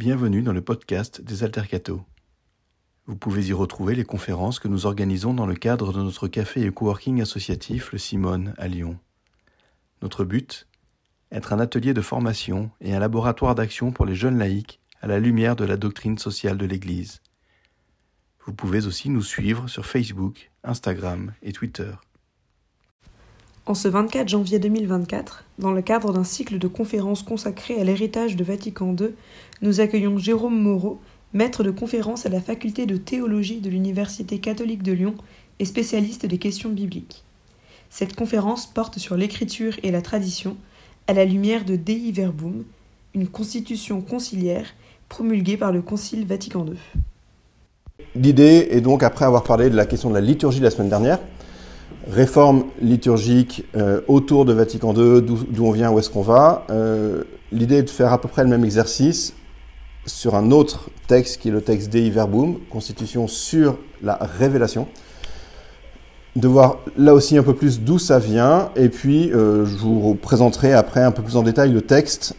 Bienvenue dans le podcast des Altercato. Vous pouvez y retrouver les conférences que nous organisons dans le cadre de notre café et coworking associatif Le Simone à Lyon. Notre but Être un atelier de formation et un laboratoire d'action pour les jeunes laïcs à la lumière de la doctrine sociale de l'Église. Vous pouvez aussi nous suivre sur Facebook, Instagram et Twitter. En ce 24 janvier 2024, dans le cadre d'un cycle de conférences consacré à l'héritage de Vatican II, nous accueillons Jérôme Moreau, maître de conférences à la faculté de théologie de l'Université catholique de Lyon et spécialiste des questions bibliques. Cette conférence porte sur l'écriture et la tradition à la lumière de Dei Verbum, une constitution conciliaire promulguée par le Concile Vatican II. L'idée est donc, après avoir parlé de la question de la liturgie la semaine dernière, réforme liturgique euh, autour de Vatican II, d'où on vient, où est-ce qu'on va. Euh, l'idée est de faire à peu près le même exercice sur un autre texte qui est le texte Dei Verbum, constitution sur la révélation. De voir là aussi un peu plus d'où ça vient, et puis euh, je vous présenterai après un peu plus en détail le texte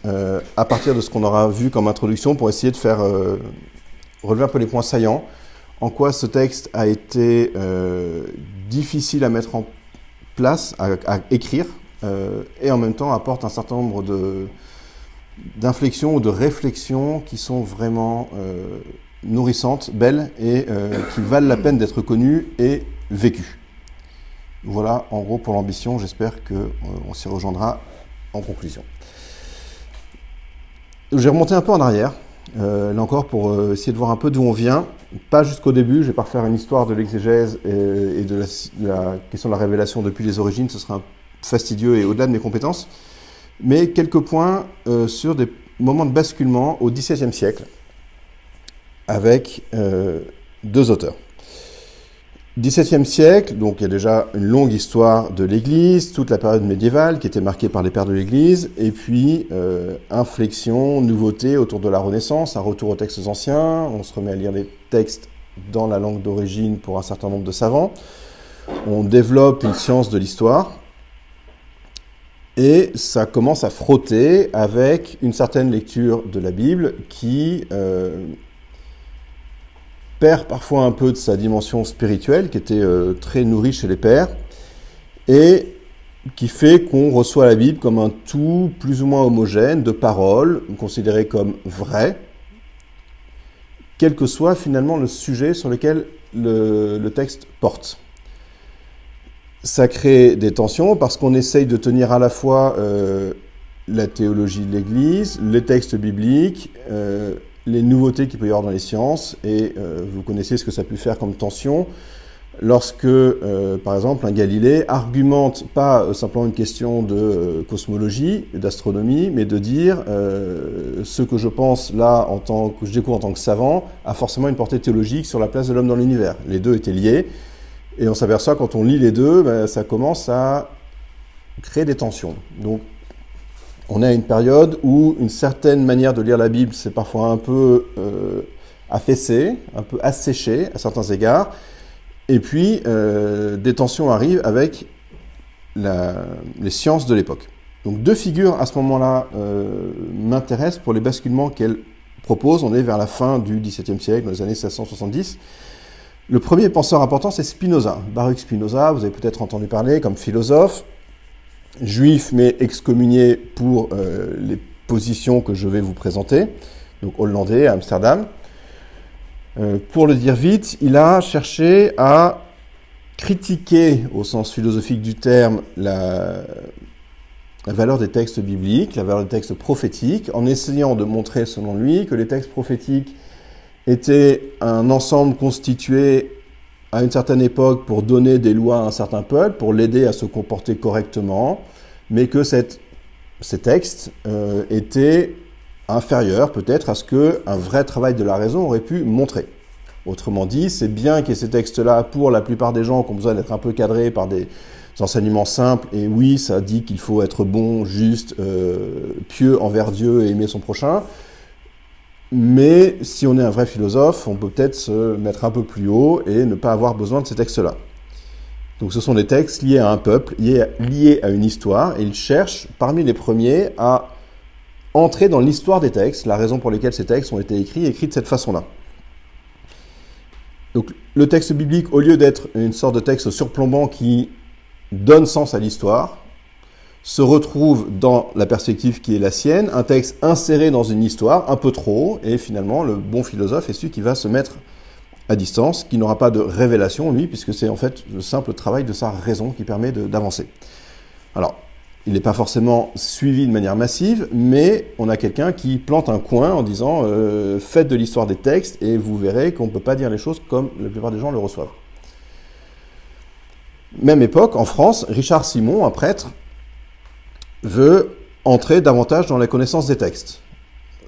à partir de ce qu'on aura vu comme introduction pour essayer de faire relever un peu les points saillants en quoi ce texte a été difficile à mettre en place, à, écrire, euh, et en même temps apporte un certain nombre d'inflexions ou de réflexions qui sont vraiment euh, nourrissantes, belles et qui valent la peine d'être connues et vécues. Voilà en gros pour l'ambition, j'espère qu'on s'y rejoindra en conclusion. J'ai remonté un peu en arrière, là encore pour essayer de voir un peu d'où on vient pas jusqu'au début, je vais pas refaire une histoire de l'exégèse et, de, la, question de la révélation depuis les origines, ce sera fastidieux et au-delà de mes compétences, mais quelques points euh, sur des moments de basculement au XVIIe siècle avec euh, deux auteurs. XVIIe siècle, donc il y a déjà une longue histoire de l'Église, toute la période médiévale qui était marquée par les pères de l'Église, et puis euh, inflexion, nouveauté autour de la Renaissance, un retour aux textes anciens, on se remet à lire les textes dans la langue d'origine pour un certain nombre de savants, on développe une science de l'histoire, et ça commence à frotter avec une certaine lecture de la Bible qui... Euh, perd parfois un peu de sa dimension spirituelle, qui était euh, très nourrie chez les pères, et qui fait qu'on reçoit la Bible comme un tout plus ou moins homogène de paroles, considérées comme vraies, quel que soit finalement le sujet sur lequel le, texte porte. Ça crée des tensions parce qu'on essaye de tenir à la fois euh, la théologie de l'Église, les textes bibliques, euh, les nouveautés qu'il peut y avoir dans les sciences, et euh, vous connaissez ce que ça peut faire comme tension lorsque, euh, par exemple, un Galilée argumente pas euh, simplement une question de cosmologie, d'astronomie, mais de dire ce que je pense là, en tant que je découvre en tant que savant, a forcément une portée théologique sur la place de l'homme dans l'univers. Les deux étaient liés, et on s'aperçoit quand on lit les deux, ben, ça commence à créer des tensions. Donc on a une période où une certaine manière de lire la Bible, c'est parfois un peu euh, affaissé, un peu asséché à certains égards. Et puis, euh, des tensions arrivent avec les sciences de l'époque. Donc deux figures à ce moment-là euh, m'intéressent pour les basculements qu'elles proposent. On est vers la fin du XVIIe siècle, dans les années 1670. Le premier penseur important, c'est Spinoza. Baruch Spinoza, vous avez peut-être entendu parler comme philosophe, juif mais excommunié pour euh, les positions que je vais vous présenter, donc hollandais à Amsterdam. Euh, pour le dire vite, il a cherché à critiquer, au sens philosophique du terme, la, la valeur des textes bibliques, la valeur des textes prophétiques, en essayant de montrer, selon lui, que les textes prophétiques étaient un ensemble constitué à une certaine époque pour donner des lois à un certain peuple, pour l'aider à se comporter correctement, mais que ces textes euh, étaient inférieurs peut-être à ce qu'un vrai travail de la raison aurait pu montrer. Autrement dit, c'est bien ait ces textes-là pour la plupart des gens qui ont besoin d'être un peu cadrés par des enseignements simples, et oui, ça dit qu'il faut être bon, juste, euh, pieux envers Dieu et aimer son prochain, mais si on est un vrai philosophe, on peut peut-être se mettre un peu plus haut et ne pas avoir besoin de ces textes-là. Donc ce sont des textes liés à un peuple, liés à, une histoire, et il cherche parmi les premiers à entrer dans l'histoire des textes, la raison pour laquelle ces textes ont été écrits, écrits de cette façon-là. Donc le texte biblique, au lieu d'être une sorte de texte surplombant qui donne sens à l'histoire, se retrouve dans la perspective qui est la sienne, un texte inséré dans une histoire, un peu trop, et finalement le bon philosophe est celui qui va se mettre à distance, qui n'aura pas de révélation, lui, puisque c'est en fait le simple travail de sa raison qui permet d'avancer. Alors, il n'est pas forcément suivi de manière massive, mais on a quelqu'un qui plante un coin en disant euh, faites de l'histoire des textes et vous verrez qu'on ne peut pas dire les choses comme la plupart des gens le reçoivent. Même époque, en France, Richard Simon, un prêtre, veut entrer davantage dans la connaissance des textes.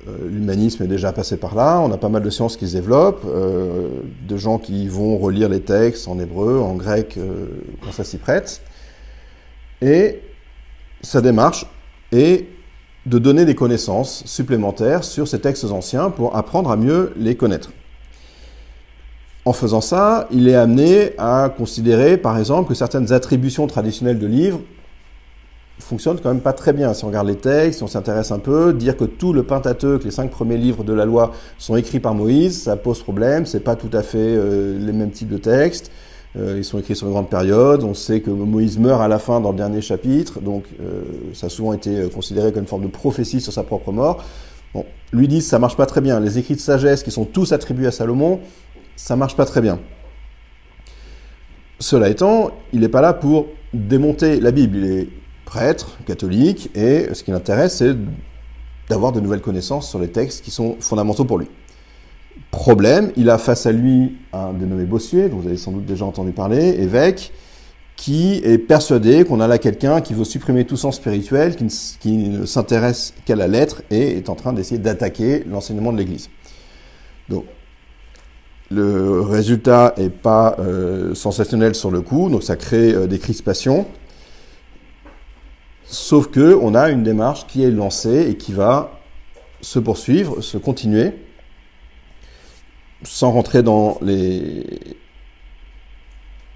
Euh, l'humanisme est déjà passé par là, on a pas mal de sciences qui se développent, euh, de gens qui vont relire les textes en hébreu, en grec, quand ça s'y prête. Et sa démarche est de donner des connaissances supplémentaires sur ces textes anciens pour apprendre à mieux les connaître. En faisant ça, il est amené à considérer, par exemple, que certaines attributions traditionnelles de livres fonctionnent quand même pas très bien. Si on regarde les textes, si on s'intéresse un peu, dire que tout le Pentateuque, les cinq premiers livres de la loi, sont écrits par Moïse, ça pose problème. C'est pas tout à fait euh, les mêmes types de textes. Euh, ils sont écrits sur une grande période. On sait que Moïse meurt à la fin dans le dernier chapitre, donc euh, ça a souvent été considéré comme une forme de prophétie sur sa propre mort. Bon, lui dit ça marche pas très bien. Les écrits de sagesse qui sont tous attribués à Salomon, ça marche pas très bien. Cela étant, il n'est pas là pour démonter la Bible. Il est prêtre, catholique, et ce qui l'intéresse, c'est d'avoir de nouvelles connaissances sur les textes qui sont fondamentaux pour lui. Problème, il a face à lui un dénommé Bossuet, dont vous avez sans doute déjà entendu parler, évêque, qui est persuadé qu'on a là quelqu'un qui veut supprimer tout sens spirituel, qui ne, s'intéresse qu'à la lettre et est en train d'essayer d'attaquer l'enseignement de l'Église. Donc, le résultat n'est pas euh, sensationnel sur le coup, donc ça crée euh, des crispations. Sauf que on a une démarche qui est lancée et qui va se poursuivre, se continuer sans rentrer dans les,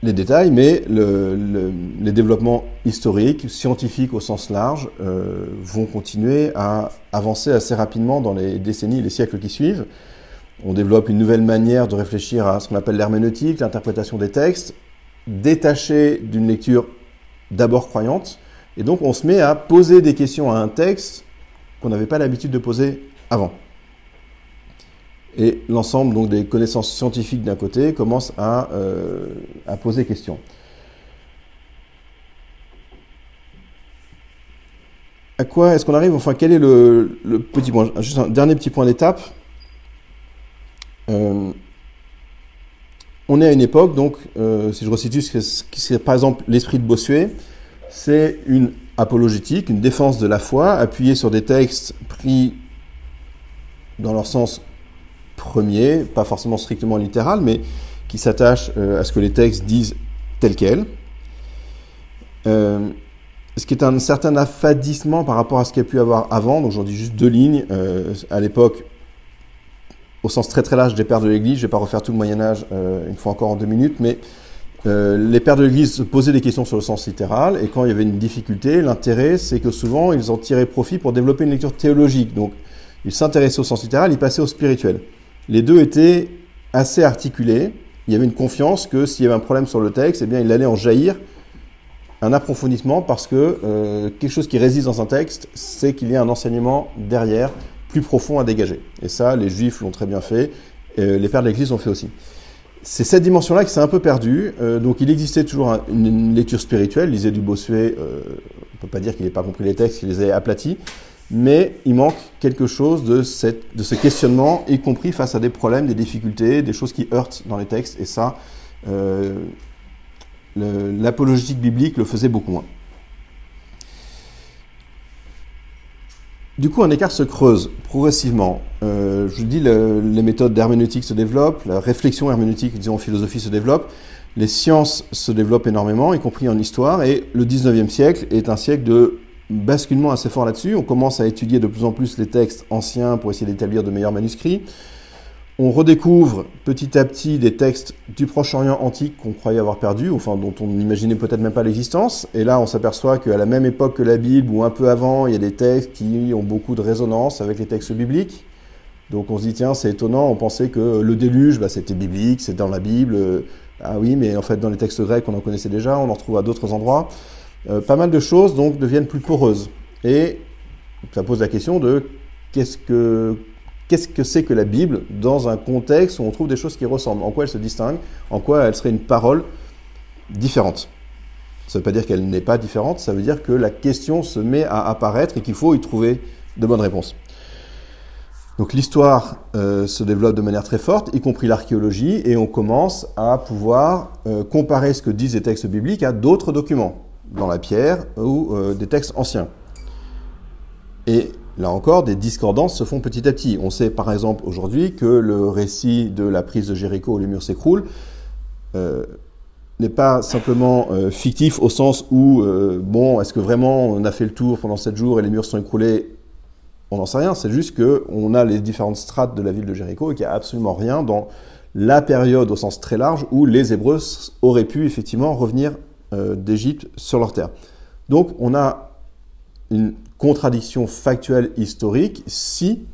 détails, mais les développements historiques, scientifiques au sens large, euh, vont continuer à avancer assez rapidement dans les décennies et les siècles qui suivent. On développe une nouvelle manière de réfléchir à ce qu'on appelle l'herméneutique, l'interprétation des textes, détachée d'une lecture d'abord croyante, et donc on se met à poser des questions à un texte qu'on n'avait pas l'habitude de poser avant et l'ensemble donc des connaissances scientifiques d'un côté commence à, euh, poser question. À quoi est-ce qu'on arrive? Enfin, quel est le, petit point? Juste un dernier petit point d'étape. Euh, on est à une époque, donc, euh, si je resitue ce qui c'est par exemple l'esprit de Bossuet, c'est une apologétique, une défense de la foi appuyée sur des textes pris dans leur sens premier, pas forcément strictement littéral, mais qui s'attache euh, à ce que les textes disent tel quel. Euh, ce qui est un certain affadissement par rapport à ce qu'il y a pu avoir avant, donc j'en dis juste deux lignes. Euh, à l'époque, au sens très très large des pères de l'Église, je ne vais pas refaire tout le Moyen Âge une fois encore en deux minutes, mais les pères de l'Église se posaient des questions sur le sens littéral, et quand il y avait une difficulté, l'intérêt c'est que souvent ils en tiraient profit pour développer une lecture théologique. Donc ils s'intéressaient au sens littéral, ils passaient au spirituel les deux étaient assez articulés. Il y avait une confiance que s'il y avait un problème sur le texte, eh bien, il allait en jaillir un approfondissement parce que euh, quelque chose qui résiste dans un texte, c'est qu'il y a un enseignement derrière plus profond à dégager. Et ça, les juifs l'ont très bien fait, et les pères de l'Église l'ont fait aussi. C'est cette dimension-là qui s'est un peu perdue. Euh, donc il existait toujours une, lecture spirituelle. Lisait du Bossuet, euh, on ne peut pas dire qu'il n'ait pas compris les textes, qu'il les ait aplatis mais il manque quelque chose de, cette, ce questionnement, y compris face à des problèmes, des difficultés, des choses qui heurtent dans les textes, et ça, euh, biblique le faisait beaucoup moins. Du coup, un écart se creuse progressivement. Euh, je vous dis, les méthodes d'herméneutique se développent, la réflexion herméneutique, disons en philosophie, se développe, les sciences se développent énormément, y compris en histoire, et le 19e siècle est un siècle de basculement assez fort là-dessus. On commence à étudier de plus en plus les textes anciens pour essayer d'établir de meilleurs manuscrits. On redécouvre petit à petit des textes du Proche-Orient antique qu'on croyait avoir perdus, enfin dont on n'imaginait peut-être même pas l'existence. Et là, on s'aperçoit qu'à la même époque que la Bible, ou un peu avant, il y a des textes qui ont beaucoup de résonance avec les textes bibliques. Donc on se dit, tiens, c'est étonnant, on pensait que le déluge, bah, c'était biblique, c'est dans la Bible. Ah oui, mais en fait, dans les textes grecs, on en connaissait déjà, on en retrouve à d'autres endroits. Euh, pas mal de choses, donc, deviennent plus poreuses. Et ça pose la question de qu'est-ce que qu'est-ce que c'est que la Bible dans un contexte où on trouve des choses qui ressemblent En quoi elle se distingue En quoi elle serait une parole différente Ça ne veut pas dire qu'elle n'est pas différente, ça veut dire que la question se met à apparaître et qu'il faut y trouver de bonnes réponses. Donc l'histoire euh, se développe de manière très forte, y compris l'archéologie, et on commence à pouvoir euh, comparer ce que disent les textes bibliques à d'autres documents, dans la pierre ou euh, des textes anciens. Et Là encore, des discordances se font petit à petit. On sait par exemple aujourd'hui que le récit de la prise de Jéricho où les murs s'écroulent euh, n'est pas simplement euh, fictif au sens où, euh, bon, est-ce que vraiment on a fait le tour pendant sept jours et les murs sont écroulés? On n'en sait rien, c'est juste qu'on a les différentes strates de la ville de Jéricho et qu'il n'y a absolument rien dans la période au sens très large où les Hébreux auraient pu effectivement revenir d'Égypte sur leur terre. Donc on a une contradiction factuelle historique si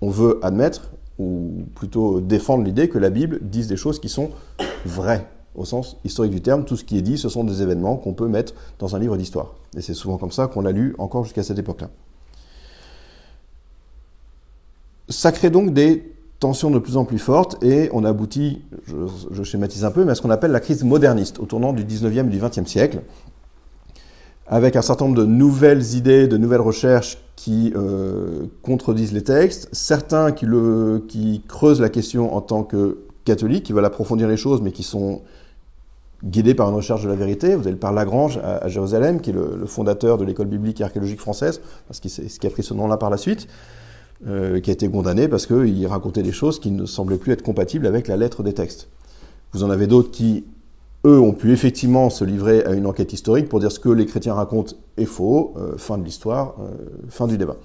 on veut admettre, ou plutôt défendre l'idée que la Bible dise des choses qui sont vraies, au sens historique du terme. Tout ce qui est dit, ce sont des événements qu'on peut mettre dans un livre d'histoire. Et c'est souvent comme ça qu'on l'a lu encore jusqu'à cette époque-là. Ça crée donc des tensions de plus en plus fortes et on aboutit, je, je schématise un peu, mais à ce qu'on appelle la crise moderniste au tournant du 19e et du 20e siècle avec un certain nombre de nouvelles idées, de nouvelles recherches qui euh, contredisent les textes, certains qui, creusent la question en tant que catholiques, qui veulent approfondir les choses, mais qui sont guidés par une recherche de la vérité. Vous avez le père Lagrange à, Jérusalem, qui est le, fondateur de l'école biblique et archéologique française, ce qui, ce qui a pris ce nom-là par la suite, euh, qui a été condamné parce qu'il racontait des choses qui ne semblaient plus être compatibles avec la lettre des textes. Vous en avez d'autres qui eux ont pu effectivement se livrer à une enquête historique pour dire ce que les chrétiens racontent est faux, euh, fin de l'histoire, euh, fin du débat.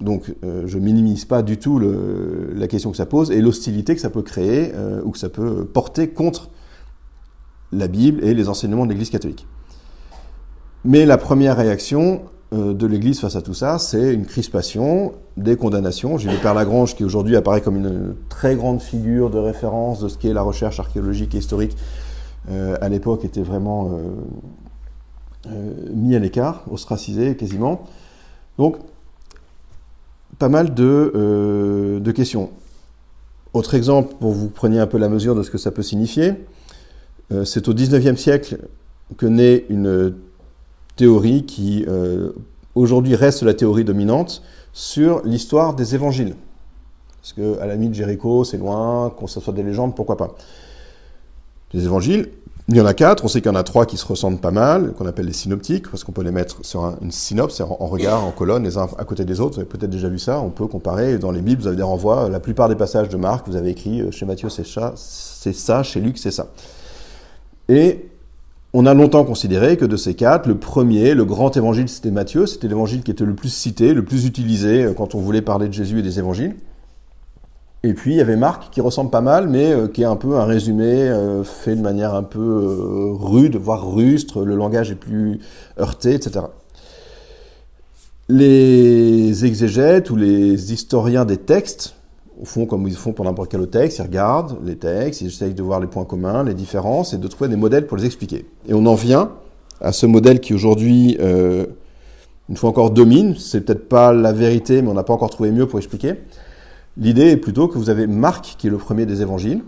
Donc euh, je minimise pas du tout la question que ça pose et l'hostilité que ça peut créer ou que ça peut porter contre la Bible et les enseignements de l'Église catholique. Mais la première réaction, euh, de l'Église face à tout ça, c'est une crispation, des condamnations. J'ai le Père Lagrange qui aujourd'hui apparaît comme une très grande figure de référence de ce qu'est la recherche archéologique et historique. Euh, à l'époque, était vraiment euh, mis à l'écart, ostracisé quasiment. Donc, pas mal de, questions. Autre exemple, pour vous preniez un peu la mesure de ce que ça peut signifier, c'est au XIXe siècle que naît une théorie qui euh, aujourd'hui reste la théorie dominante sur l'histoire des évangiles. Parce que à la limite Jéricho, c'est loin, qu'on soit des légendes, pourquoi pas. Les évangiles, il y en a quatre, on sait qu'il y en a trois qui se ressemblent pas mal, qu'on appelle les synoptiques, parce qu'on peut les mettre sur une synopse, en, en, regard, en colonne, les uns à côté des autres. Vous avez peut-être déjà vu ça. On peut comparer. Dans les Bibles, vous avez des renvois. La plupart des passages de Marc, vous avez écrit euh, chez Matthieu, c'est ça, c'est ça, chez Luc, c'est ça. Et on a longtemps considéré que de ces quatre, le premier, le grand évangile, c'était Matthieu. C'était l'évangile qui était le plus cité, le plus utilisé euh, quand on voulait parler de Jésus et des évangiles. Et puis il y avait Marc qui ressemble pas mal, mais euh, qui est un peu un résumé euh, fait de manière un peu rude, voire rustre. Le langage est plus heurté, etc. Les exégètes ou les historiens des textes font comme ils font pour n'importe quel autre texte, ils regardent les textes, ils essayent de voir les points communs, les différences et de trouver des modèles pour les expliquer. Et on en vient à ce modèle qui aujourd'hui, euh, une fois encore, domine. C'est peut-être pas la vérité, mais on n'a pas encore trouvé mieux pour expliquer. L'idée est plutôt que vous avez Marc, qui est le premier des évangiles,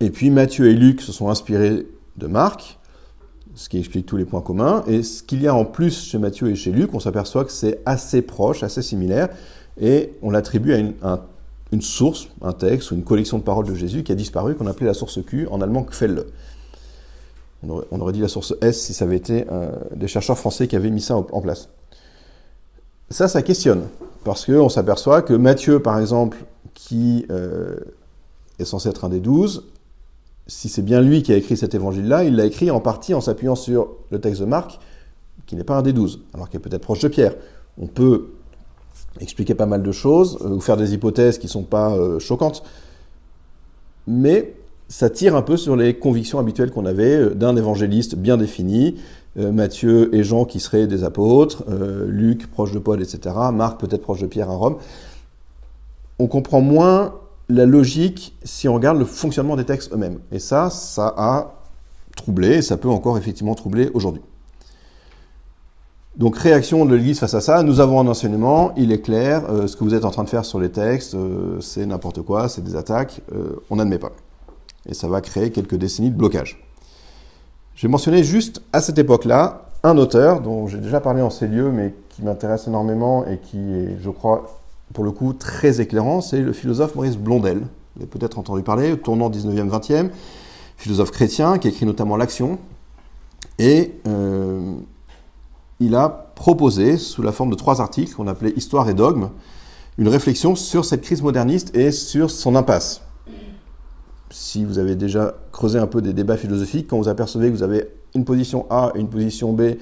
et puis Matthieu et Luc se sont inspirés de Marc, ce qui explique tous les points communs. Et ce qu'il y a en plus chez Matthieu et chez Luc, on s'aperçoit que c'est assez proche, assez similaire, et on l'attribue à un une source, un texte ou une collection de paroles de Jésus qui a disparu, qu'on appelait la source Q, en allemand Quelle. On aurait, dit la source S si ça avait été des chercheurs français qui avaient mis ça en place. Ça, ça questionne, parce qu'on s'aperçoit que Matthieu, par exemple, qui euh, est censé être un des douze, si c'est bien lui qui a écrit cet évangile-là, il l'a écrit en partie en s'appuyant sur le texte de Marc, qui n'est pas un des douze, alors qu'il est peut-être proche de Pierre. On peut expliquer pas mal de choses, ou faire des hypothèses qui ne sont pas choquantes, mais ça tire un peu sur les convictions habituelles qu'on avait d'un évangéliste bien défini, Matthieu et Jean qui seraient des apôtres, Luc proche de Paul, etc., Marc peut-être proche de Pierre à Rome. On comprend moins la logique si on regarde le fonctionnement des textes eux-mêmes. Et ça, ça a troublé, et ça peut encore effectivement troubler aujourd'hui. Donc réaction de l'Église face à ça, nous avons un enseignement, il est clair, euh, ce que vous êtes en train de faire sur les textes, euh, c'est n'importe quoi, c'est des attaques, euh, on n'admet pas. Et ça va créer quelques décennies de blocage. J'ai mentionné juste à cette époque-là un auteur dont j'ai déjà parlé en ces lieux, mais qui m'intéresse énormément et qui est, je crois, pour le coup très éclairant, c'est le philosophe Maurice Blondel. Vous avez peut-être entendu parler, tournant 19e, 20e, philosophe chrétien qui écrit notamment L'Action. Et il a proposé, sous la forme de trois articles qu'on appelait Histoire et dogme, une réflexion sur cette crise moderniste et sur son impasse. Si vous avez déjà creusé un peu des débats philosophiques, quand vous apercevez que vous avez une position A et une position B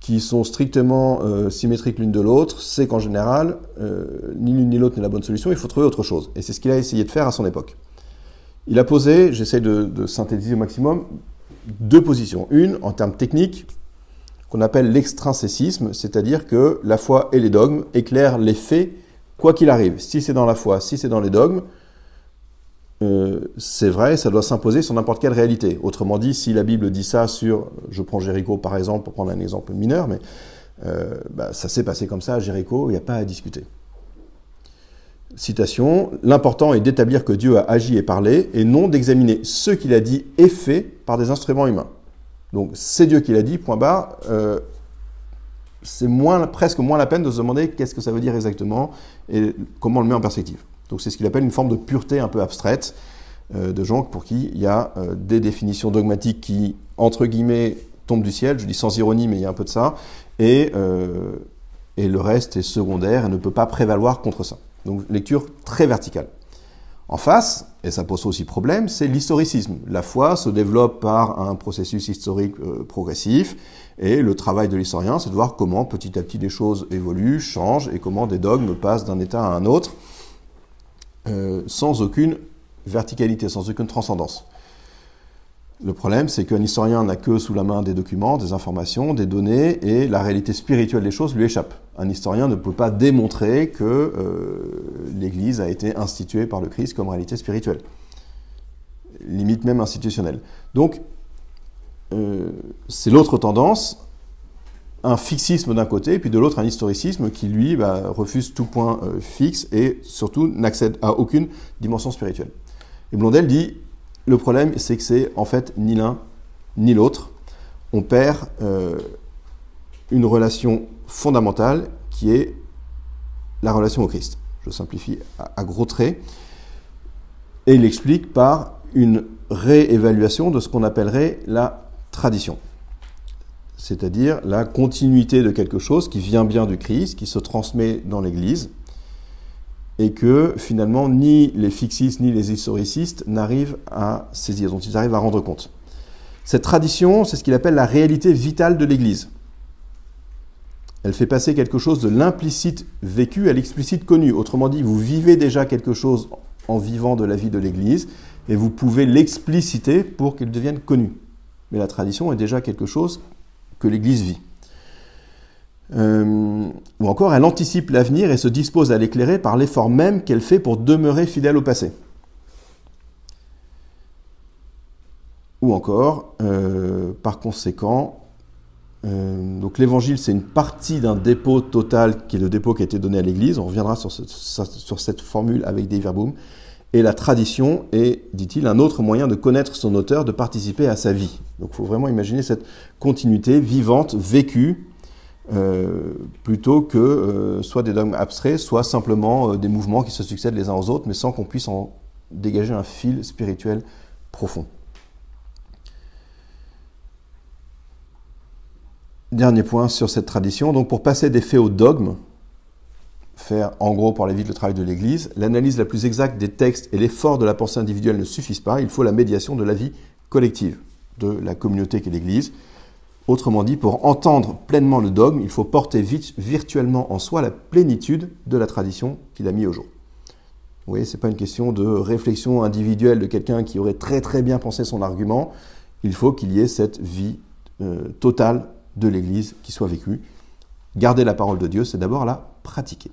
qui sont strictement euh, symétriques l'une de l'autre, c'est qu'en général, euh, ni l'une ni l'autre n'est la bonne solution, il faut trouver autre chose. Et c'est ce qu'il a essayé de faire à son époque. Il a posé, j'essaie de, synthétiser au maximum, deux positions. Une, en termes techniques, qu'on appelle l'extrinsécisme, c'est-à-dire que la foi et les dogmes éclairent les faits, quoi qu'il arrive. Si c'est dans la foi, si c'est dans les dogmes, euh, c'est vrai, ça doit s'imposer sur n'importe quelle réalité. Autrement dit, si la Bible dit ça sur, je prends Jéricho par exemple, pour prendre un exemple mineur, mais euh, bah, ça s'est passé comme ça à Jéricho, il n'y a pas à discuter. Citation, l'important est d'établir que Dieu a agi et parlé, et non d'examiner ce qu'il a dit et fait par des instruments humains. Donc c'est Dieu qui l'a dit, point barre. Euh, c'est presque moins la peine de se demander qu'est-ce que ça veut dire exactement et comment on le met en perspective. Donc c'est ce qu'il appelle une forme de pureté un peu abstraite euh, de gens pour qui il y a euh, des définitions dogmatiques qui, entre guillemets, tombent du ciel, je dis sans ironie, mais il y a un peu de ça, et, et le reste est secondaire et ne peut pas prévaloir contre ça. Donc lecture très verticale. En face, et ça pose aussi problème, c'est l'historicisme. La foi se développe par un processus historique progressif, et le travail de l'historien, c'est de voir comment petit à petit des choses évoluent, changent, et comment des dogmes passent d'un état à un autre. Euh, sans aucune verticalité, sans aucune transcendance. Le problème, c'est qu'un historien n'a que sous la main des documents, des informations, des données, et la réalité spirituelle des choses lui échappe. Un historien ne peut pas démontrer que euh, l'Église a été instituée par le Christ comme réalité spirituelle, limite même institutionnelle. Donc, euh, c'est l'autre tendance un fixisme d'un côté, puis de l'autre un historicisme qui, lui, bah, refuse tout point euh, fixe et surtout n'accède à aucune dimension spirituelle. Et Blondel dit, le problème, c'est que c'est en fait ni l'un ni l'autre. On perd euh, une relation fondamentale qui est la relation au Christ. Je simplifie à gros traits. Et il l'explique par une réévaluation de ce qu'on appellerait la tradition c'est-à-dire la continuité de quelque chose qui vient bien du Christ, qui se transmet dans l'Église, et que finalement ni les fixistes ni les historicistes n'arrivent à saisir, dont ils arrivent à rendre compte. Cette tradition, c'est ce qu'il appelle la réalité vitale de l'Église. Elle fait passer quelque chose de l'implicite vécu à l'explicite connu. Autrement dit, vous vivez déjà quelque chose en vivant de la vie de l'Église, et vous pouvez l'expliciter pour qu'il devienne connu. Mais la tradition est déjà quelque chose que l'Église vit. Euh, ou encore, elle anticipe l'avenir et se dispose à l'éclairer par l'effort même qu'elle fait pour demeurer fidèle au passé. Ou encore, euh, par conséquent, euh, donc l'évangile c'est une partie d'un dépôt total qui est le dépôt qui a été donné à l'Église. On reviendra sur, cette formule avec des verbum. Et la tradition est, dit-il, un autre moyen de connaître son auteur, de participer à sa vie. Donc il faut vraiment imaginer cette continuité vivante, vécue, euh, plutôt que euh, soit des dogmes abstraits, soit simplement euh, des mouvements qui se succèdent les uns aux autres, mais sans qu'on puisse en dégager un fil spirituel profond. Dernier point sur cette tradition. Donc pour passer des faits au dogme, faire en gros pour la vie le travail de l'Église, l'analyse la plus exacte des textes et l'effort de la pensée individuelle ne suffisent pas, il faut la médiation de la vie collective de la communauté qu'est l'Église. Autrement dit, pour entendre pleinement le dogme, il faut porter virtuellement en soi la plénitude de la tradition qu'il a mis au jour. Vous voyez, ce n'est pas une question de réflexion individuelle de quelqu'un qui aurait très très bien pensé son argument. Il faut qu'il y ait cette vie euh, totale de l'Église qui soit vécue. Garder la parole de Dieu, c'est d'abord la pratiquer.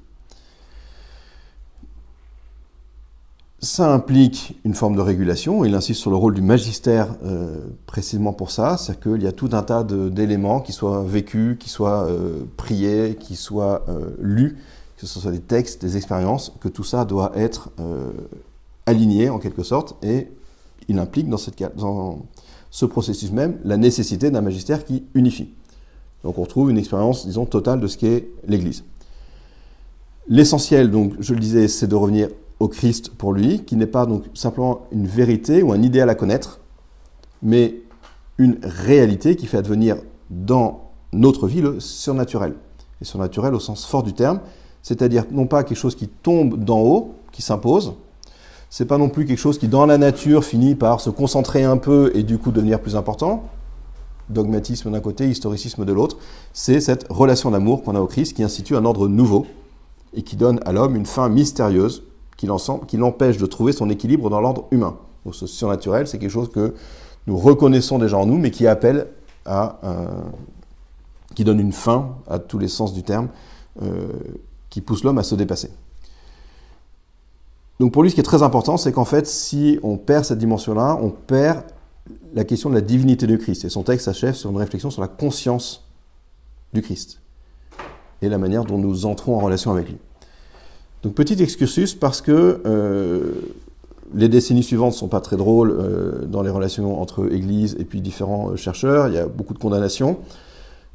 Ça implique une forme de régulation. Il insiste sur le rôle du magistère euh, précisément pour ça. C'est-à-dire qu'il y a tout un tas d'éléments qui soient vécus, qui soient euh, priés, qui soient euh, lus, que ce soit des textes, des expériences, que tout ça doit être aligné en quelque sorte. Et il implique dans, dans ce processus même la nécessité d'un magistère qui unifie. Donc on retrouve une expérience, disons, totale de ce qu'est l'Église. L'essentiel, donc, je le disais, c'est de revenir au Christ pour lui, qui n'est pas donc simplement une vérité ou un idéal à connaître, mais une réalité qui fait advenir dans notre vie le surnaturel. Et surnaturel au sens fort du terme, c'est-à-dire non pas quelque chose qui tombe d'en haut, qui s'impose, c'est pas non plus quelque chose qui dans la nature finit par se concentrer un peu et du coup devenir plus important, dogmatisme d'un côté, historicisme de l'autre, c'est cette relation d'amour qu'on a au Christ qui institue un ordre nouveau et qui donne à l'homme une fin mystérieuse qui l'empêche de trouver son équilibre dans l'ordre humain. Ce surnaturel, c'est quelque chose que nous reconnaissons déjà en nous, mais qui appelle à, qui donne une fin à tous les sens du terme, euh, qui pousse l'homme à se dépasser. Donc pour lui, ce qui est très important, c'est qu'en fait, si on perd cette dimension-là, on perd la question de la divinité du Christ. Et son texte s'achève sur une réflexion sur la conscience du Christ et la manière dont nous entrons en relation avec lui. Donc petit excursus parce que euh, les décennies suivantes ne sont pas très drôles euh, dans les relations entre Église et puis différents euh, chercheurs. Il y a beaucoup de condamnations.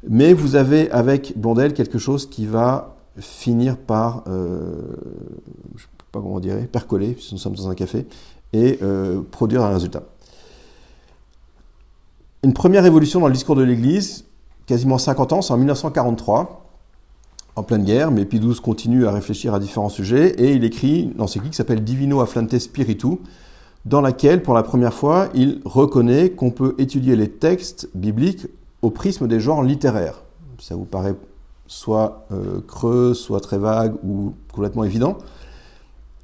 Mais vous avez avec Blondel quelque chose qui va finir par, pas comment percoler, puisque nous sommes dans un café, et produire un résultat. Une première évolution dans le discours de l'Église, quasiment 50 ans, c'est en 1943 en pleine guerre, mais XII continue à réfléchir à différents sujets et il écrit ce livre qui s'appelle Divino Afflante Spiritu, dans laquelle, pour la première fois, il reconnaît qu'on peut étudier les textes bibliques au prisme des genres littéraires. Ça vous paraît soit euh, creux, soit très vague ou complètement évident.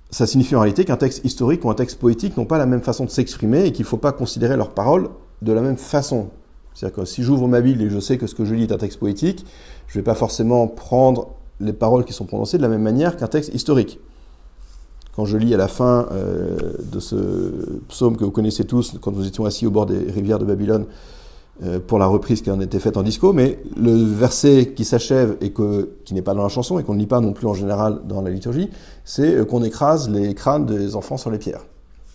Ça signifie en réalité qu'un texte historique ou un texte poétique n'ont pas la même façon de s'exprimer et qu'il ne faut pas considérer leurs paroles de la même façon. C'est-à-dire que si j'ouvre ma Bible et je sais que ce que je lis est un texte poétique, je ne vais pas forcément prendre les paroles qui sont prononcées de la même manière qu'un texte historique. Quand je lis à la fin euh, de ce psaume que vous connaissez tous, quand nous étions assis au bord des rivières de Babylone, euh, pour la reprise qui en était faite en disco, mais le verset qui s'achève et que, qui n'est pas dans la chanson et qu'on ne lit pas non plus en général dans la liturgie, c'est euh, qu'on écrase les crânes des enfants sur les pierres,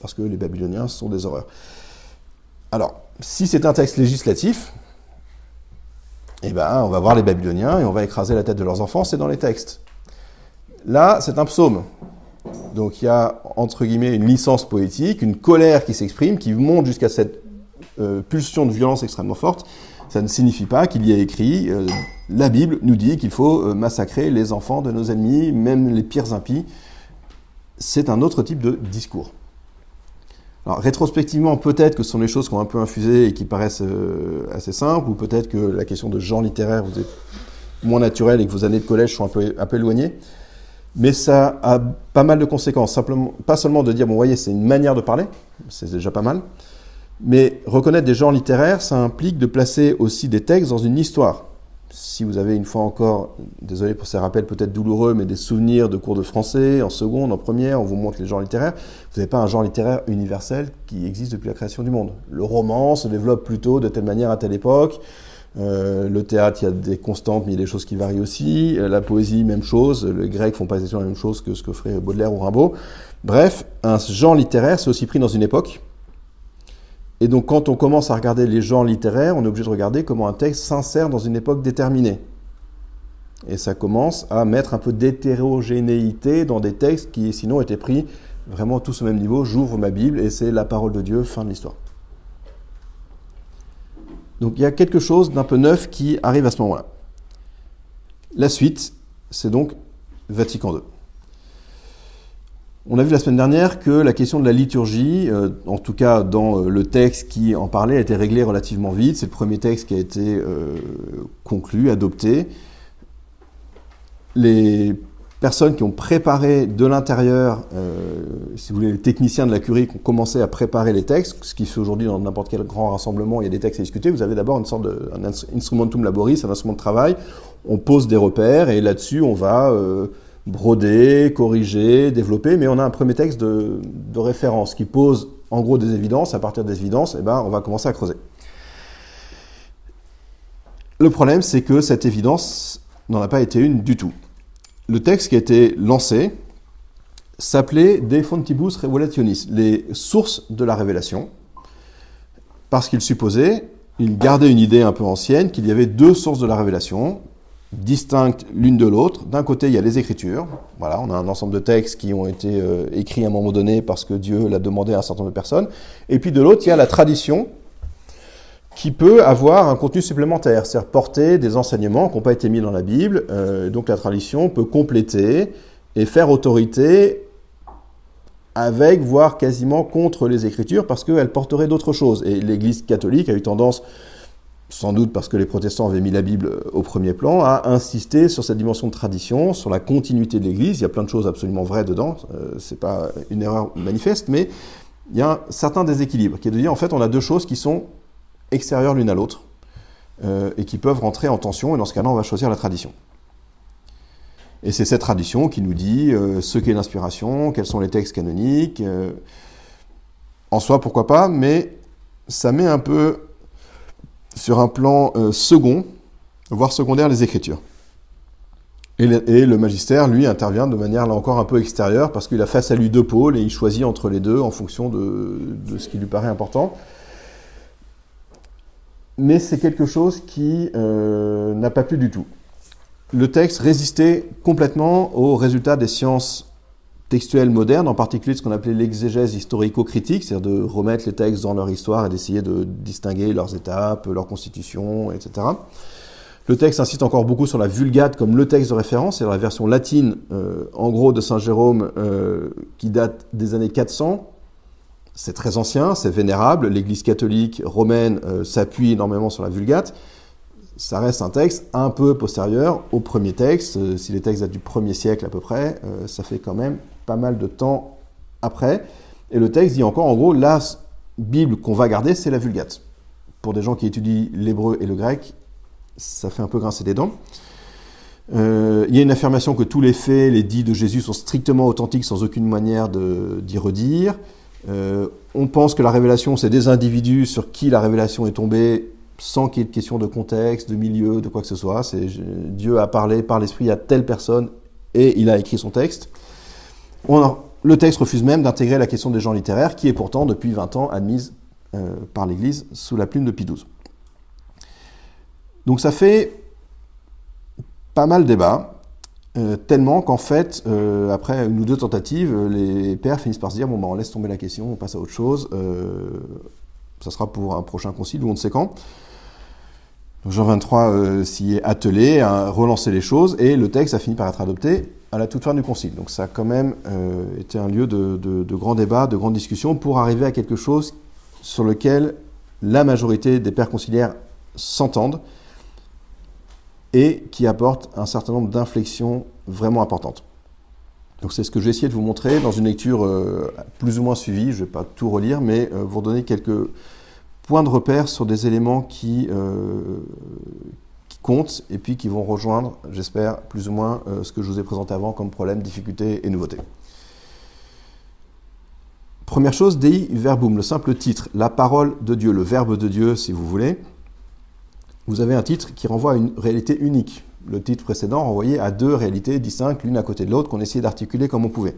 parce que les Babyloniens sont des horreurs. Alors, si c'est un texte législatif, eh ben, on va voir les Babyloniens et on va écraser la tête de leurs enfants, c'est dans les textes. Là, c'est un psaume. Donc il y a, entre guillemets, une licence poétique, une colère qui s'exprime, qui monte jusqu'à cette euh, pulsion de violence extrêmement forte. Ça ne signifie pas qu'il y ait écrit, euh, la Bible nous dit qu'il faut euh, massacrer les enfants de nos ennemis, même les pires impies. C'est un autre type de discours. Alors, rétrospectivement, peut-être que ce sont les choses qui ont un peu infusé et qui paraissent euh, assez simples, ou peut-être que la question de genre littéraire vous est moins naturelle et que vos années de collège sont un peu, un peu éloignées. Mais ça a pas mal de conséquences. Simplement, pas seulement de dire, bon, vous voyez, c'est une manière de parler, c'est déjà pas mal, mais reconnaître des genres littéraires, ça implique de placer aussi des textes dans une histoire si vous avez une fois encore, désolé pour ces rappels peut-être douloureux, mais des souvenirs de cours de français, en seconde, en première, on vous montre les genres littéraires, vous n'avez pas un genre littéraire universel qui existe depuis la création du monde. Le roman se développe plutôt de telle manière à telle époque. Euh, le théâtre, il y a des constantes, mais il y a des choses qui varient aussi. Euh, la poésie, même chose. Les Grecs font pas exactement la même chose que ce que Baudelaire ou Rimbaud. Bref, un genre littéraire, c'est aussi pris dans une époque et donc quand on commence à regarder les genres littéraires, on est obligé de regarder comment un texte s'insère dans une époque déterminée. Et ça commence à mettre un peu d'hétérogénéité dans des textes qui sinon étaient pris vraiment tous au même niveau. J'ouvre ma Bible et c'est la parole de Dieu, fin de l'histoire. Donc il y a quelque chose d'un peu neuf qui arrive à ce moment-là. La suite, c'est donc Vatican II. On a vu la semaine dernière que la question de la liturgie, euh, en tout cas dans euh, le texte qui en parlait, a été réglée relativement vite. C'est le premier texte qui a été euh, conclu, adopté. Les personnes qui ont préparé de l'intérieur, si vous voulez, les techniciens de la curie qui ont commencé à préparer les textes, ce qui se fait aujourd'hui dans n'importe quel grand rassemblement, il y a des textes à discuter, vous avez d'abord une sorte de un laboris, un instrument de travail, on pose des repères et là-dessus on va broder, corriger, développer, mais on a un premier texte de, référence qui pose en gros des évidences. À partir des évidences, eh ben, on va commencer à creuser. Le problème, c'est que cette évidence n'en a pas été une du tout. Le texte qui a été lancé s'appelait De Fontibus Revelationis, les sources de la révélation, parce qu'il supposait, il gardait une idée un peu ancienne, qu'il y avait deux sources de la révélation, distinctes l'une de l'autre. D'un côté, il y a les Écritures. Voilà, on a un ensemble de textes qui ont été euh, écrits à un moment donné parce que Dieu l'a demandé à un certain nombre de personnes. Et puis de l'autre, il y a la tradition qui peut avoir un contenu supplémentaire, c'est-à-dire porter des enseignements qui n'ont pas été mis dans la Bible. Euh, donc la tradition peut compléter et faire autorité avec, voire quasiment contre les Écritures, parce qu'elle porterait d'autres choses. Et l'Église catholique a eu tendance sans doute parce que les protestants avaient mis la Bible euh, au premier plan, a insisté sur cette dimension de tradition, sur la continuité de l'Église. Il y a plein de choses absolument vraies dedans, euh, c'est pas une erreur manifeste, mais il y a un certain déséquilibre qui est de dire en fait on a deux choses qui sont extérieures l'une à l'autre euh, et qui peuvent rentrer en tension, et dans ce cas-là on va choisir la tradition. Et c'est cette tradition qui nous dit ce qu'est l'inspiration, quels sont les textes canoniques. en soi, pourquoi pas, mais ça met un peu sur un plan euh, second, voire secondaire, les Écritures. Et le, magistère, lui, intervient de manière là encore un peu extérieure parce qu'il a face à lui deux pôles et il choisit entre les deux en fonction de, ce qui lui paraît important. Mais c'est quelque chose qui euh, n'a pas plu du tout. Le texte résistait complètement aux résultats des sciences textuelle moderne, en particulier ce qu'on appelait l'exégèse historico-critique, c'est-à-dire de remettre les textes dans leur histoire et d'essayer de distinguer leurs étapes, leur constitution, etc. Le texte insiste encore beaucoup sur la Vulgate comme le texte de référence, c'est la version latine, euh, en gros, de Saint Jérôme, euh, qui date des années 400. C'est très ancien, c'est vénérable. L'Église catholique romaine euh, s'appuie énormément sur la Vulgate. Ça reste un texte un peu postérieur au premier texte. si les textes datent du premier siècle à peu près, ça fait quand même pas mal de temps après. Et le texte dit encore, en gros, la Bible qu'on va garder, c'est la Vulgate. Pour des gens qui étudient l'hébreu et le grec, ça fait un peu grincer des dents. Euh, il y a une affirmation que tous les faits, les dits de Jésus sont strictement authentiques sans aucune manière d'y redire. Euh, on pense que la révélation, c'est des individus sur qui la révélation est tombée sans qu'il y ait de question de contexte, de milieu, de quoi que ce soit. C'est Dieu a parlé par l'Esprit à telle personne et il a écrit son texte le texte refuse même d'intégrer la question des gens littéraires, qui est pourtant depuis 20 ans admise euh, par l'Église sous la plume de Pie XII. Donc ça fait pas mal débat, euh, tellement qu'en fait, euh, après une ou deux tentatives, les pères finissent par se dire bon ben on laisse tomber la question, on passe à autre chose. ça sera pour un prochain concile ou on ne sait quand. Jean 23 s'y est attelé à relancer les choses et le texte a fini par être adopté à la toute fin du concile. Donc ça a quand même euh, été un lieu de, grands débats, de grandes discussions pour arriver à quelque chose sur lequel la majorité des pères conciliaires s'entendent et qui apporte un certain nombre d'inflexions vraiment importantes. Donc c'est ce que j'ai essayé de vous montrer dans une lecture euh, plus ou moins suivie, je ne vais pas tout relire, mais euh, vous donner quelques points de repère sur des éléments qui, comptent et puis qui vont rejoindre, j'espère, plus ou moins euh, ce que je vous ai présenté avant comme problème, difficulté et nouveauté. Première chose, Dei Verbum, le simple titre, la parole de Dieu, le verbe de Dieu si vous voulez. Vous avez un titre qui renvoie à une réalité unique. Le titre précédent renvoyait à deux réalités distinctes, l'une à côté de l'autre, qu'on essayait d'articuler comme on pouvait.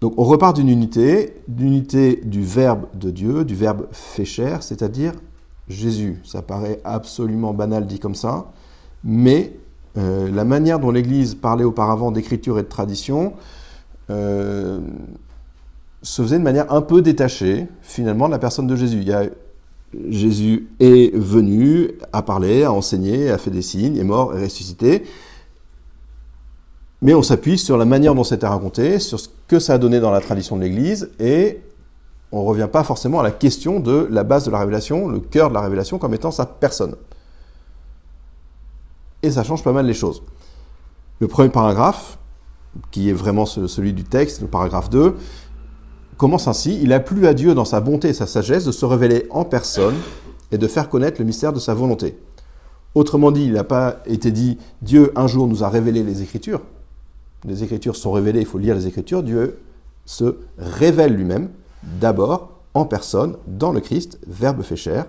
Donc on repart d'une unité, d'unité du verbe de Dieu, du verbe fait c'est-à-dire Jésus. Ça paraît absolument banal dit comme ça, mais euh, la manière dont l'Église parlait auparavant d'écriture et de tradition euh, se faisait de manière un peu détachée, finalement, de la personne de Jésus. Jésus est venu, a parlé, a enseigné, a fait des signes, est mort, est ressuscité. Mais on s'appuie sur la manière dont c'était raconté, sur ce que ça a donné dans la tradition de l'Église, et on ne revient pas forcément à la question de la base de la révélation, le cœur de la révélation comme étant sa personne. Et ça change pas mal les choses. Le premier paragraphe, qui est vraiment celui du texte, le paragraphe 2, commence ainsi Il a plu à Dieu dans sa bonté et sa sagesse de se révéler en personne et de faire connaître le mystère de sa volonté. Autrement dit, il n'a pas été dit Dieu un jour nous a révélé les Écritures. Les Écritures sont révélées, il faut lire les Écritures. Dieu se révèle lui-même, d'abord en personne, dans le Christ, Verbe fait chair.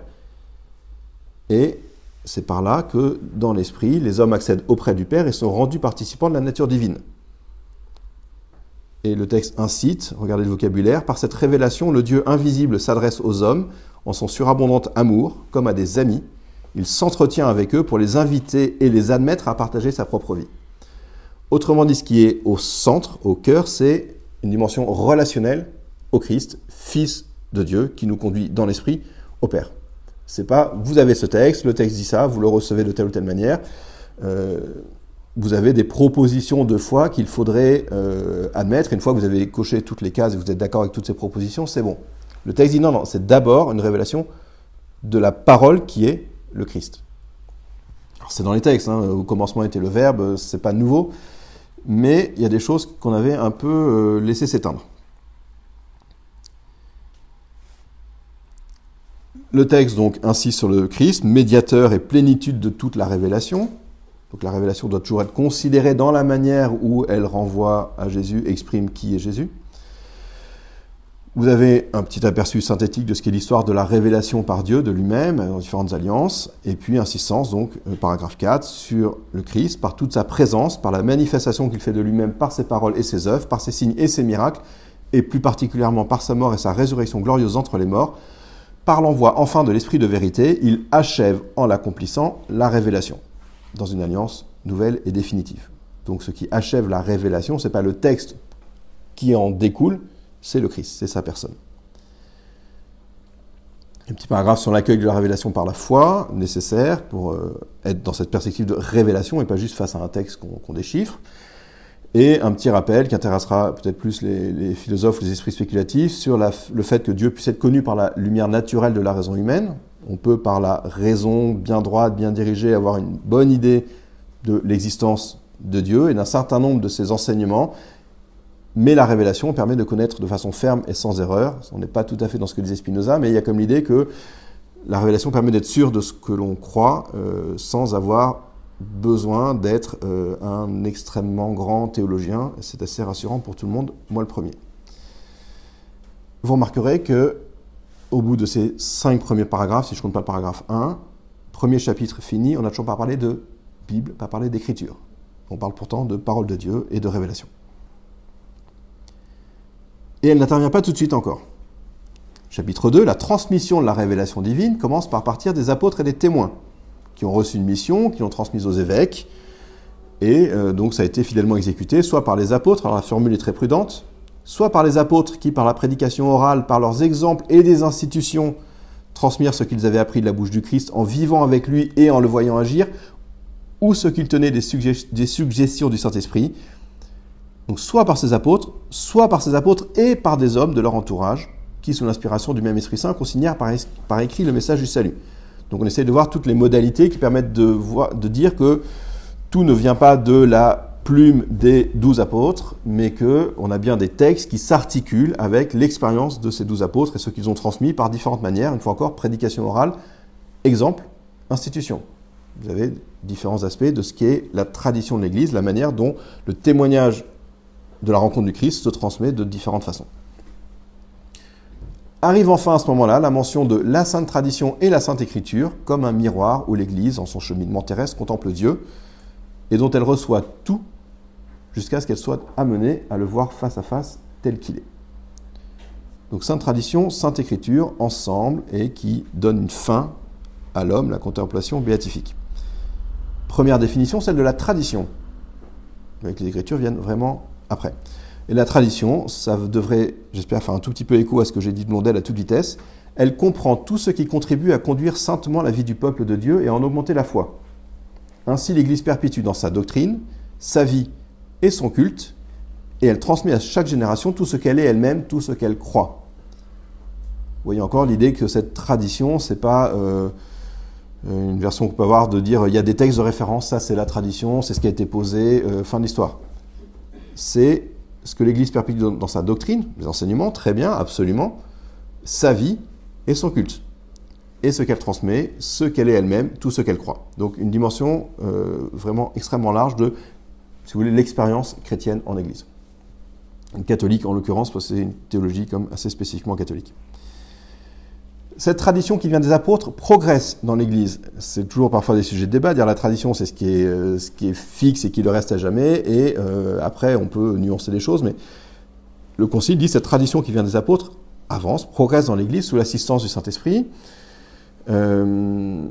Et c'est par là que, dans l'Esprit, les hommes accèdent auprès du Père et sont rendus participants de la nature divine. Et le texte incite, regardez le vocabulaire, par cette révélation, le Dieu invisible s'adresse aux hommes en son surabondant amour, comme à des amis. Il s'entretient avec eux pour les inviter et les admettre à partager sa propre vie. Autrement dit, ce qui est au centre, au cœur, c'est une dimension relationnelle au Christ, Fils de Dieu, qui nous conduit dans l'esprit au Père. C'est pas vous avez ce texte, le texte dit ça, vous le recevez de telle ou telle manière. Euh, vous avez des propositions de foi qu'il faudrait euh, admettre. Une fois que vous avez coché toutes les cases et vous êtes d'accord avec toutes ces propositions, c'est bon. Le texte dit non, non, c'est d'abord une révélation de la parole qui est le Christ. C'est dans les textes, hein, au commencement était le Verbe, c'est pas nouveau, mais il y a des choses qu'on avait un peu euh, laissé s'éteindre. Le texte donc insiste sur le Christ, médiateur et plénitude de toute la révélation. Donc la révélation doit toujours être considérée dans la manière où elle renvoie à Jésus, exprime qui est Jésus. Vous avez un petit aperçu synthétique de ce qu'est l'histoire de la révélation par Dieu de lui-même dans différentes alliances, et puis insistance, donc, le paragraphe 4, sur le Christ, par toute sa présence, par la manifestation qu'il fait de lui-même par ses paroles et ses œuvres, par ses signes et ses miracles, et plus particulièrement par sa mort et sa résurrection glorieuse entre les morts, par l'envoi enfin de l'Esprit de vérité, il achève en l'accomplissant la révélation dans une alliance nouvelle et définitive. Donc ce qui achève la révélation, ce n'est pas le texte qui en découle, c'est le Christ, c'est sa personne. Un petit paragraphe sur l'accueil de la révélation par la foi, nécessaire pour euh, être dans cette perspective de révélation et pas juste face à un texte qu'on déchiffre. Et un petit rappel qui intéressera peut-être plus les, philosophes les esprits spéculatifs sur le fait que Dieu puisse être connu par la lumière naturelle de la raison humaine, on peut, par la raison bien droite, bien dirigée, avoir une bonne idée de l'existence de Dieu et d'un certain nombre de ses enseignements, mais la révélation permet de connaître de façon ferme et sans erreur. On n'est pas tout à fait dans ce que disait Spinoza, mais il y a comme l'idée que la révélation permet d'être sûr de ce que l'on croit euh, sans avoir besoin d'être euh, un extrêmement grand théologien. C'est assez rassurant pour tout le monde, moi le premier. Vous remarquerez que au bout de ces cinq premiers paragraphes, si je ne compte pas le paragraphe 1, premier chapitre fini, on n'a toujours pas parlé de Bible, pas parlé d'écriture. On parle pourtant de parole de Dieu et de révélation. Et elle n'intervient pas tout de suite encore. Chapitre 2, la transmission de la révélation divine commence par partir des apôtres et des témoins, qui ont reçu une mission, qui l'ont transmise aux évêques, et euh, donc ça a été fidèlement exécuté, soit par les apôtres, alors la formule est très prudente, soit par les apôtres qui, par la prédication orale, par leurs exemples et des institutions, transmirent ce qu'ils avaient appris de la bouche du Christ en vivant avec lui et en le voyant agir, ou ce qu'ils tenaient des, suggestions du Saint-Esprit. Donc soit par ces apôtres, soit par ces apôtres et par des hommes de leur entourage, qui, sous l'inspiration du même Esprit Saint, consignèrent par, par, écrit le message du salut. Donc on essaie de voir toutes les modalités qui permettent de, de dire que tout ne vient pas de la plume des douze apôtres, mais qu'on a bien des textes qui s'articulent avec l'expérience de ces douze apôtres et ce qu'ils ont transmis par différentes manières. Une fois encore, prédication orale, exemple, institution. Vous avez différents aspects de ce qu'est la tradition de l'Église, la manière dont le témoignage de la rencontre du Christ se transmet de différentes façons. Arrive enfin à ce moment-là la mention de la Sainte Tradition et la Sainte Écriture comme un miroir où l'Église, en son cheminement terrestre, contemple Dieu et dont elle reçoit tout jusqu'à ce qu'elle soit amenée à le voir face à face tel qu'il est. Donc Sainte Tradition, Sainte Écriture, ensemble, et qui donne une fin à l'homme, la contemplation béatifique. Première définition, celle de la tradition. Les Écritures viennent vraiment après. Et la tradition, ça devrait, j'espère, faire un tout petit peu écho à ce que j'ai dit de Blondel à toute vitesse. Elle comprend tout ce qui contribue à conduire saintement la vie du peuple de Dieu et à en augmenter la foi. Ainsi, l'Église perpétue dans sa doctrine, sa vie et son culte, et elle transmet à chaque génération tout ce qu'elle est elle-même, tout ce qu'elle croit. Vous voyez encore l'idée que cette tradition, c'est pas euh, une version qu'on peut avoir de dire il y a des textes de référence, ça c'est la tradition, c'est ce qui a été posé, euh, fin de l'histoire. C'est ce que l'Église perpétue dans sa doctrine, les enseignements, très bien, absolument, sa vie et son culte. Et ce qu'elle transmet, ce qu'elle est elle-même, tout ce qu'elle croit. Donc une dimension euh, vraiment extrêmement large de, si vous voulez, l'expérience chrétienne en Église. Une catholique en l'occurrence, parce que c'est une théologie comme assez spécifiquement catholique. Cette tradition qui vient des apôtres progresse dans l'Église. C'est toujours parfois des sujets de débat. Dire la tradition, c'est ce qui est euh, fixe et qui le reste à jamais. Et euh, après, on peut nuancer les choses, mais le Concile dit cette tradition qui vient des apôtres avance, progresse dans l'Église sous l'assistance du Saint-Esprit. Euh,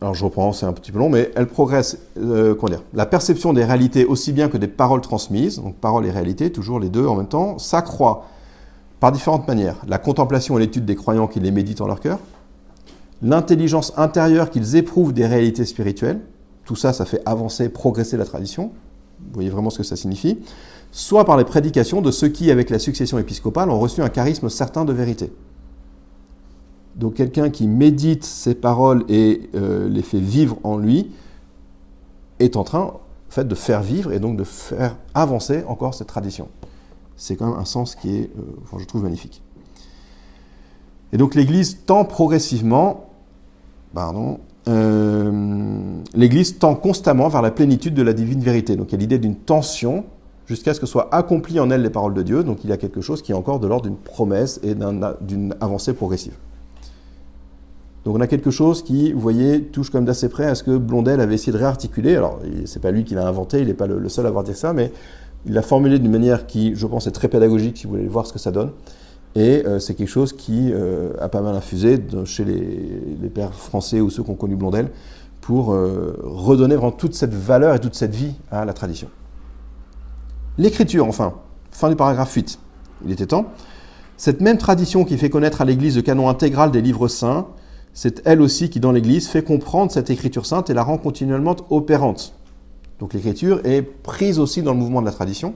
alors je reprends, c'est un petit peu long, mais elle progresse. La perception des réalités aussi bien que des paroles transmises, donc paroles et réalités, toujours les deux en même temps, s'accroît par différentes manières. La contemplation et l'étude des croyants qui les méditent en leur cœur, l'intelligence intérieure qu'ils éprouvent des réalités spirituelles, tout ça, ça fait avancer, progresser la tradition, vous voyez vraiment ce que ça signifie, soit par les prédications de ceux qui, avec la succession épiscopale, ont reçu un charisme certain de vérité. Donc quelqu'un qui médite ces paroles et euh, les fait vivre en lui est en train de faire vivre et donc de faire avancer encore cette tradition c'est quand même un sens qui est, euh, je trouve, magnifique. Et donc l'Église tend progressivement, pardon, euh, l'Église tend constamment vers la plénitude de la divine vérité. Donc il y a l'idée d'une tension jusqu'à ce que soient accomplies en elle les paroles de Dieu. Donc il y a quelque chose qui est encore de l'ordre d'une promesse et d'une avancée progressive. Donc on a quelque chose qui, vous voyez, touche comme d'assez près à ce que Blondel avait essayé de réarticuler. Alors c'est pas lui qui l'a inventé, il n'est pas le, le, seul à avoir dit ça, mais il l'a formulé d'une manière qui, je pense, est très pédagogique si vous voulez voir ce que ça donne. Et euh, c'est quelque chose qui euh, a pas mal infusé chez les, pères français ou ceux qui ont connu Blondel pour euh, redonner vraiment toute cette valeur et toute cette vie à la tradition. L'écriture, enfin, fin du paragraphe 8. Il était temps. Cette même tradition qui fait connaître à l'Église le canon intégral des livres saints, c'est elle aussi qui, dans l'Église, fait comprendre cette écriture sainte et la rend continuellement opérante. Donc l'écriture est prise aussi dans le mouvement de la tradition,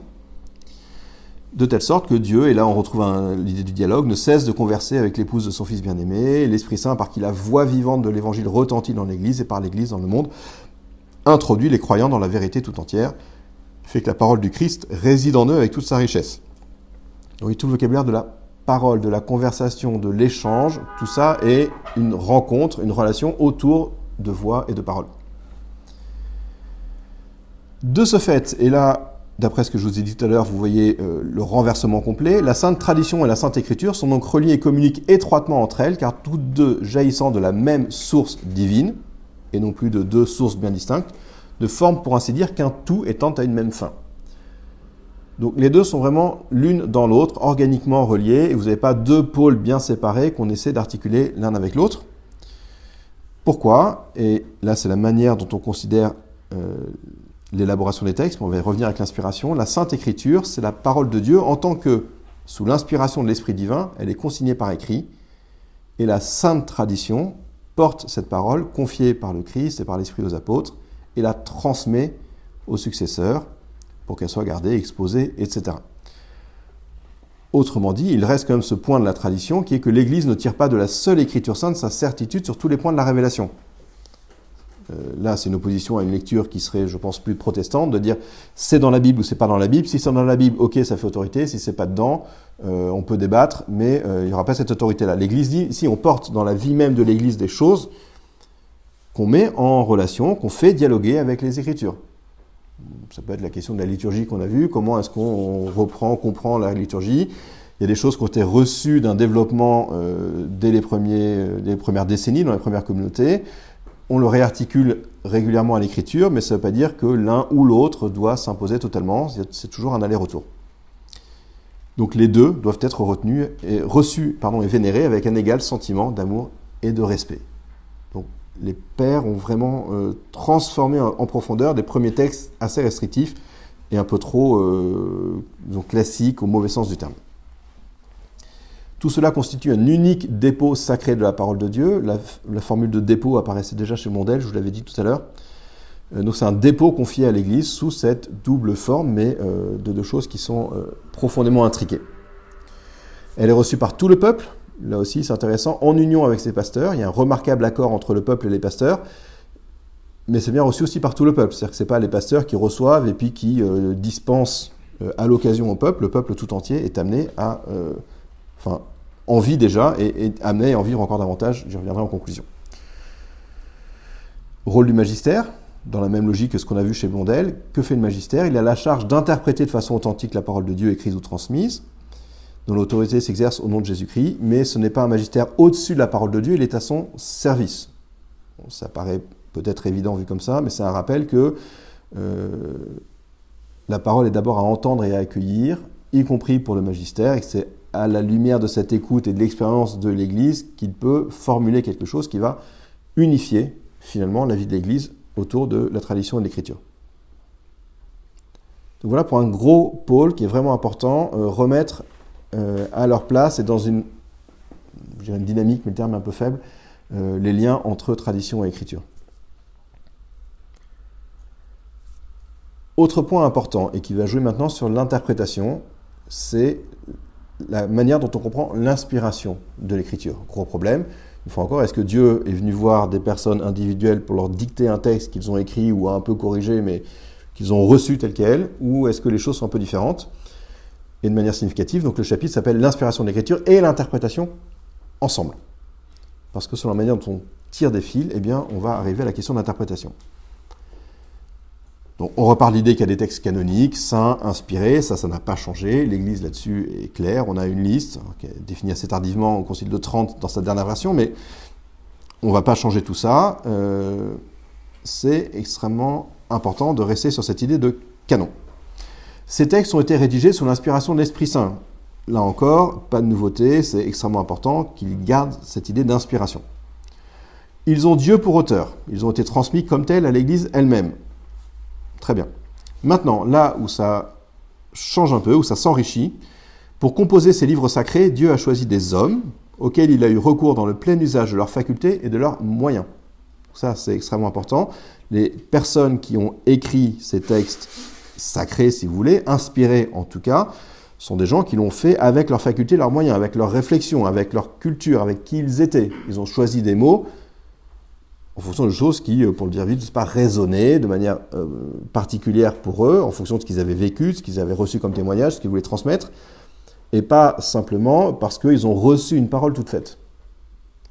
de telle sorte que Dieu, et là on retrouve l'idée du dialogue, ne cesse de converser avec l'épouse de son Fils bien-aimé, l'Esprit Saint, par qui la voix vivante de l'Évangile retentit dans l'Église et par l'Église dans le monde, introduit les croyants dans la vérité tout entière, fait que la parole du Christ réside en eux avec toute sa richesse. Donc tout le vocabulaire de la parole, de la conversation, de l'échange, tout ça est une rencontre, une relation autour de voix et de paroles. De ce fait, et là, d'après ce que je vous ai dit tout à l'heure, vous voyez euh, le renversement complet, la sainte tradition et la sainte écriture sont donc reliées et communiquent étroitement entre elles, car toutes deux jaillissant de la même source divine, et non plus de deux sources bien distinctes, ne forment pour ainsi dire qu'un tout étant à une même fin. Donc les deux sont vraiment l'une dans l'autre, organiquement reliées, et vous n'avez pas deux pôles bien séparés qu'on essaie d'articuler l'un avec l'autre. Pourquoi? Et là, c'est la manière dont on considère euh, l'élaboration des textes, on va y revenir avec l'inspiration. La Sainte Écriture, c'est la parole de Dieu en tant que, sous l'inspiration de l'Esprit divin, elle est consignée par écrit. Et la Sainte Tradition porte cette parole confiée par le Christ et par l'Esprit aux apôtres et la transmet aux successeurs pour qu'elle soit gardée, exposée, etc. Autrement dit, il reste quand même ce point de la tradition qui est que l'Église ne tire pas de la seule Écriture sainte sa certitude sur tous les points de la révélation. Euh, là, c'est une opposition à une lecture qui serait, je pense, plus protestante, de dire c'est dans la Bible ou c'est pas dans la Bible. Si c'est dans la Bible, ok, ça fait autorité. Si c'est pas dedans, euh, on peut débattre, mais euh, il n'y aura pas cette autorité-là. L'Église dit, si on porte dans la vie même de l'Église des choses qu'on met en relation, qu'on fait dialoguer avec les Écritures. Ça peut être la question de la liturgie qu'on a vue. Comment est-ce qu'on reprend, comprend la liturgie? Il y a des choses qui ont été reçues d'un développement dès, les dès les premières décennies dans les premières communautés on le réarticule régulièrement à l'écriture, mais ça ne veut pas dire que l'un ou l'autre doit s'imposer totalement, c'est toujours un aller-retour. Donc les deux doivent être retenus et reçus pardon, et vénérés avec un égal sentiment d'amour et de respect. Donc les pères ont vraiment euh, transformé en profondeur des premiers textes assez restrictifs et un peu trop euh, classiques au mauvais sens du terme. Tout cela constitue un unique dépôt sacré de la parole de Dieu. La, formule de dépôt apparaissait déjà chez Mondel, je vous l'avais dit tout à l'heure. Euh, donc c'est un dépôt confié à l'Église sous cette double forme, mais euh, de deux choses qui sont euh, profondément intriquées. Elle est reçue par tout le peuple, là aussi c'est intéressant, en union avec ses pasteurs. Il y a un remarquable accord entre le peuple et les pasteurs, mais c'est bien reçu aussi par tout le peuple. C'est-à-dire que ce n'est pas les pasteurs qui reçoivent et puis qui dispensent à l'occasion au peuple. Le peuple tout entier est amené à, enfin, en vie déjà, et, amené à en vivre encore davantage. J'y reviendrai en conclusion. Rôle du magistère, dans la même logique que ce qu'on a vu chez Blondel, que fait le magistère? Il a la charge d'interpréter de façon authentique la parole de Dieu écrite ou transmise, dont l'autorité s'exerce au nom de Jésus-Christ, mais ce n'est pas un magistère au-dessus de la parole de Dieu, il est à son service. ça paraît peut-être évident vu comme ça, mais c'est un rappel que euh, la parole est d'abord à entendre et à accueillir, y compris pour le magistère, et c'est à la lumière de cette écoute et de l'expérience de l'Église qu'il peut formuler quelque chose qui va unifier finalement la vie de l'Église autour de la tradition et de l'écriture. Donc voilà pour un gros pôle qui est vraiment important, euh, remettre euh, à leur place et dans une, dynamique, mais le terme est un peu faible, euh, les liens entre tradition et écriture. Autre point important et qui va jouer maintenant sur l'interprétation, c'est la manière dont on comprend l'inspiration de l'écriture. Gros problème, une fois encore, est-ce que Dieu est venu voir des personnes individuelles pour leur dicter un texte qu'ils ont écrit ou un peu corrigé, mais qu'ils ont reçu tel quel, ou est-ce que les choses sont un peu différentes Et de manière significative, donc le chapitre s'appelle l'inspiration de l'écriture et l'interprétation ensemble. Parce que selon la manière dont on tire des fils, eh bien, on va arriver à la question d'interprétation. Donc on repart l'idée qu'il y a des textes canoniques, saints, inspirés, ça, ça n'a pas changé. L'Église là-dessus est claire. On a une liste qui est définie assez tardivement au Concile de Trente dans sa dernière version, mais on ne va pas changer tout ça. Euh, c'est extrêmement important de rester sur cette idée de canon. Ces textes ont été rédigés sous l'inspiration de l'Esprit Saint. Là encore, pas de nouveauté, c'est extrêmement important qu'ils gardent cette idée d'inspiration. Ils ont Dieu pour auteur. Ils ont été transmis comme tels à l'Église elle-même. Très bien. Maintenant, là où ça change un peu, où ça s'enrichit, pour composer ces livres sacrés, Dieu a choisi des hommes auxquels il a eu recours dans le plein usage de leurs facultés et de leurs moyens. Ça, c'est extrêmement important. Les personnes qui ont écrit ces textes sacrés, si vous voulez, inspirés en tout cas, sont des gens qui l'ont fait avec leurs facultés, leurs moyens, avec leurs réflexions, avec leur culture, avec qui ils étaient. Ils ont choisi des mots en fonction de choses qui, euh, pour le dire vite, pas résonner de manière euh, particulière pour eux, en fonction de ce qu'ils avaient vécu, ce qu'ils avaient reçu comme témoignage, ce qu'ils voulaient transmettre, et pas simplement parce qu'ils ont reçu une parole toute faite.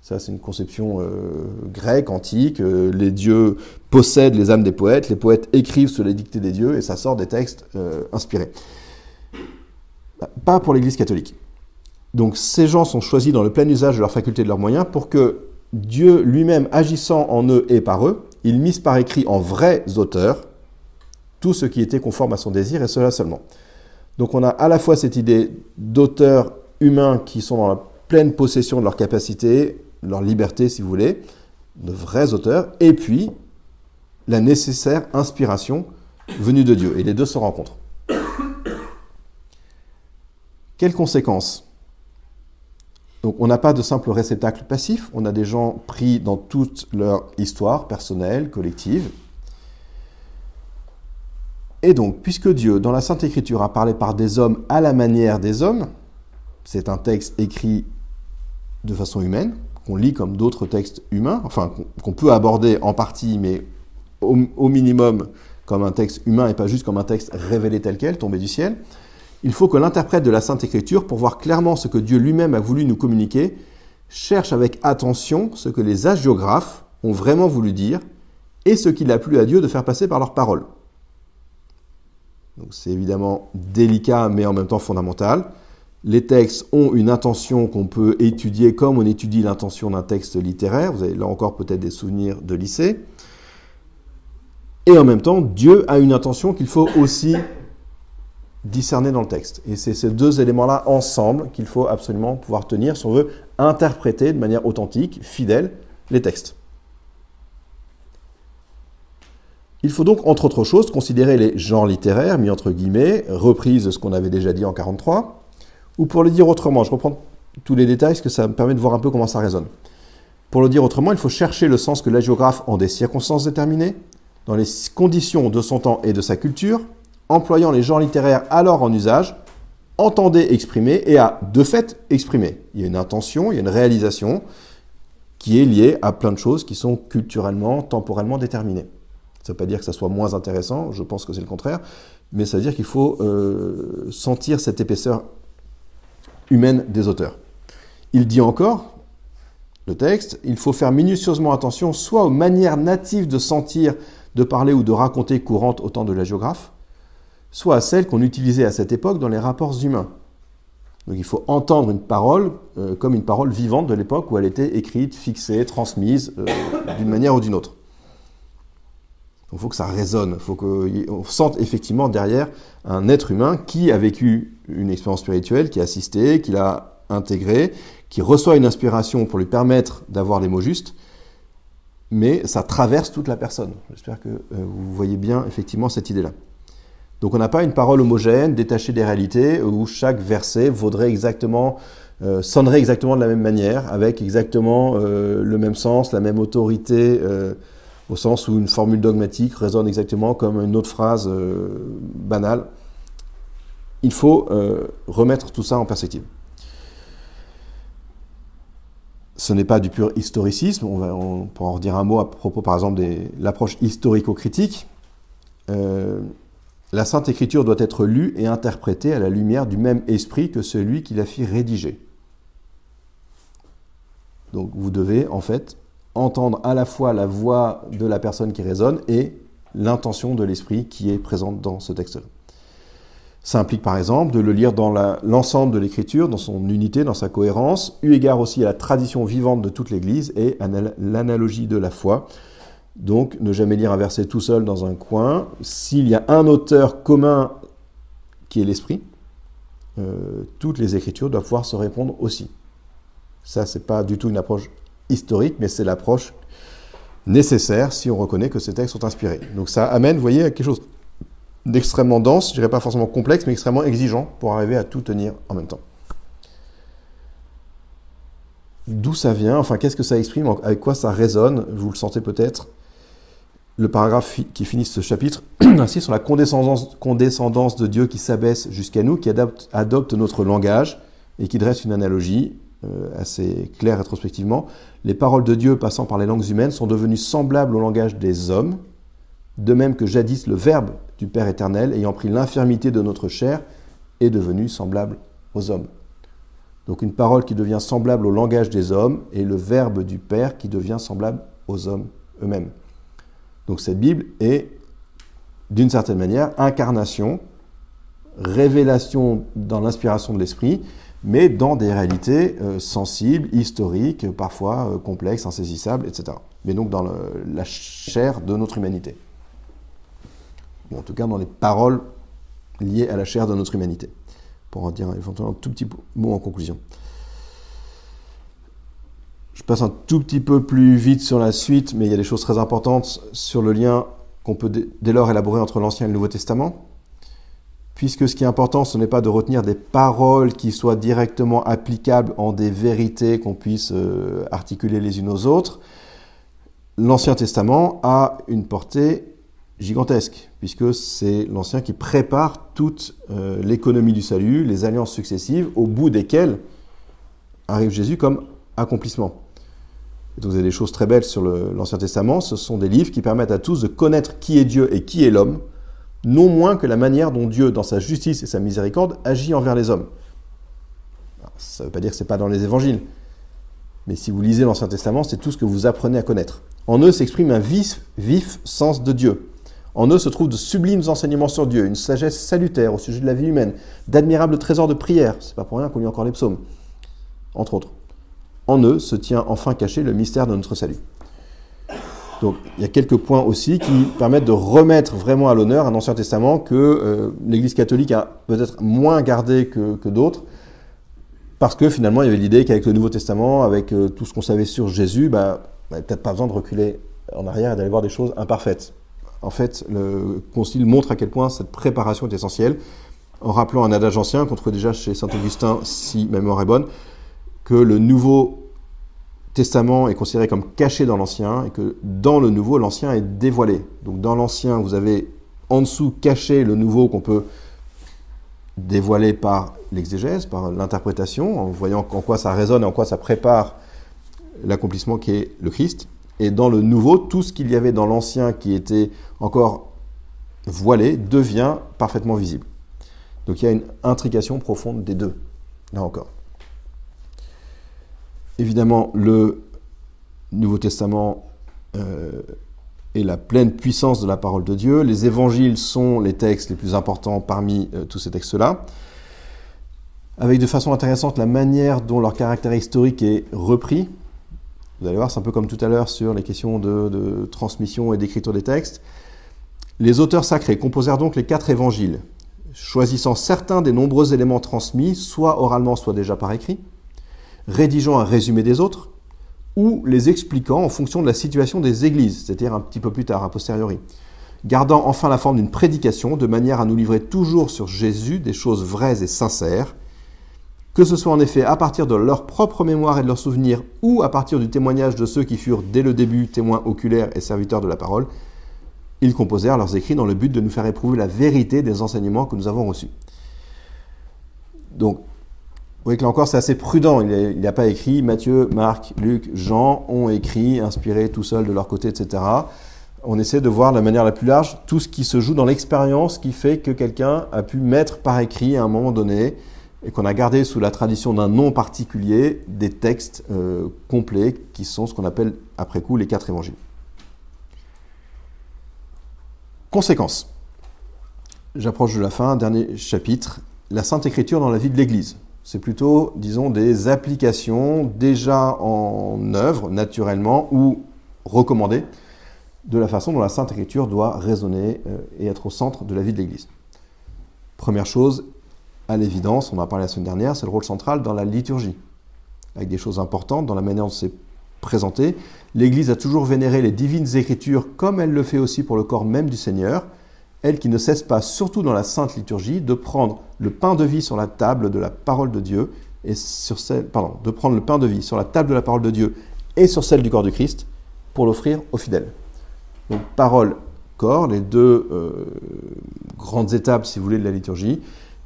Ça, c'est une conception euh, grecque, antique. les dieux possèdent les âmes des poètes, les poètes écrivent sous les dictées des dieux, et ça sort des textes inspirés. Pas pour l'Église catholique. Donc ces gens sont choisis dans le plein usage de leurs facultés et de leurs moyens pour que Dieu lui-même agissant en eux et par eux, il mise par écrit en vrais auteurs tout ce qui était conforme à son désir et cela seulement. Donc on a à la fois cette idée d'auteurs humains qui sont dans la pleine possession de leur capacité, leur liberté si vous voulez, de vrais auteurs, et puis la nécessaire inspiration venue de Dieu. Et les deux se rencontrent. Quelles conséquences donc on n'a pas de simple réceptacle passif, on a des gens pris dans toute leur histoire personnelle, collective. Et donc, puisque Dieu, dans la Sainte Écriture, a parlé par des hommes à la manière des hommes, c'est un texte écrit de façon humaine, qu'on lit comme d'autres textes humains, enfin qu'on peut aborder en partie, mais au, minimum comme un texte humain et pas juste comme un texte révélé tel quel, tombé du ciel il faut que l'interprète de la Sainte Écriture, pour voir clairement ce que Dieu lui-même a voulu nous communiquer, cherche avec attention ce que les agiographes ont vraiment voulu dire et ce qu'il a plu à Dieu de faire passer par leurs paroles. C'est évidemment délicat mais en même temps fondamental. Les textes ont une intention qu'on peut étudier comme on étudie l'intention d'un texte littéraire. Vous avez là encore peut-être des souvenirs de lycée. Et en même temps, Dieu a une intention qu'il faut aussi discerner dans le texte. Et c'est ces deux éléments-là ensemble qu'il faut absolument pouvoir tenir si on veut interpréter de manière authentique, fidèle, les textes. Il faut donc, entre autres choses, considérer les genres littéraires, mis entre guillemets, reprise de ce qu'on avait déjà dit en 43, ou pour le dire autrement, je reprends tous les détails, parce que ça me permet de voir un peu comment ça résonne. Pour le dire autrement, il faut chercher le sens que la géographe, en des circonstances déterminées, dans les conditions de son temps et de sa culture, employant les genres littéraires alors en usage, entendait exprimer et a de fait exprimé. Il y a une intention, il y a une réalisation qui est liée à plein de choses qui sont culturellement, temporellement déterminées. Ça ne veut pas dire que ça soit moins intéressant, je pense que c'est le contraire, mais ça veut dire qu'il faut euh, sentir cette épaisseur humaine des auteurs. Il dit encore, le texte, il faut faire minutieusement attention soit aux manières natives de sentir, de parler ou de raconter courantes au temps de la géographe, soit à celles qu'on utilisait à cette époque dans les rapports humains. Donc il faut entendre une parole euh, comme une parole vivante de l'époque où elle était écrite, fixée, transmise euh, d'une manière ou d'une autre. il faut que ça résonne, il faut qu'on sente effectivement derrière un être humain qui a vécu une expérience spirituelle, qui a assisté, qui l'a intégré, qui reçoit une inspiration pour lui permettre d'avoir les mots justes, mais ça traverse toute la personne. J'espère que euh, vous voyez bien effectivement cette idée-là. Donc on n'a pas une parole homogène, détachée des réalités, où chaque verset vaudrait exactement, euh, sonnerait exactement de la même manière, avec exactement euh, le même sens, la même autorité, euh, au sens où une formule dogmatique résonne exactement comme une autre phrase banale. Il faut remettre tout ça en perspective. Ce n'est pas du pur historicisme, on, va, on pourra en redire un mot à propos par exemple de l'approche historico-critique. La Sainte Écriture doit être lue et interprétée à la lumière du même esprit que celui qui la fit rédiger. Donc vous devez en fait entendre à la fois la voix de la personne qui résonne et l'intention de l'esprit qui est présente dans ce texte-là. Ça implique par exemple de le lire dans l'ensemble de l'écriture, dans son unité, dans sa cohérence, eu égard aussi à la tradition vivante de toute l'Église et à l'analogie de la foi, donc, ne jamais lire un verset tout seul dans un coin. S'il y a un auteur commun qui est l'esprit, euh, toutes les écritures doivent pouvoir se répondre aussi. Ça, c'est pas du tout une approche historique, mais c'est l'approche nécessaire si on reconnaît que ces textes sont inspirés. Donc ça amène, vous voyez, à quelque chose d'extrêmement dense, je dirais pas forcément complexe, mais extrêmement exigeant pour arriver à tout tenir en même temps. D'où ça vient, enfin qu'est-ce que ça exprime, avec quoi ça résonne, vous le sentez peut-être, le paragraphe qui finit ce chapitre insiste sur la condescendance, condescendance de Dieu qui s'abaisse jusqu'à nous, qui adopte, notre langage et qui dresse une analogie euh, assez claire rétrospectivement. Les paroles de Dieu passant par les langues humaines sont devenues semblables au langage des hommes, de même que jadis le Verbe du Père éternel, ayant pris l'infirmité de notre chair, est devenu semblable aux hommes. Donc une parole qui devient semblable au langage des hommes et le Verbe du Père qui devient semblable aux hommes eux-mêmes. Donc cette Bible est, d'une certaine manière, incarnation, révélation dans l'inspiration de l'esprit, mais dans des réalités euh, sensibles, historiques, parfois euh, complexes, insaisissables, etc. Mais donc dans la chair de notre humanité. en tout cas, dans les paroles liées à la chair de notre humanité. Pour en dire éventuellement un tout petit mot en conclusion. Je passe un tout petit peu plus vite sur la suite, mais il y a des choses très importantes sur le lien qu'on peut dès lors élaborer entre l'Ancien et le Nouveau Testament. Puisque ce qui est important, ce n'est pas de retenir des paroles qui soient directement applicables en des vérités qu'on puisse euh, articuler les unes aux autres. L'Ancien Testament a une portée gigantesque, puisque c'est l'Ancien qui prépare toute euh, l'économie du salut, les alliances successives, au bout desquelles arrive Jésus comme accomplissement donc vous avez des choses très belles sur l'Ancien Testament. Ce sont des livres qui permettent à tous de connaître qui est Dieu et qui est l'homme, non moins que la manière dont Dieu, dans sa justice et sa miséricorde, agit envers les hommes. ça ne veut pas dire que ce n'est pas dans les évangiles. Mais si vous lisez l'Ancien Testament, c'est tout ce que vous apprenez à connaître. En eux s'exprime un vif, vif sens de Dieu. En eux se trouvent de sublimes enseignements sur Dieu, une sagesse salutaire au sujet de la vie humaine, d'admirables trésors de prière. C'est pas pour rien qu'on lit encore les psaumes, entre autres en eux se tient enfin caché le mystère de notre salut. Donc il y a quelques points aussi qui permettent de remettre vraiment à l'honneur un Ancien Testament que euh, l'Église catholique a peut-être moins gardé que, d'autres, parce que finalement il y avait l'idée qu'avec le Nouveau Testament, avec euh, tout ce qu'on savait sur Jésus, bah, on n'avait peut-être pas besoin de reculer en arrière et d'aller voir des choses imparfaites. En fait, le Concile montre à quel point cette préparation est essentielle, en rappelant un adage ancien qu'on trouve déjà chez Saint Augustin, si ma mémoire est bonne, que le Nouveau Testament est considéré comme caché dans l'Ancien et que dans le Nouveau, l'Ancien est dévoilé. Donc dans l'Ancien, vous avez en dessous caché le Nouveau qu'on peut dévoiler par l'exégèse, par l'interprétation, en voyant en quoi ça résonne et en quoi ça prépare l'accomplissement qui est le Christ. Et dans le Nouveau, tout ce qu'il y avait dans l'Ancien qui était encore voilé devient parfaitement visible. Donc il y a une intrication profonde des deux, là encore. Évidemment, le Nouveau Testament euh, est la pleine puissance de la parole de Dieu. Les évangiles sont les textes les plus importants parmi euh, tous ces textes-là. Avec de façon intéressante la manière dont leur caractère historique est repris. Vous allez voir, c'est un peu comme tout à l'heure sur les questions de, de transmission et d'écriture des textes. Les auteurs sacrés composèrent donc les quatre évangiles, choisissant certains des nombreux éléments transmis, soit oralement, soit déjà par écrit rédigeant un résumé des autres, ou les expliquant en fonction de la situation des églises, c'est-à-dire un petit peu plus tard, a posteriori. Gardant enfin la forme d'une prédication, de manière à nous livrer toujours sur Jésus des choses vraies et sincères, que ce soit en effet à partir de leur propre mémoire et de leurs souvenirs, ou à partir du témoignage de ceux qui furent dès le début témoins oculaires et serviteurs de la parole, ils composèrent leurs écrits dans le but de nous faire éprouver la vérité des enseignements que nous avons reçus. Donc, voyez que là encore, c'est assez prudent. Il n'a pas écrit Matthieu, Marc, Luc, Jean ont écrit, inspiré tout seul de leur côté, etc. On essaie de voir de la manière la plus large tout ce qui se joue dans l'expérience qui fait que quelqu'un a pu mettre par écrit à un moment donné et qu'on a gardé sous la tradition d'un nom particulier des textes euh, complets qui sont ce qu'on appelle après coup les quatre évangiles. Conséquence. J'approche de la fin, dernier chapitre, la Sainte Écriture dans la vie de l'Église. C'est plutôt, disons, des applications déjà en œuvre naturellement ou recommandées de la façon dont la Sainte Écriture doit résonner euh, et être au centre de la vie de l'Église. Première chose, à l'évidence, on en a parlé la semaine dernière, c'est le rôle central dans la liturgie, avec des choses importantes dans la manière dont c'est présenté. L'Église a toujours vénéré les divines Écritures comme elle le fait aussi pour le corps même du Seigneur, elle qui ne cesse pas, surtout dans la sainte liturgie, de prendre le pain de vie sur la table de la parole de Dieu et sur celle, pardon, de prendre le pain de vie sur la table de la parole de Dieu et sur celle du corps du Christ pour l'offrir aux fidèles. Donc parole, corps, les deux euh, grandes étapes, si vous voulez, de la liturgie,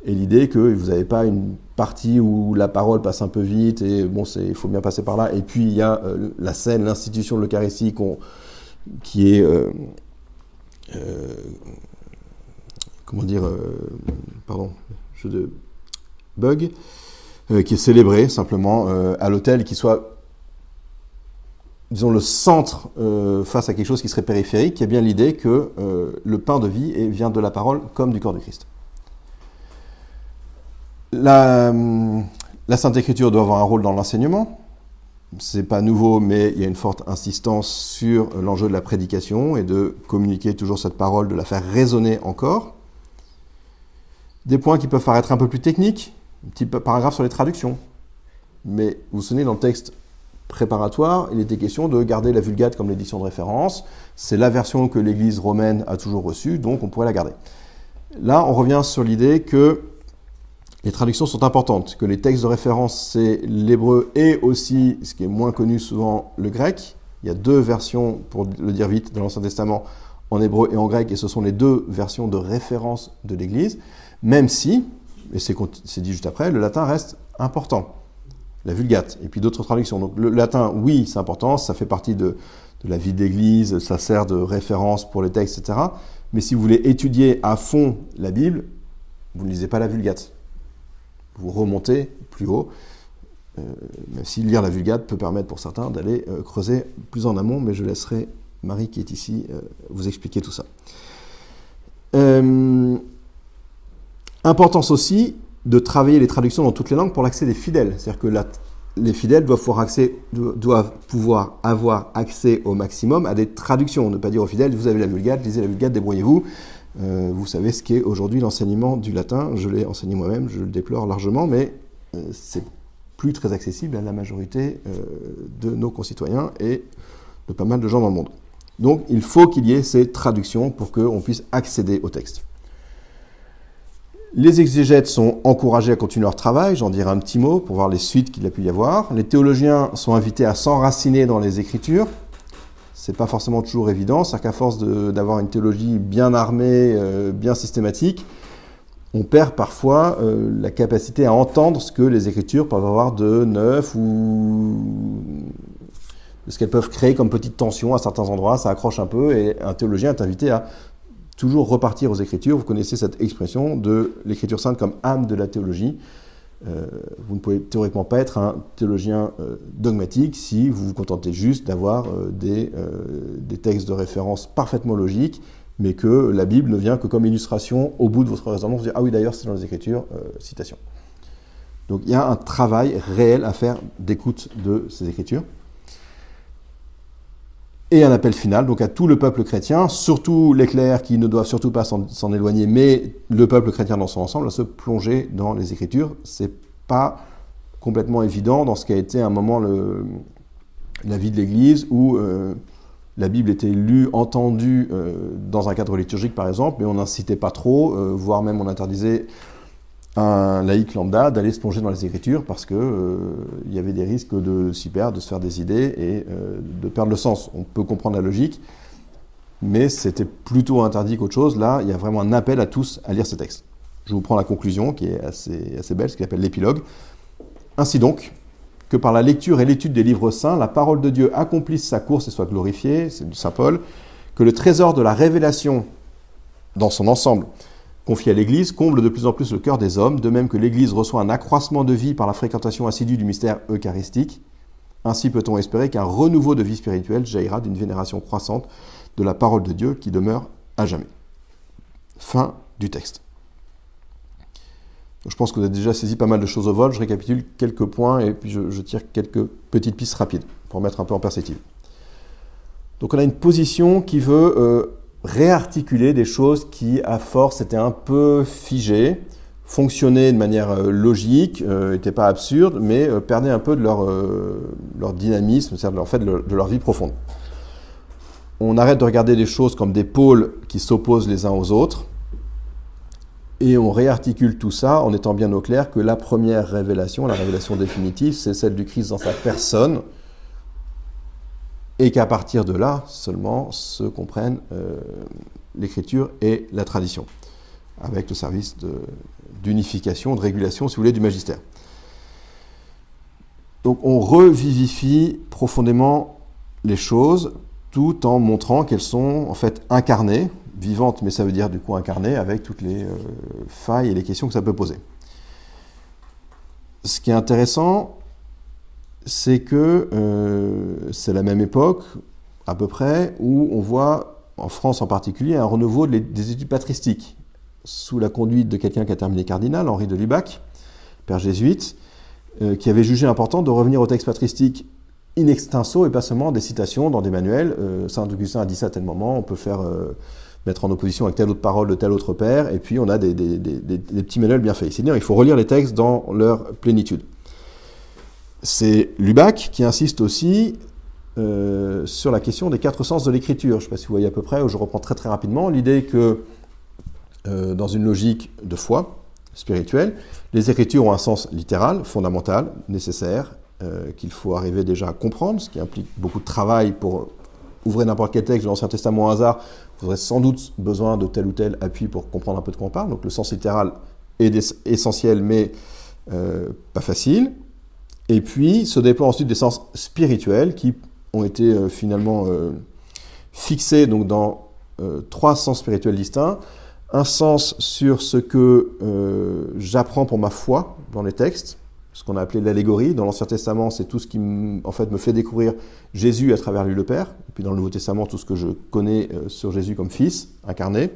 et l'idée que vous n'avez pas une partie où la parole passe un peu vite et bon, il faut bien passer par là, et puis il y a euh, la scène, l'institution de l'Eucharistie qui est euh, comment dire, euh, pardon, jeu de bug, euh, qui est célébré simplement euh, à l'hôtel, qui soit, disons, le centre face à quelque chose qui serait périphérique, qui a bien l'idée que le pain de vie vient de la parole comme du corps de Christ. La, la Sainte Écriture doit avoir un rôle dans l'enseignement. C'est pas nouveau, mais il y a une forte insistance sur l'enjeu de la prédication et de communiquer toujours cette parole, de la faire résonner encore. Des points qui peuvent paraître un peu plus techniques, un petit paragraphe sur les traductions. Mais vous vous souvenez, dans le texte préparatoire, il était question de garder la Vulgate comme l'édition de référence. C'est la version que l'Église romaine a toujours reçue, donc on pourrait la garder. Là, on revient sur l'idée que les traductions sont importantes, que les textes de référence, c'est l'hébreu et aussi, ce qui est moins connu souvent, le grec. Il y a deux versions, pour le dire vite, de l'Ancien Testament, en hébreu et en grec, et ce sont les deux versions de référence de l'Église même si, et c'est dit juste après, le latin reste important. La vulgate, et puis d'autres traductions. Donc le latin, oui, c'est important, ça fait partie de, la vie d'église, ça sert de référence pour les textes, etc. Mais si vous voulez étudier à fond la Bible, vous ne lisez pas la vulgate. Vous remontez plus haut, euh, même si lire la vulgate peut permettre pour certains d'aller euh, creuser plus en amont, mais je laisserai Marie qui est ici euh, vous expliquer tout ça. Importance aussi de travailler les traductions dans toutes les langues pour l'accès des fidèles. C'est-à-dire que les fidèles doivent pouvoir, accès, doivent pouvoir, avoir accès au maximum à des traductions. Ne pas dire aux fidèles, vous avez la Vulgate, lisez la Vulgate, débrouillez-vous. Euh, vous savez ce qu'est aujourd'hui l'enseignement du latin. Je l'ai enseigné moi-même, je le déplore largement, mais euh, c'est plus très accessible à la majorité euh, de nos concitoyens et de pas mal de gens dans le monde. Donc il faut qu'il y ait ces traductions pour qu'on puisse accéder au texte. Les exégètes sont encouragés à continuer leur travail, j'en dirai un petit mot pour voir les suites qu'il a pu y avoir. Les théologiens sont invités à s'enraciner dans les Écritures. C'est pas forcément toujours évident, c'est qu'à force d'avoir une théologie bien armée, euh, bien systématique, on perd parfois euh, la capacité à entendre ce que les Écritures peuvent avoir de neuf ou ce qu'elles peuvent créer comme petite tension à certains endroits, ça accroche un peu et un théologien est invité à toujours repartir aux Écritures. Vous connaissez cette expression de l'Écriture sainte comme âme de la théologie. Euh, vous ne pouvez théoriquement pas être un théologien euh, dogmatique si vous vous contentez juste d'avoir euh, des, des, textes de référence parfaitement logiques, mais que la Bible ne vient que comme illustration au bout de votre raisonnement. Vous dites, ah oui, d'ailleurs, c'est dans les Écritures, citation. Donc il y a un travail réel à faire d'écoute de ces Écritures et un appel final donc à tout le peuple chrétien, surtout les clercs qui ne doivent surtout pas s'en éloigner, mais le peuple chrétien dans son ensemble, à se plonger dans les Écritures. C'est pas complètement évident dans ce qui a été un moment la vie de l'Église où euh, la Bible était lue, entendue euh, dans un cadre liturgique par exemple, mais on n'incitait pas trop, euh, voire même on interdisait un laïc lambda d'aller se plonger dans les Écritures parce que euh, y avait des risques de s'y perdre, de se faire des idées et euh, de perdre le sens. On peut comprendre la logique, mais c'était plutôt interdit qu'autre chose. Là, il y a vraiment un appel à tous à lire ces textes. Je vous prends la conclusion qui est assez, assez belle, ce qu'il appelle l'épilogue. Ainsi donc, que par la lecture et l'étude des livres saints, la parole de Dieu accomplisse sa course et soit glorifiée, c'est du Saint Paul, que le trésor de la révélation dans son ensemble confié à l'Église comble de plus en plus le cœur des hommes, de même que l'Église reçoit un accroissement de vie par la fréquentation assidue du mystère eucharistique. Ainsi peut-on espérer qu'un renouveau de vie spirituelle jaillira d'une vénération croissante de la parole de Dieu qui demeure à jamais. Fin du texte. Je pense que vous avez déjà saisi pas mal de choses au vol. Je récapitule quelques points et puis je, tire quelques petites pistes rapides pour mettre un peu en perspective. Donc on a une position qui veut euh, réarticuler des choses qui, à force, étaient un peu figées, fonctionnaient de manière euh, logique, n'étaient euh, pas absurdes, mais euh, perdaient un peu de leur, leur dynamisme, c'est-à-dire en fait, de leur vie profonde. On arrête de regarder les choses comme des pôles qui s'opposent les uns aux autres, et on réarticule tout ça en étant bien au clair que la première révélation, la révélation définitive, c'est celle du Christ dans sa personne, et qu'à partir de là seulement se comprennent euh, l'écriture et la tradition, avec le service d'unification, de, régulation, si vous voulez, du magistère. Donc on revivifie profondément les choses tout en montrant qu'elles sont en fait incarnées, vivantes, mais ça veut dire du coup incarnées, avec toutes les euh, failles et les questions que ça peut poser. Ce qui est intéressant, c'est que euh, c'est la même époque, à peu près, où on voit, en France en particulier, un renouveau des études patristiques, sous la conduite de quelqu'un qui a terminé cardinal, Henri de Lubac, père jésuite, euh, qui avait jugé important de revenir au texte patristique in extenso et pas seulement des citations dans des manuels. Euh, Saint Augustin a dit ça à tel moment, on peut faire mettre en opposition avec telle autre parole de tel autre père, et puis on a des, petits manuels bien faits. C'est-à-dire il faut relire les textes dans leur plénitude. C'est Lubac qui insiste aussi euh, sur la question des quatre sens de l'écriture. Je ne sais pas si vous voyez à peu près, je reprends très très rapidement l'idée que euh, dans une logique de foi spirituelle, les écritures ont un sens littéral, fondamental, nécessaire, euh, qu'il faut arriver déjà à comprendre, ce qui implique beaucoup de travail pour ouvrir n'importe quel texte de l'Ancien Testament au hasard. Vous aurez sans doute besoin de tel ou tel appui pour comprendre un peu de quoi on parle. Donc le sens littéral est essentiel, mais pas facile. Et puis se déploient ensuite des sens spirituels qui ont été euh, finalement euh, fixés donc, dans euh, trois sens spirituels distincts. Un sens sur ce que j'apprends pour ma foi dans les textes, ce qu'on a appelé l'allégorie. Dans l'Ancien Testament, c'est tout ce qui en fait, me fait découvrir Jésus à travers lui le Père. Et puis dans le Nouveau Testament, tout ce que je connais sur Jésus comme Fils, incarné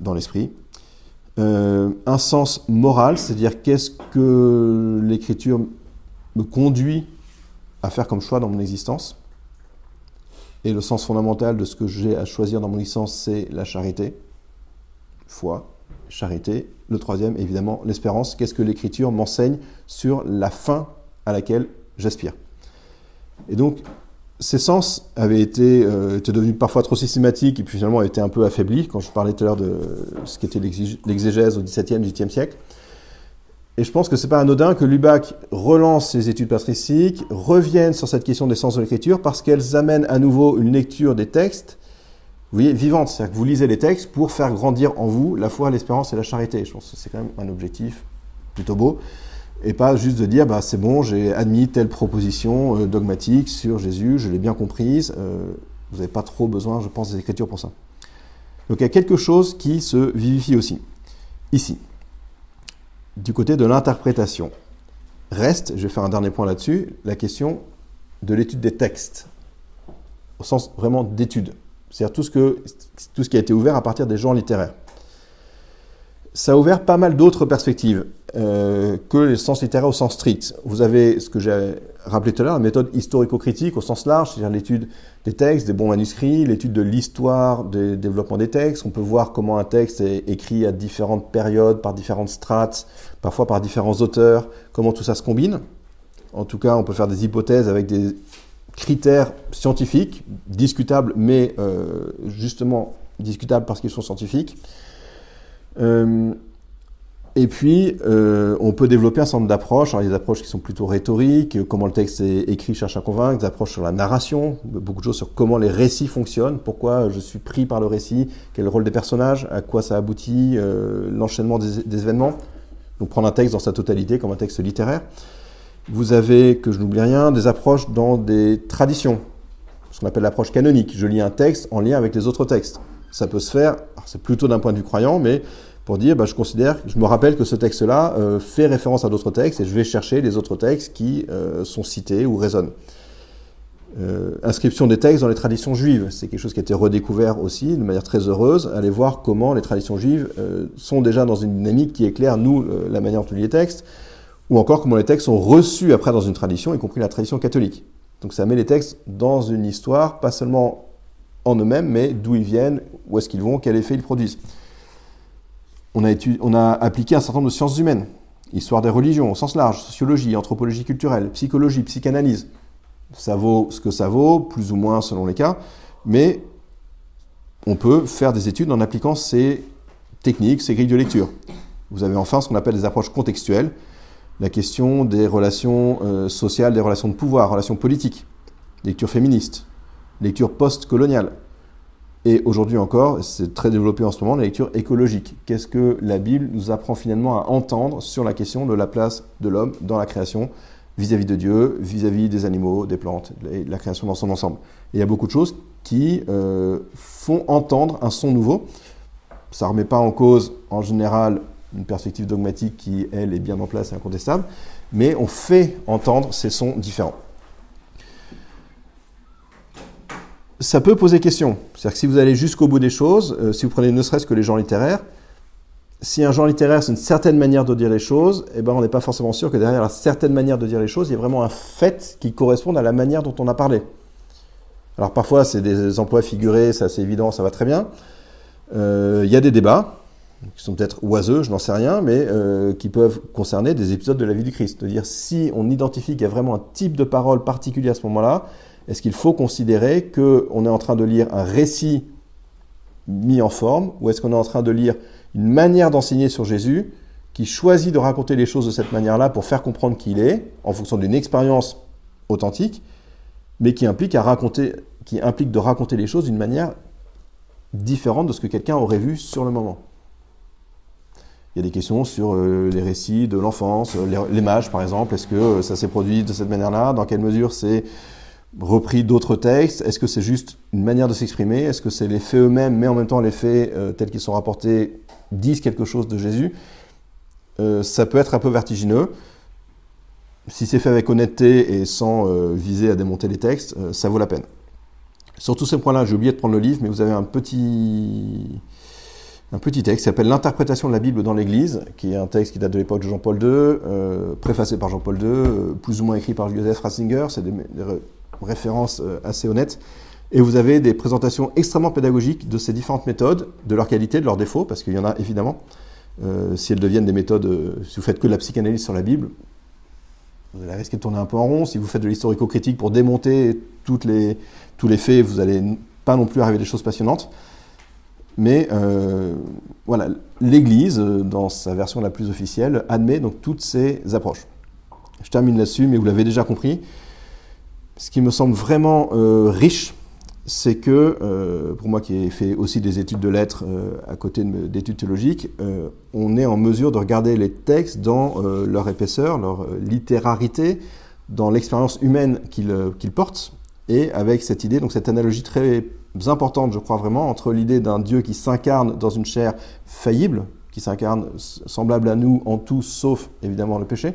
dans l'Esprit. Euh, un sens moral, c'est-à-dire qu'est-ce que l'écriture me conduit à faire comme choix dans mon existence. Et le sens fondamental de ce que j'ai à choisir dans mon existence, c'est la charité, foi, charité. Le troisième, évidemment, l'espérance. Qu'est-ce que l'écriture m'enseigne sur la fin à laquelle j'aspire Et donc, ces sens avaient été, euh, étaient devenus parfois trop systématiques et puis finalement été un peu affaiblis quand je parlais tout à l'heure de ce qu'était l'exégèse au XVIIe, XVIIIe siècle. Et je pense que c'est pas anodin que Lubac relance ses études patristiques, revienne sur cette question des sens de l'écriture parce qu'elles amènent à nouveau une lecture des textes, vous voyez, vivante. C'est-à-dire que vous lisez les textes pour faire grandir en vous la foi, l'espérance et la charité. Je pense que c'est quand même un objectif plutôt beau et pas juste de dire bah, c'est bon, j'ai admis telle proposition euh, dogmatique sur Jésus, je l'ai bien comprise. Euh, vous n'avez pas trop besoin, je pense, des Écritures pour ça. Donc il y a quelque chose qui se vivifie aussi. Ici, du côté de l'interprétation. Reste, je vais faire un dernier point là-dessus, la question de l'étude des textes, au sens vraiment d'étude. C'est-à-dire tout, ce tout ce qui a été ouvert à partir des genres littéraires ça a ouvert pas mal d'autres perspectives euh, que les sens littéraires au sens strict. Vous avez ce que j'ai rappelé tout à l'heure, la méthode historico-critique au sens large, c'est-à-dire l'étude des textes, des bons manuscrits, l'étude de l'histoire des développements des textes. On peut voir comment un texte est écrit à différentes périodes, par différentes strates, parfois par différents auteurs, comment tout ça se combine. En tout cas, on peut faire des hypothèses avec des critères scientifiques, discutables, mais euh, justement discutables parce qu'ils sont scientifiques. Euh, et puis, euh, on peut développer un certain nombre d'approches. Alors, il y a des approches qui sont plutôt rhétoriques, comment le texte est écrit cherche à convaincre, des approches sur la narration, beaucoup de choses sur comment les récits fonctionnent, pourquoi je suis pris par le récit, quel est le rôle des personnages, à quoi ça aboutit, euh, l'enchaînement des, des, événements. Donc, prendre un texte dans sa totalité comme un texte littéraire. Vous avez, que je n'oublie rien, des approches dans des traditions, ce qu'on appelle l'approche canonique. Je lis un texte en lien avec les autres textes. Ça peut se faire, c'est plutôt d'un point de vue croyant, mais pour dire, bah, je considère, je me rappelle que ce texte-là euh, fait référence à d'autres textes et je vais chercher les autres textes qui euh, sont cités ou résonnent. Euh, inscription des textes dans les traditions juives, c'est quelque chose qui a été redécouvert aussi de manière très heureuse. Allez voir comment les traditions juives sont déjà dans une dynamique qui éclaire, nous, la manière dont on lit les textes, ou encore comment les textes sont reçus après dans une tradition, y compris la tradition catholique. Donc ça met les textes dans une histoire, pas seulement en eux-mêmes, mais d'où ils viennent, où est-ce qu'ils vont, quel effet ils produisent on a, appliqué un certain nombre de sciences humaines, histoire des religions au sens large, sociologie, anthropologie culturelle, psychologie, psychanalyse. Ça vaut ce que ça vaut, plus ou moins selon les cas, mais on peut faire des études en appliquant ces techniques, ces grilles de lecture. Vous avez enfin ce qu'on appelle des approches contextuelles, la question des relations euh, sociales, des relations de pouvoir, relations politiques, lecture féministe, lecture post-coloniale, et aujourd'hui encore, c'est très développé en ce moment, la lecture écologique. Qu'est-ce que la Bible nous apprend finalement à entendre sur la question de la place de l'homme dans la création vis-à-vis de Dieu, vis-à-vis des animaux, des plantes, et la création dans son ensemble. Et il y a beaucoup de choses qui euh, font entendre un son nouveau. Ça ne remet pas en cause, en général, une perspective dogmatique qui, elle, est bien en place et incontestable, mais on fait entendre ces sons différents. Ça peut poser question. C'est-à-dire que si vous allez jusqu'au bout des choses, euh, si vous prenez ne serait-ce que les genres littéraires, si un genre littéraire c'est une certaine manière de dire les choses, eh ben on n'est pas forcément sûr que derrière la certaine manière de dire les choses, il y a vraiment un fait qui corresponde à la manière dont on a parlé. Alors parfois c'est des emplois figurés, c'est assez évident, ça va très bien. Euh, il y a des débats qui sont peut-être oiseux, je n'en sais rien, mais euh, qui peuvent concerner des épisodes de la vie du Christ. De dire si on identifie qu'il y a vraiment un type de parole particulier à ce moment-là, est-ce qu'il faut considérer qu'on est en train de lire un récit mis en forme ou est-ce qu'on est en train de lire une manière d'enseigner sur Jésus qui choisit de raconter les choses de cette manière-là pour faire comprendre qui il est en fonction d'une expérience authentique, mais qui implique, à raconter, qui implique de raconter les choses d'une manière différente de ce que quelqu'un aurait vu sur le moment? Il y a des questions sur euh, les récits de l'enfance, euh, les, mages par exemple, est-ce que euh, ça s'est produit de cette manière-là? Dans quelle mesure c'est repris d'autres textes? Est-ce que c'est juste une manière de s'exprimer? Est-ce que c'est les faits eux-mêmes, mais en même temps les faits euh, tels qu'ils sont rapportés disent quelque chose de Jésus? Euh, Ça peut être un peu vertigineux. Si c'est fait avec honnêteté et sans euh, viser à démonter les textes, ça vaut la peine. Sur tous ces points-là, j'ai oublié de prendre le livre, mais vous avez un petit, un petit texte qui s'appelle L'interprétation de la Bible dans l'Église, qui est un texte qui date de l'époque de Jean-Paul II, préfacé par Jean-Paul II, plus ou moins écrit par Joseph Ratzinger. C'est des, référence euh, assez honnête. Et vous avez des présentations extrêmement pédagogiques de ces différentes méthodes, de leur qualité, de leurs défauts, parce qu'il y en a évidemment. Euh, si elles deviennent des méthodes, euh, si vous faites que de la psychanalyse sur la Bible, vous allez risquer de tourner un peu en rond. Si vous faites de l'historico-critique pour démonter toutes les, tous les faits, vous n'allez pas non plus arriver à des choses passionnantes. Mais voilà, l'Église, dans sa version la plus officielle, admet donc toutes ces approches. Je termine là-dessus, mais vous l'avez déjà compris. Ce qui me semble vraiment euh, riche, c'est que, euh, pour moi qui ai fait aussi des études de lettres à côté d'études théologiques, on est en mesure de regarder les textes dans leur épaisseur, leur littérarité, dans l'expérience humaine qu'ils portent, et avec cette idée, donc cette analogie très importante, je crois vraiment, entre l'idée d'un Dieu qui s'incarne dans une chair faillible, qui s'incarne semblable à nous en tout, sauf évidemment le péché,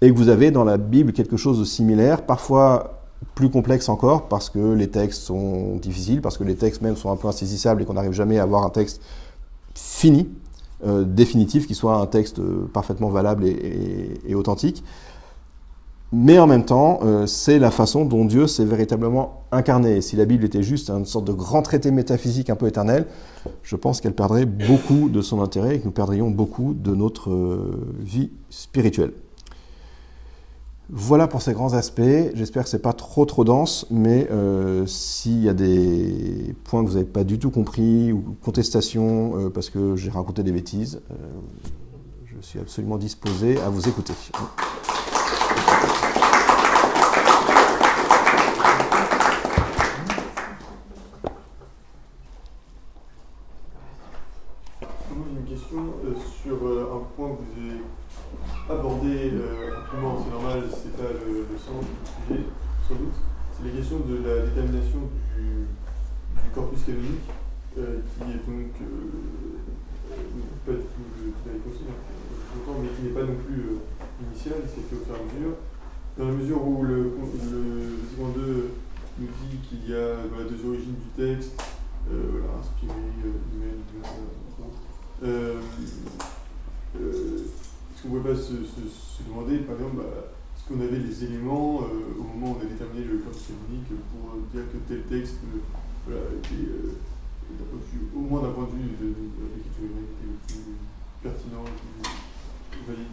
et que vous avez dans la Bible quelque chose de similaire, parfois plus complexe encore, parce que les textes sont difficiles, parce que les textes même sont un peu insaisissables et qu'on n'arrive jamais à avoir un texte fini, euh, définitif, qui soit un texte parfaitement valable et authentique mais en même temps, euh, c'est la façon dont Dieu s'est véritablement incarné. si la Bible était juste une sorte de grand traité métaphysique un peu éternel, je pense qu'elle perdrait beaucoup de son intérêt et que nous perdrions beaucoup de notre euh, vie spirituelle. Voilà pour ces grands aspects. J'espère que ce n'est pas trop trop dense, mais euh, s'il y a des points que vous n'avez pas du tout compris ou contestations parce que j'ai raconté des bêtises, je suis absolument disposé à vous écouter. De la détermination du, corpus canonique, euh, qui est donc euh, pas du tout hein, mais qui n'est pas non plus euh, initial, c'est fait au fur et à mesure. Dans la mesure où le, le 2 nous dit qu'il y a deux origines du texte, voilà, inspiré, humaine, est-ce qu'on ne pourrait pas se, demander, par exemple, bah, qu'on avait les éléments euh, au moment où on a déterminé le corpus canonique pour dire que tel texte euh, était, euh, au moins d'un point de vue de, l'écriture hébraïque, était le plus pertinent, le plus valide.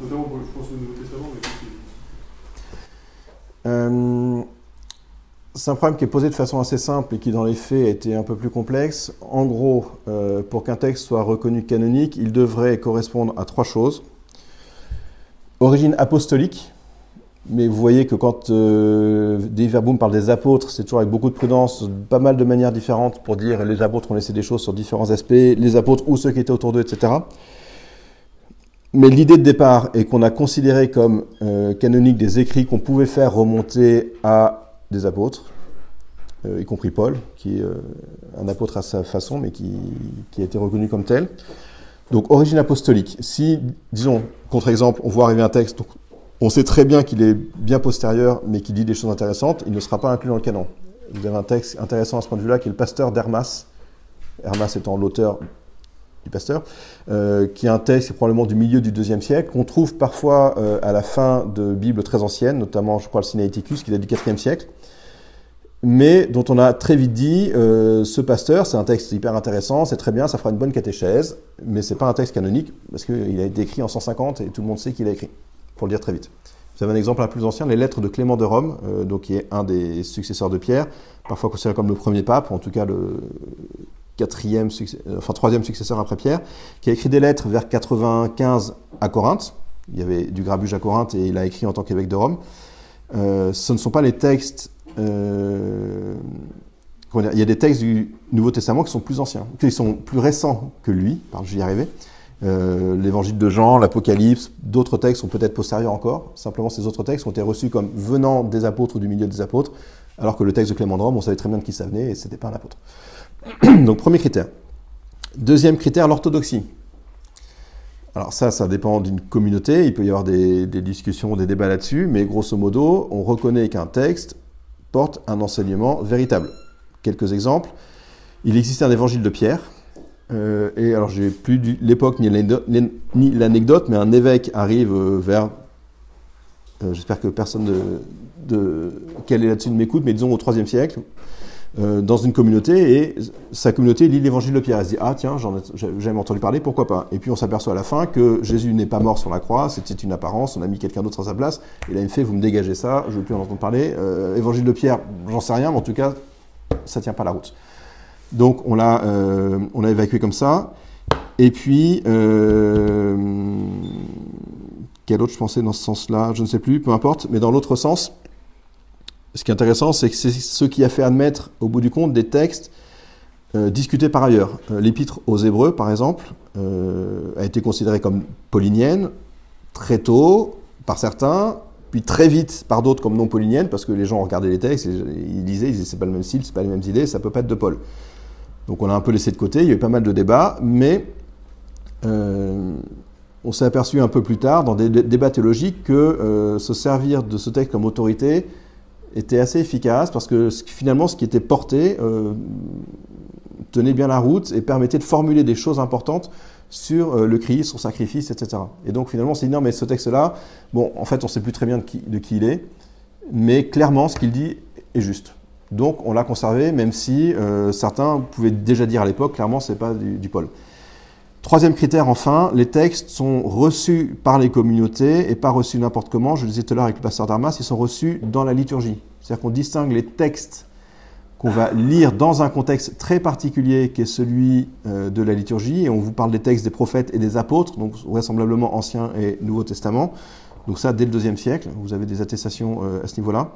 Notamment, pour, je pense, au Nouveau Testament, mais c'est un problème qui est posé de façon assez simple et qui, dans les faits, a été un peu plus complexe. En gros, euh, pour qu'un texte soit reconnu canonique, il devrait correspondre à trois choses. Origine apostolique, mais vous voyez que quand euh, Boom parle des apôtres, c'est toujours avec beaucoup de prudence, pas mal de manières différentes pour dire les apôtres ont laissé des choses sur différents aspects, les apôtres ou ceux qui étaient autour d'eux, etc. Mais l'idée de départ est qu'on a considéré comme euh, canonique des écrits qu'on pouvait faire remonter à des apôtres, euh, y compris Paul, qui est euh, un apôtre à sa façon, mais qui, qui a été reconnu comme tel. Donc, origine apostolique. Si, disons, contre-exemple, on voit arriver un texte, on sait très bien qu'il est bien postérieur, mais qu'il dit des choses intéressantes, il ne sera pas inclus dans le canon. Vous avez un texte intéressant à ce point de vue-là, qui est le pasteur d'Hermas, Hermas étant l'auteur du pasteur, euh, qui est un texte probablement du milieu du deuxième siècle, qu'on trouve parfois euh, à la fin de Bibles très anciennes, notamment, je crois, le Sinaiticus, qui date du IVe siècle, mais dont on a très vite dit, euh, ce pasteur, c'est un texte hyper intéressant, c'est très bien, ça fera une bonne catéchèse, mais c'est pas un texte canonique, parce qu'il a été écrit en 150 et tout le monde sait qu'il a écrit pour le dire très vite. Vous avez un exemple un plus ancien, les lettres de Clément de Rome, euh, donc qui est un des successeurs de Pierre, parfois considéré comme le premier pape, en tout cas le quatrième, euh, enfin troisième successeur après Pierre, qui a écrit des lettres vers 95 à Corinthe. Il y avait du grabuge à Corinthe et il a écrit en tant qu'évêque de Rome. Ce ne sont pas les textes. Il y a des textes du Nouveau Testament qui sont plus anciens, qui sont plus récents que lui, j'y arrivais. Euh, l'évangile de Jean, l'Apocalypse, d'autres textes sont peut-être postérieurs encore. Simplement, ces autres textes ont été reçus comme venant des apôtres ou du milieu des apôtres, alors que le texte de Clément de Rome, on savait très bien de qui ça venait et ce n'était pas un apôtre. Donc, premier critère. Deuxième critère, l'orthodoxie. Alors ça, ça dépend d'une communauté, il peut y avoir des discussions, des débats là-dessus, mais grosso modo, on reconnaît qu'un texte porte un enseignement véritable. Quelques exemples. Il existait un évangile de Pierre, euh, et alors, j'ai plus l'époque ni l'anecdote, mais un évêque arrive euh, vers. Euh, j'espère que personne de, de, est là-dessus ne m'écoute, mais disons au IIIe siècle, dans une communauté et sa communauté lit l'évangile de Pierre. Elle se dit Ah, tiens, ai jamais entendu parler, pourquoi pas? Et puis on s'aperçoit à la fin que Jésus n'est pas mort sur la croix, c'était une apparence, on a mis quelqu'un d'autre à sa place. Et là, il me fait Vous me dégagez ça, je ne veux plus en entendre parler. Euh, évangile de Pierre, j'en sais rien, mais en tout cas, ça tient pas la route. Donc on l'a euh, évacué comme ça. Et puis, euh, quel autre je pensais dans ce sens-là? Je ne sais plus, peu importe. Mais dans l'autre sens, ce qui est intéressant, c'est que c'est ce qui a fait admettre, au bout du compte, des textes euh, discutés par ailleurs. Euh, L'épître aux Hébreux, par exemple, euh, a été considérée comme paulinienne très tôt par certains, puis très vite par d'autres comme non paulinienne, parce que les gens regardaient les textes, et ils lisaient, ils disaient c'est pas le même style, c'est pas les mêmes idées, ça peut pas être de Paul. Donc on l'a un peu laissé de côté, il y a eu pas mal de débats, mais on s'est aperçu un peu plus tard, dans des dé- débats théologiques, que se servir de ce texte comme autorité était assez efficace, parce que finalement ce qui était porté euh, tenait bien la route et permettait de formuler des choses importantes sur euh, le Christ, son sacrifice, etc. Et donc finalement on s'est dit non mais ce texte-là, bon en fait on ne sait plus très bien de qui, de qui il est, mais clairement ce qu'il dit est juste. Donc on l'a conservé, même si euh, certains pouvaient déjà dire à l'époque, clairement, c'est pas du, du Paul. Troisième critère, enfin, les textes sont reçus par les communautés et pas reçus n'importe comment. Je le disais tout à l'heure avec le pasteur Darmas, ils sont reçus dans la liturgie. C'est-à-dire qu'on distingue les textes qu'on va lire dans un contexte très particulier qui est celui euh, de la liturgie. Et on vous parle des textes des prophètes et des apôtres, donc vraisemblablement Ancien et Nouveau Testament. Donc ça, dès le deuxième siècle, vous avez des attestations euh, à ce niveau-là.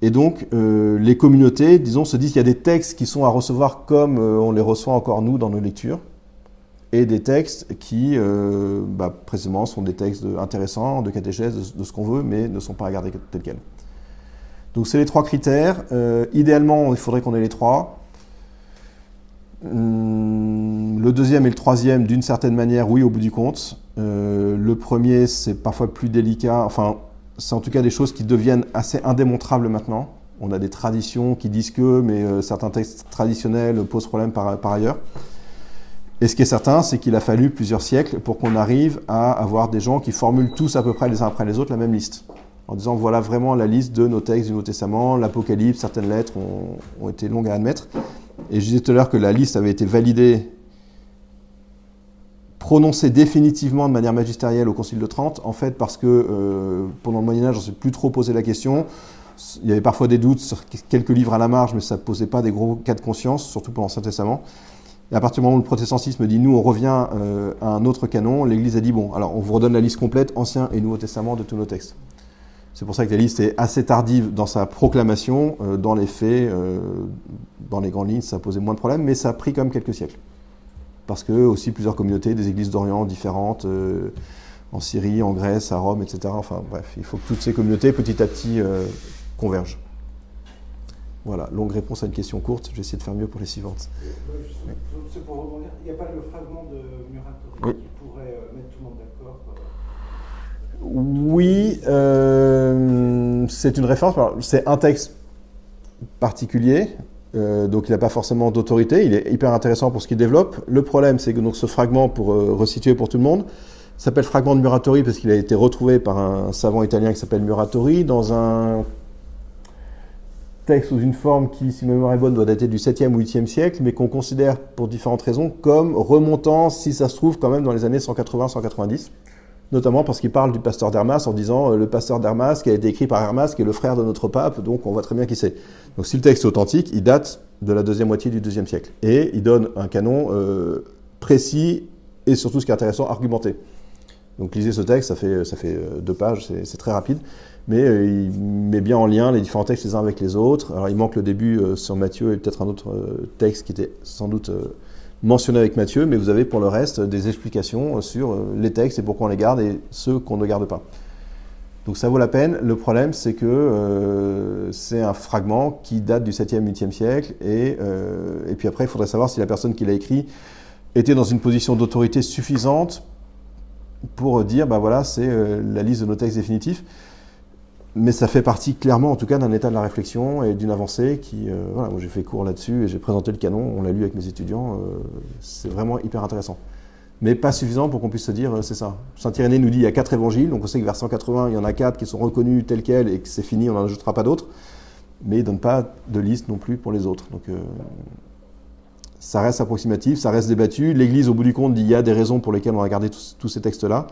Et donc, euh, les communautés, disons, se disent qu'il y a des textes qui sont à recevoir comme on les reçoit encore nous dans nos lectures, et des textes qui, euh, bah, précisément, sont des textes intéressants, de catéchèse, de, ce qu'on veut, mais ne sont pas à garder tels quels. Donc, c'est les trois critères. Euh, idéalement, il faudrait qu'on ait les trois. Hum, le deuxième et le troisième, d'une certaine manière, oui, au bout du compte. Euh, le premier, c'est parfois plus délicat. Enfin, c'est en tout cas des choses qui deviennent assez indémontrables maintenant. On a des traditions qui disent que, mais certains textes traditionnels posent problème par ailleurs. Et ce qui est certain, c'est qu'il a fallu plusieurs siècles pour qu'on arrive à avoir des gens qui formulent tous à peu près les uns après les autres la même liste. En disant voilà vraiment la liste de nos textes du Nouveau Testament, l'Apocalypse, certaines lettres ont, été longues à admettre. Et je disais tout à l'heure que la liste avait été validée, prononcée définitivement de manière magistérielle au Concile de Trente, en fait parce que euh, pendant le Moyen Âge, on ne s'est plus trop posé la question. Il y avait parfois des doutes sur quelques livres à la marge, mais ça ne posait pas des gros cas de conscience, surtout pendant l'Ancien Testament. Et à partir du moment où le protestantisme dit nous on revient euh, à un autre canon, l'Église a dit bon, alors on vous redonne la liste complète, Ancien et Nouveau Testament de tous nos textes. C'est pour ça que la liste est assez tardive dans sa proclamation. Euh, dans les faits, euh, dans les grandes lignes, ça posait moins de problèmes, mais ça a pris quand même quelques siècles. Parce que aussi plusieurs communautés, des églises d'Orient différentes, en Syrie, en Grèce, à Rome, etc. Enfin bref, il faut que toutes ces communautés petit à petit convergent. Voilà, longue réponse à une question courte. Je vais essayer de faire mieux pour les suivantes. C'est pour rebondir. Il n'y a pas le fragment de Muratori Oui. qui pourrait euh, mettre tout le monde d'accord Oui, euh, c'est une référence. C'est un texte particulier, euh, donc il n'a pas forcément d'autorité. Il est hyper intéressant pour ce qu'il développe. Le problème, c'est que donc, ce fragment, pour euh, resituer pour tout le monde, s'appelle fragment de Muratori parce qu'il a été retrouvé par un savant italien qui s'appelle Muratori dans un texte sous une forme qui, si ma mémoire est bonne, doit dater du 7e ou 8e siècle, mais qu'on considère pour différentes raisons comme remontant, si ça se trouve, quand même dans les années 180-190 notamment parce qu'il parle du pasteur d'Hermas en disant euh, le pasteur d'Hermas qui a été écrit par Hermas, qui est le frère de notre pape, donc on voit très bien qui c'est. Donc si le texte est authentique, il date de la deuxième moitié du deuxième siècle. Et il donne un canon euh, précis et surtout, ce qui est intéressant, argumenté. Donc lisez ce texte, ça fait, ça fait euh, deux pages, c'est c'est très rapide, mais euh, il met bien en lien les différents textes les uns avec les autres. Alors il manque le début euh, sur Matthieu et peut-être un autre euh, texte qui était sans doute mentionné avec Matthieu, mais vous avez pour le reste des explications sur les textes et pourquoi on les garde et ceux qu'on ne garde pas. Donc ça vaut la peine. Le problème, c'est que c'est un fragment qui date du 7e, 8e siècle, et, et puis après, il faudrait savoir si la personne qui l'a écrit était dans une position d'autorité suffisante pour dire, bah voilà, c'est la liste de nos textes définitifs. Mais ça fait partie clairement, en tout cas, d'un état de la réflexion et d'une avancée qui, euh, voilà, moi j'ai fait cours là-dessus et j'ai présenté le canon, on l'a lu avec mes étudiants, euh, c'est vraiment hyper intéressant. Mais pas suffisant pour qu'on puisse se dire, euh, c'est ça. Saint Irénée nous dit, il y a quatre évangiles, donc on sait que vers 180, il y en a quatre qui sont reconnus tels quels et que c'est fini, on n'en ajoutera pas d'autres. mais il ne donne pas de liste non plus pour les autres. Donc ça reste approximatif, ça reste débattu. L'Église, au bout du compte, dit il y a des raisons pour lesquelles on a gardé tous ces textes-là.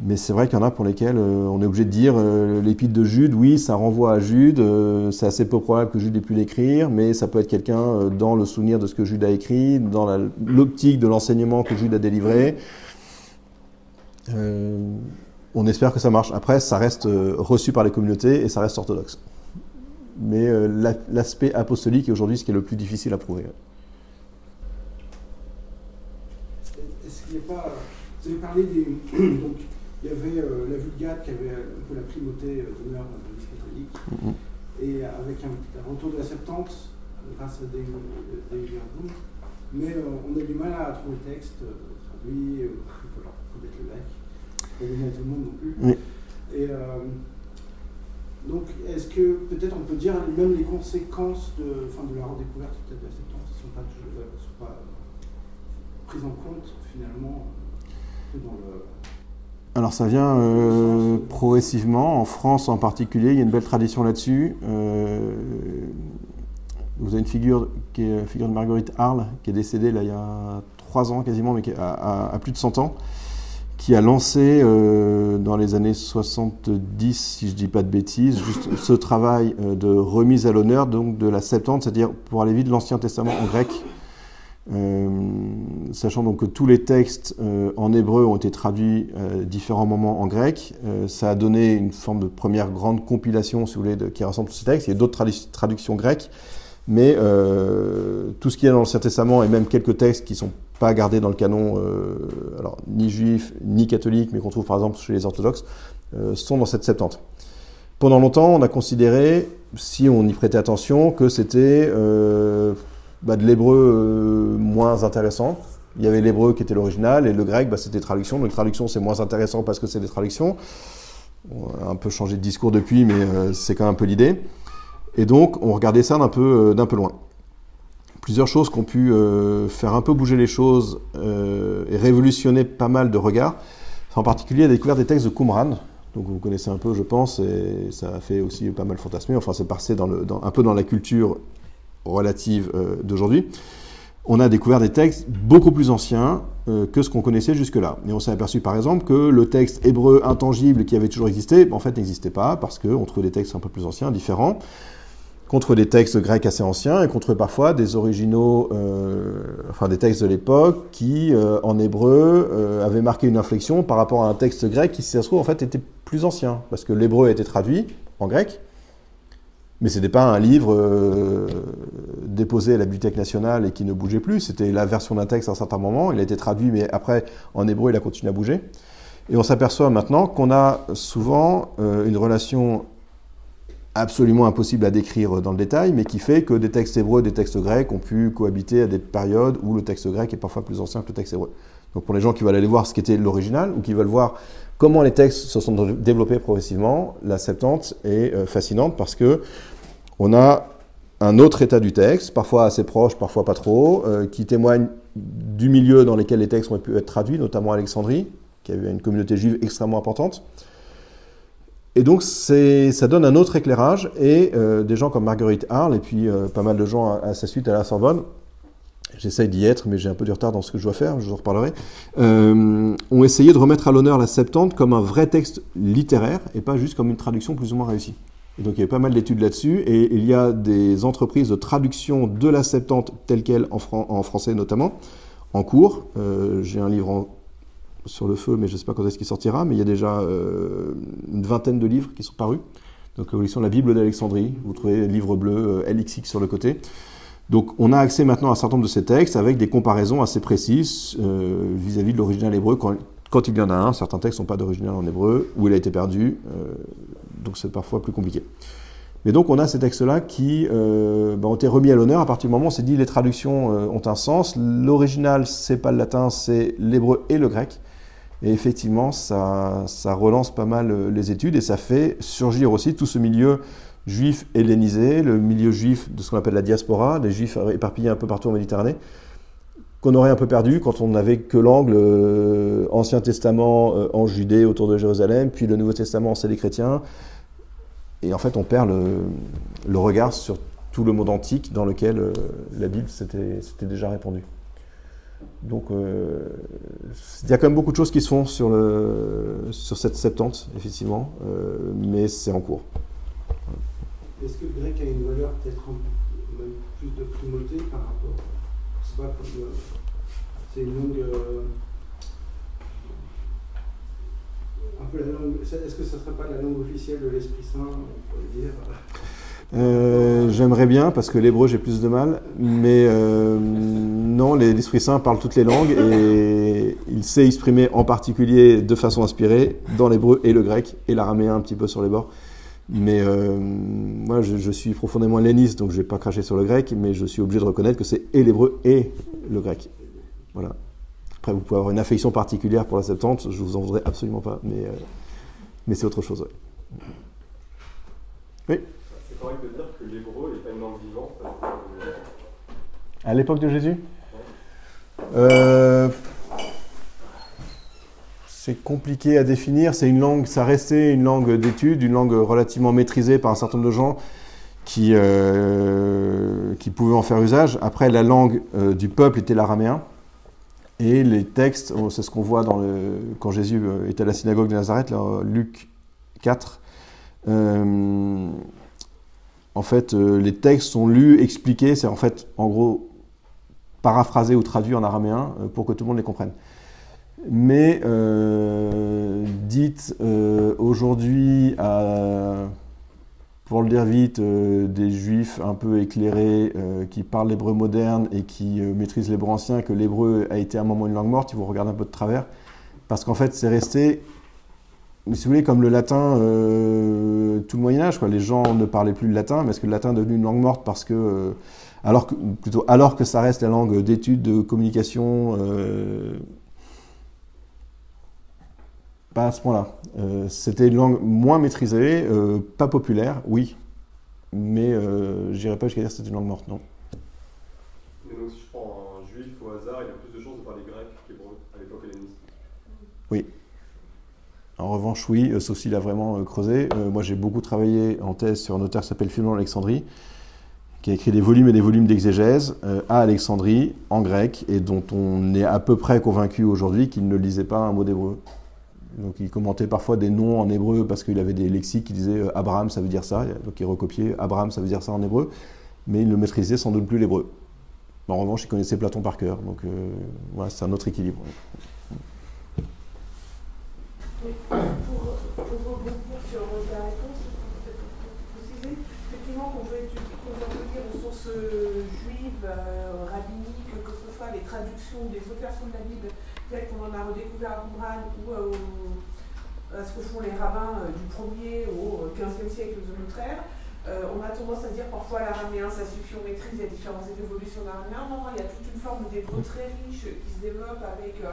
Mais c'est vrai qu'il y en a pour lesquels euh, on est obligé de dire euh, l'épître de Jude, oui, ça renvoie à Jude, euh, c'est assez peu probable que Jude ait pu l'écrire, mais ça peut être quelqu'un dans le souvenir de ce que Jude a écrit, dans l'optique de l'enseignement que Jude a délivré. On espère que ça marche. Après, ça reste reçu par les communautés et ça reste orthodoxe. Mais la- l'aspect apostolique est aujourd'hui ce qui est le plus difficile à prouver. Est-ce qu'il n'y a pas. Vous avez parlé des. Il y avait euh, la Vulgate qui avait un peu la primauté euh, d'honneur de l'Église catholique. Mhm. Et avec un, un retour de la Septante, euh, grâce à des, des. Mais euh, on a du mal à trouver le texte euh, traduit, euh, voilà, peut-être le lac, pas donné à tout le monde non plus. Oui. Et euh, donc, est-ce que peut-être on peut dire même les conséquences de, enfin, de la redécouverte peut-être de la Septante ne sont pas, toujours- euh, sont pas euh, prises en compte finalement euh, dans le. Alors ça vient euh, progressivement, en France en particulier, il y a une belle tradition là-dessus. Euh, vous avez une figure qui est figure de Marguerite Arles, qui est décédée il y a trois ans quasiment, mais qui a, plus de 100 ans, qui a lancé euh, dans les années 70, si je dis pas de bêtises, juste ce travail de remise à l'honneur donc de la Septante, c'est-à-dire pour aller vite l'Ancien Testament en grec. Euh, sachant donc que tous les textes euh, en hébreu ont été traduits à différents moments en grec, euh, ça a donné une forme de première grande compilation, si vous voulez, qui rassemble tous ces textes. Il y a d'autres tradu- traductions grecques, mais euh, tout ce qu'il y a dans l'Ancien Testament et même quelques textes qui sont pas gardés dans le canon, euh, alors ni juif ni catholique, mais qu'on trouve par exemple chez les orthodoxes, euh, sont dans cette septante. Pendant longtemps, on a considéré, si on y prêtait attention, que c'était euh, bah, de l'hébreu euh, moins intéressant. Il y avait l'hébreu qui était l'original et le grec, bah, c'était traduction. Donc traduction, c'est moins intéressant parce que c'est des traductions. On a un peu changé de discours depuis, mais euh, c'est quand même un peu l'idée. Et donc, on regardait ça d'un peu, euh, d'un peu loin. Plusieurs choses qui ont pu faire un peu bouger les choses et révolutionner pas mal de regards. En particulier, la découverte des textes de Qumran, donc vous connaissez un peu, je pense, et ça a fait aussi pas mal fantasmer. Enfin, c'est passé dans le, dans, un peu dans la culture relative euh, d'aujourd'hui. On a découvert des textes beaucoup plus anciens euh, que ce qu'on connaissait jusque-là. Et on s'est aperçu par exemple que le texte hébreu intangible qui avait toujours existé, en fait n'existait pas parce qu'on trouvait des textes un peu plus anciens, différents, contre des textes grecs assez anciens et contre parfois des originaux, euh, enfin des textes de l'époque qui, en hébreu, avaient marqué une inflexion par rapport à un texte grec qui, si ça se trouve, en fait était plus ancien parce que l'hébreu a été traduit en grec. Mais ce n'était pas un livre euh, déposé à la Bibliothèque nationale et qui ne bougeait plus. C'était la version d'un texte à un certain moment. Il a été traduit, mais après, en hébreu, il a continué à bouger. Et on s'aperçoit maintenant qu'on a souvent euh, une relation absolument impossible à décrire dans le détail, mais qui fait que des textes hébreux et des textes grecs ont pu cohabiter à des périodes où le texte grec est parfois plus ancien que le texte hébreu. Donc pour les gens qui veulent aller voir ce qu'était l'original ou qui veulent voir comment les textes se sont développés progressivement, la Septante est euh, fascinante parce que on a un autre état du texte, parfois assez proche, parfois pas trop, euh, qui témoigne du milieu dans lequel les textes ont pu être traduits, notamment Alexandrie, qui avait une communauté juive extrêmement importante. Et donc ça donne un autre éclairage, et euh, des gens comme Marguerite Arles, et puis pas mal de gens à, sa suite à la Sorbonne, j'essaye d'y être, mais j'ai un peu du retard dans ce que je dois faire, je vous en reparlerai, euh, ont essayé de remettre à l'honneur la Septante comme un vrai texte littéraire, et pas juste comme une traduction plus ou moins réussie. Et donc il y avait pas mal d'études là-dessus, et il y a des entreprises de traduction de la Septante telle qu'elle, en, fran en, français notamment, en cours. Euh, j'ai un livre sur le feu, mais je ne sais pas quand est-ce qu'il sortira, mais il y a déjà euh, une vingtaine de livres qui sont parus. Donc collection La Bible d'Alexandrie, vous trouvez livre bleu euh, LXX sur le côté. Donc on a accès maintenant à un certain nombre de ces textes avec des comparaisons assez précises euh, vis-à-vis -vis de l'original hébreu quand, il y en a un. Certains textes n'ont pas d'original en hébreu ou il a été perdu, euh, donc c'est parfois plus compliqué. Mais donc on a ces textes-là qui euh, ben, ont été remis à l'honneur à partir du moment où on s'est dit les traductions euh, ont un sens. L'original c'est pas le latin, c'est l'hébreu et le grec. Et effectivement, ça, ça, relance pas mal les études et ça fait surgir aussi tout ce milieu juif hellénisé, le milieu juif de ce qu'on appelle la diaspora, des juifs éparpillés un peu partout en Méditerranée, qu'on aurait un peu perdu quand on n'avait que l'angle euh, Ancien Testament euh, en Judée autour de Jérusalem, puis le Nouveau Testament c'est les chrétiens. et en fait, on perd le, regard sur tout le monde antique dans lequel euh, la Bible s'était déjà répandue. Donc, il y a quand même beaucoup de choses qui se font sur, sur cette septante, effectivement, mais c'est en cours. Est-ce que le grec a une valeur peut-être même plus de primauté par rapport euh, c'est une langue. euh, un peu la langue. Est-ce que ça serait pas la langue officielle de l'Esprit Saint, on pourrait dire? Euh, J'aimerais bien, parce que l'hébreu, j'ai plus de mal, mais non, les- l'Esprit Saint parle toutes les langues et il sait exprimer en particulier de façon inspirée dans l'hébreu et le grec et l'araméen un petit peu sur les bords. Mais euh, moi, je, je suis profondément helléniste, donc je vais pas cracher sur le grec, mais je suis obligé de reconnaître que c'est et l'hébreu et le grec. Voilà. Après, vous pouvez avoir une affection particulière pour la Septante, je vous en voudrais absolument pas, mais, euh, mais c'est autre chose. ouais. C'est correct de dire que l'hébreu n'est pas une langue vivante que À l'époque de Jésus? Euh, C'est compliqué à définir. C'est une langue, ça restait une langue d'étude, une langue relativement maîtrisée par un certain nombre de gens qui, euh, qui pouvaient en faire usage. Après, la langue euh, du peuple était l'araméen. Et les textes, c'est ce qu'on voit quand Jésus euh, était à la synagogue de Nazareth, Luc 4. euh, en fait, les textes sont lus, expliqués, c'est en fait, en gros, paraphrasé ou traduit en araméen pour que tout le monde les comprenne. Mais euh, dites euh, aujourd'hui à, pour le dire vite, euh, des juifs un peu éclairés qui parlent l'hébreu moderne et qui maîtrisent l'hébreu ancien que l'hébreu a été à un moment une langue morte, ils vous regardent un peu de travers. Parce qu'en fait, c'est resté si vous voulez, comme le latin, tout le Moyen Âge, quoi. les gens ne parlaient plus le latin, mais est-ce que le latin est devenu une langue morte parce que, alors que, plutôt, alors que ça reste la langue d'étude, de communication, pas à ce point-là. Euh, C'était une langue moins maîtrisée, euh, pas populaire, oui, mais euh, je n'irais pas jusqu'à dire que c'était une langue morte, non. Mais donc, si je prends un juif au hasard, il a plus de chances de parler grec qu'hébreu à l'époque helléniste. En revanche, oui, euh, sauf s'il a vraiment creusé. Moi, j'ai beaucoup travaillé en thèse sur un auteur qui s'appelle Philon Alexandrie, qui a écrit des volumes et des volumes d'exégèse euh, à Alexandrie, en grec, et dont on est à peu près convaincu aujourd'hui qu'il ne lisait pas un mot d'hébreu. Donc, il commentait parfois des noms en hébreu parce qu'il avait des lexiques qui disaient euh, Abraham, ça veut dire ça. Donc, il recopiait Abraham, ça veut dire ça en hébreu, mais il ne maîtrisait sans doute plus l'hébreu. En revanche, il connaissait Platon par cœur. Donc, euh, voilà, c'est un autre équilibre. Pour, pour rebondir sur ta réponse, préciser, effectivement, qu'on veut revenir aux sources euh, juives, euh, rabbiniques, que ce soit les traductions des autres versions de la Bible, telles qu'on en a redécouvert à Qumran à ce que font les rabbins euh, du 1er au 15e siècle de. Euh, on a tendance à dire parfois l'araméen ça suffit, on maîtrise, il y a différentes évolutions d'araméen. Non, il y a toute une forme d'hébreu très riche qui se développe avec euh,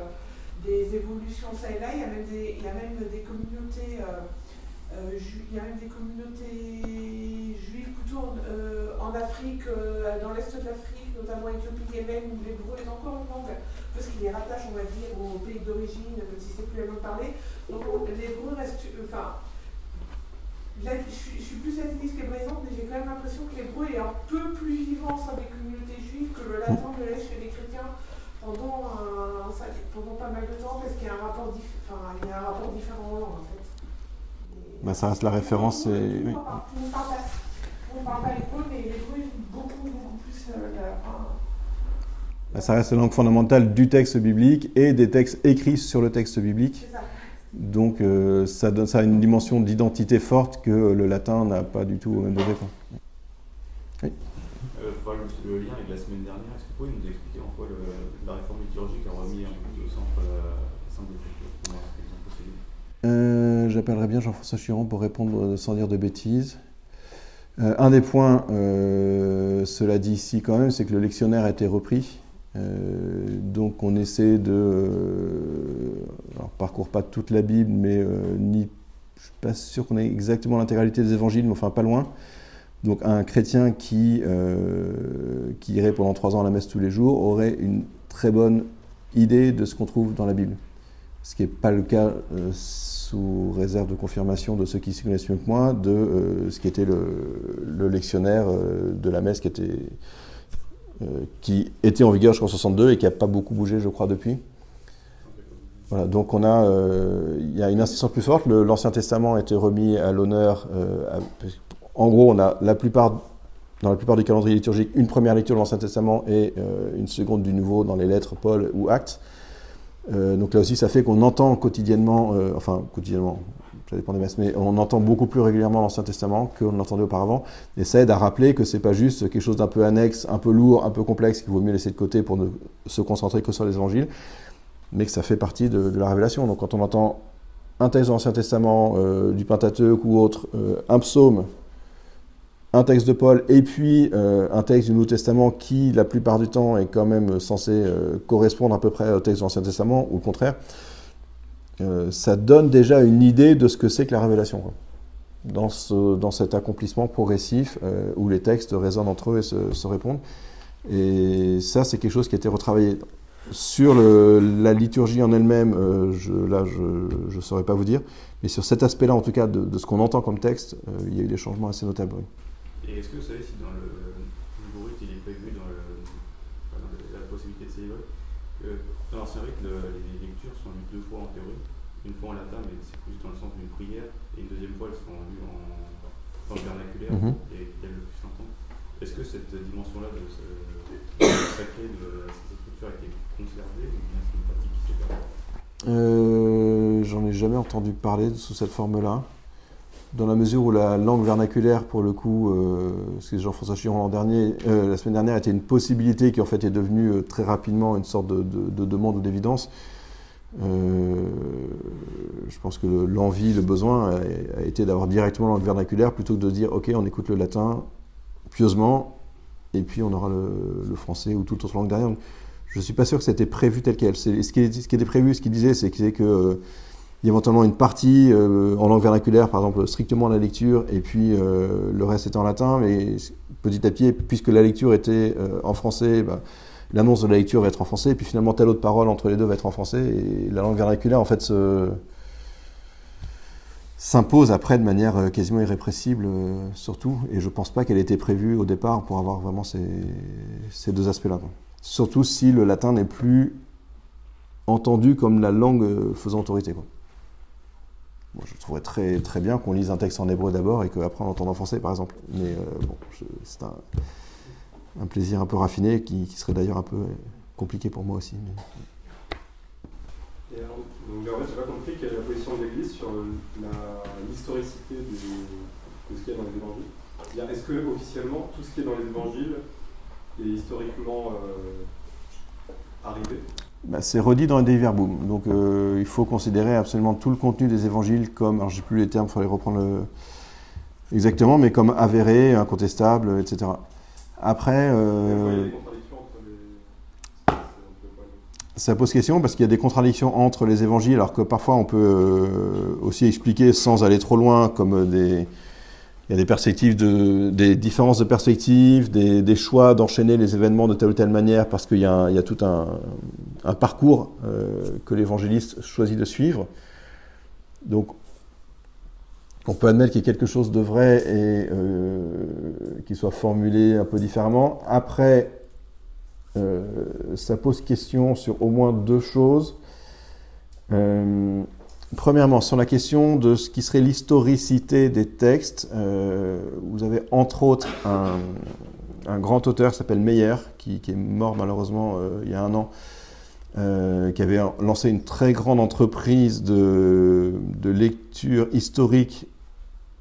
des évolutions ça et là. Il y a même des, il y a même des communautés, euh, euh, il y a même des communautés juives plutôt en, euh, en Afrique, euh, dans l'est de l'Afrique, notamment Éthiopie, Yémen, où l'hébreu est encore une langue, parce qu'il les rattache, on va dire, au pays d'origine, même si c'est plus la langue parlée. Donc on- l'hébreu reste, enfin, Là, je, suis, je suis plus animiste qu'hébraïsante, mais j'ai quand même l'impression que l'hébreu est un peu plus vivant sein des communautés juives que le latin ne l'est chez les chrétiens pendant, un- pendant pas mal de temps, parce qu'il y a un rapport, dif- enfin, il y a un rapport différent langues, en fait. Et- Bah, ça reste la référence, et- oui. Parle pas- mais l'hébreu est beaucoup, beaucoup plus euh, la- Bah, Ça reste la langue fondamentale du texte biblique et des textes écrits sur le texte biblique. ça. Donc euh, ça, donne, ça a une dimension d'identité forte que le latin n'a pas du tout au même degré. quoi. Euh, le- lien avec la semaine dernière, est-ce que vous pouvez nous expliquer en quoi le- la réforme liturgique a remis un peu plus au centre euh, la Sainte Écriture Euh, J'appellerai bien Jean-François Chiron pour répondre euh, sans dire de bêtises. Euh, un des points, euh, cela dit ici quand même, c'est que le lectionnaire a été repris. Euh, donc on essaie de... Alors, on parcourt pas toute la Bible, mais ni, je suis pas sûr qu'on ait exactement l'intégralité des évangiles, mais enfin pas loin. Donc un chrétien qui, qui irait pendant trois ans à la messe tous les jours aurait une très bonne idée de ce qu'on trouve dans la Bible. ce qui n'est pas le cas sous réserve de confirmation de ceux qui s'y connaissent mieux que moi, de euh, ce qui était le, le lectionnaire euh, de la messe qui était, euh, qui était en vigueur jusqu'en 62 et qui n'a pas beaucoup bougé, je crois, depuis. Voilà, donc il y a une insistance plus forte. L'Ancien Testament a été remis à l'honneur. en gros, on a la plupart, dans la plupart du calendrier liturgique, une première lecture de l'Ancien Testament et une seconde du Nouveau dans les lettres Paul ou Actes. Euh, donc là aussi, ça fait qu'on entend quotidiennement, euh, enfin quotidiennement, ça dépend des messes, mais on entend beaucoup plus régulièrement l'Ancien Testament qu'on l'entendait auparavant. Et ça aide à rappeler que c'est pas juste quelque chose d'un peu annexe, un peu lourd, un peu complexe qu'il vaut mieux laisser de côté pour ne se concentrer que sur les évangiles, mais que ça fait partie de, la révélation. Donc quand on entend un texte de l'Ancien Testament, euh, du Pentateuque ou autre, un psaume, un texte de Paul et puis euh, un texte du Nouveau Testament qui, la plupart du temps, est quand même censé euh, correspondre à peu près au texte de l'Ancien Testament ou le contraire, euh, ça donne déjà une idée de ce que c'est que la révélation. Dans, dans cet accomplissement progressif euh, où les textes résonnent entre eux et se, répondent. Et ça, c'est quelque chose qui a été retravaillé. Sur la liturgie en elle-même, euh, là, je ne saurais pas vous dire. Mais sur cet aspect-là, en tout cas, de, ce qu'on entend comme texte, euh, il y a eu des changements assez notables. Et est-ce que vous savez si dans le nouveau rite, il est prévu dans, le, dans le- la possibilité de célébrate que dans l'ancien rite, le- les lectures sont lues deux fois en théorie, une fois en latin, mais c'est plus dans le sens d'une prière, et une deuxième fois, elles sont lues en, vernaculaire, Mhm. et qu'elles le puissent entendre. Est-ce que cette dimension-là de ce de sacré de ces écritures a été conservée, ou bien c'est une pratique qui s'est perdue? Euh, J'en ai jamais entendu parler sous cette forme-là. Dans la mesure où la langue vernaculaire, pour le coup, euh, ce que Jean-François Chiron l'an dernier, euh, la semaine dernière, était une possibilité qui en fait est devenue euh, très rapidement une sorte de, de- de demande ou d'évidence. Euh, je pense que le- l'envie, le besoin a, été d'avoir directement la langue vernaculaire plutôt que de dire ok, on écoute le latin pieusement et puis on aura le, français ou toute autre langue derrière. Je ne suis pas sûr que c'était prévu tel quel. C'est- Ce qui, ce qui était prévu, ce qu'il disait, c'est que, éventuellement une partie euh, en langue vernaculaire, par exemple strictement la lecture, et puis euh, le reste était en latin, mais petit à petit, puisque la lecture était euh, en français, bah, l'annonce de la lecture va être en français, et puis finalement telle autre parole entre les deux va être en français, et la langue vernaculaire en fait se- s'impose après de manière quasiment irrépressible surtout, et je pense pas qu'elle ait été prévue au départ pour avoir vraiment ces, deux aspects-là. quoi. Surtout si le latin n'est plus entendu comme la langue faisant autorité. Je trouverais très, très bien qu'on lise un texte en hébreu d'abord et qu'après on l'entende en français, par exemple. Mais euh, bon, c'est un, plaisir un peu raffiné qui, serait d'ailleurs un peu euh, compliqué pour moi aussi. donc en fait, j'ai pas compris quelle est la position de l'Église sur la- l'historicité de ce qu'il y a dans les évangiles. Est-ce que officiellement tout ce qui est dans les évangiles est historiquement euh, arrivé? Bah, c'est redit dans les Verbum. Donc euh, il faut considérer absolument tout le contenu des évangiles comme, alors je sais plus les termes, il faudrait reprendre le- exactement, mais comme avéré, incontestable, etc. Après, euh, les. ça pose question parce qu'il y a des contradictions entre les évangiles, alors que parfois on peut euh, aussi expliquer sans aller trop loin, comme des, il y a des perspectives de, des différences de perspectives, des, choix d'enchaîner les événements de telle ou telle manière, parce qu'il y a tout un, un parcours euh, que l'évangéliste choisit de suivre. Donc, on peut admettre qu'il y a quelque chose de vrai et euh, qui soit formulé un peu différemment. Après, euh, ça pose question sur au moins deux choses. Euh, premièrement, sur la question de ce qui serait l'historicité des textes, vous avez entre autres un, grand auteur qui s'appelle Meyer, qui, est mort malheureusement il y a un an, euh, qui avait lancé une très grande entreprise de, lecture historique,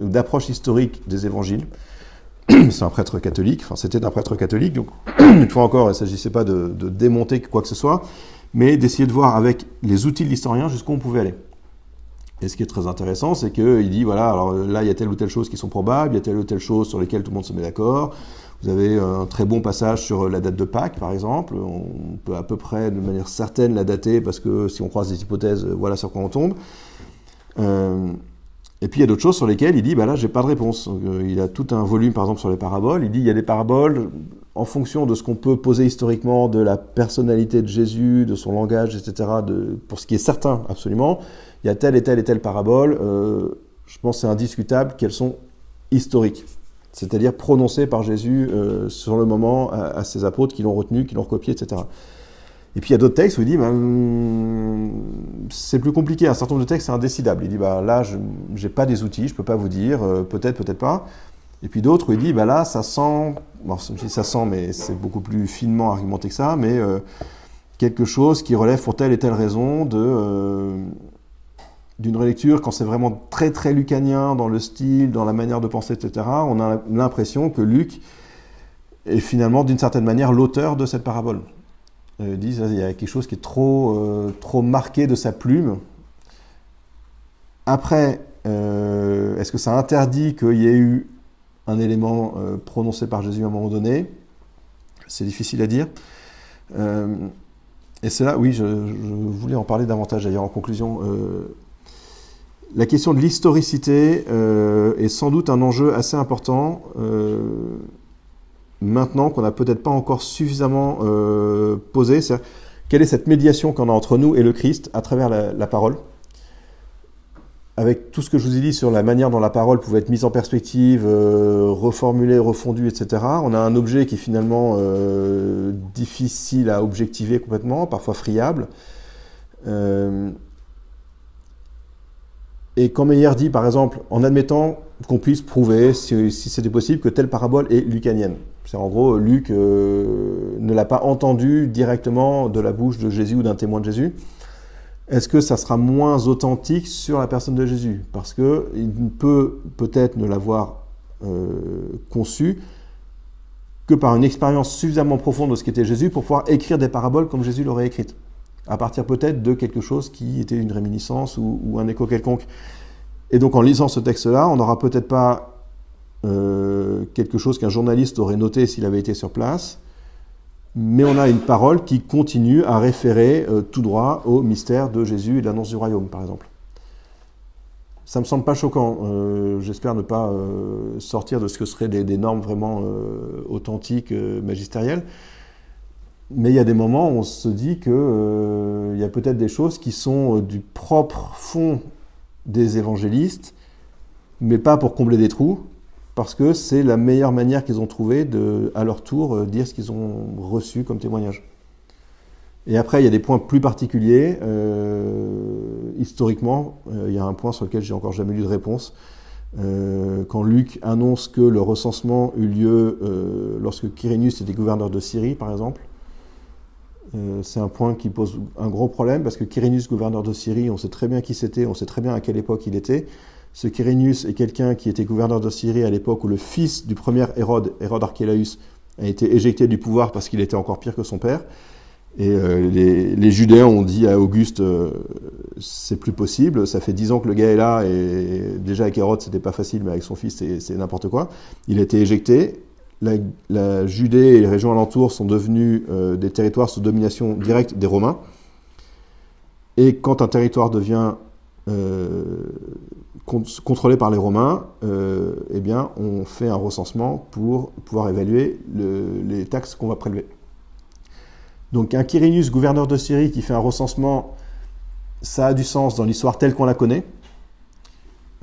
d'approche historique des évangiles. C'est un prêtre catholique, enfin c'était un prêtre catholique, donc une fois encore, il ne s'agissait pas de, de démonter quoi que ce soit, mais d'essayer de voir avec les outils de l'historien jusqu'où on pouvait aller. Et ce qui est très intéressant, c'est qu'il dit, voilà, alors là, il y a telle ou telle chose qui sont probables, il y a telle ou telle chose sur lesquelles tout le monde se met d'accord. Vous avez un très bon passage sur la date de Pâques, par exemple. On peut à peu près, de manière certaine, la dater, parce que si on croise des hypothèses, voilà sur quoi on tombe. Euh, et puis il y a d'autres choses sur lesquelles il dit, bah là, j'ai pas de réponse. Euh, il a tout un volume, par exemple, sur les paraboles. Il dit, il y a des paraboles, en fonction de ce qu'on peut poser historiquement, de la personnalité de Jésus, de son langage, etc., pour ce qui est certain, absolument, il y a telle et telle et telle parabole, euh, je pense que c'est indiscutable qu'elles sont historiques, c'est-à-dire prononcées par Jésus euh, sur le moment à, ses apôtres qui l'ont retenu, qui l'ont recopié, etc. Et puis il y a d'autres textes où il dit, bah, hum, c'est plus compliqué, un certain nombre de textes c'est indécidable. Il dit, bah, là, je n'ai pas des outils, je ne peux pas vous dire, euh, peut-être, peut-être pas. Et puis d'autres où il dit, bah, là, ça sent, bon, ça sent, mais c'est beaucoup plus finement argumenté que ça, mais euh, quelque chose qui relève pour telle et telle raison de... D'une relecture, quand c'est vraiment très très lucanien dans le style, dans la manière de penser, etc., on a l'impression que Luc est finalement d'une certaine manière l'auteur de cette parabole euh, disent il y a quelque chose qui est trop, euh, trop marqué de sa plume. Après, euh, est-ce que ça interdit qu'il y ait eu un élément prononcé par Jésus à un moment donné? C'est difficile à dire. Et c'est là, oui, je, je, voulais en parler davantage d'ailleurs en conclusion. Euh, la question de l'historicité est sans doute un enjeu assez important maintenant qu'on n'a peut-être pas encore suffisamment euh, posé. Quelle est cette médiation qu'on a entre nous et le Christ à travers la, la, parole? Avec tout ce que je vous ai dit sur la manière dont la parole pouvait être mise en perspective, euh, reformulée, refondue, etc., on a un objet qui est finalement euh, difficile à objectiver complètement, parfois friable. Et quand Meyer dit, par exemple, en admettant qu'on puisse prouver, si, c'était possible, que telle parabole est lucanienne. C'est en gros, Luc euh, ne l'a pas entendu directement de la bouche de Jésus ou d'un témoin de Jésus. Est-ce que ça sera moins authentique sur la personne de Jésus? Parce qu'il peut peut-être ne l'avoir euh, conçu que par une expérience suffisamment profonde de ce qu'était Jésus pour pouvoir écrire des paraboles comme Jésus l'aurait écrite. À partir peut-être de quelque chose qui était une réminiscence ou, un écho quelconque. Et donc en lisant ce texte-là, on n'aura peut-être pas euh, quelque chose qu'un journaliste aurait noté s'il avait été sur place, mais on a une parole qui continue à référer euh, tout droit au mystère de Jésus et de l'annonce du royaume, par exemple. Ça me semble pas choquant. Euh, J'espère ne pas sortir de ce que seraient des, normes vraiment authentiques, magistérielles. Mais il y a des moments où on se dit qu'il il y a peut-être des choses qui sont du propre fond des évangélistes, mais pas pour combler des trous, parce que c'est la meilleure manière qu'ils ont trouvé de, à leur tour, euh, dire ce qu'ils ont reçu comme témoignage. Et après, il y a des points plus particuliers. Euh, historiquement, euh, il y a un point sur lequel j'ai encore jamais eu de réponse. Euh, quand Luc annonce que le recensement eut lieu euh, lorsque Quirinius était gouverneur de Syrie, par exemple, euh, c'est un point qui pose un gros problème parce que Quirinius, gouverneur de Syrie, on sait très bien qui c'était, on sait très bien à quelle époque il était. Ce Quirinius est quelqu'un qui était gouverneur de Syrie à l'époque où le fils du premier Hérode, Hérode Archélaüs, a été éjecté du pouvoir parce qu'il était encore pire que son père. Et euh, les, les, Judéens ont dit à Auguste, euh, c'est plus possible, ça fait dix ans que le gars est là, et déjà avec Hérode c'était pas facile, mais avec son fils c'est n'importe quoi. Il a été éjecté, la, Judée et les régions alentours sont devenus euh, des territoires sous domination directe des Romains. Et quand un territoire devient euh, contrôlé par les Romains, euh, eh bien, on fait un recensement pour pouvoir évaluer le, les taxes qu'on va prélever. Donc un Quirinius, gouverneur de Syrie, qui fait un recensement, ça a du sens dans l'histoire telle qu'on la connaît.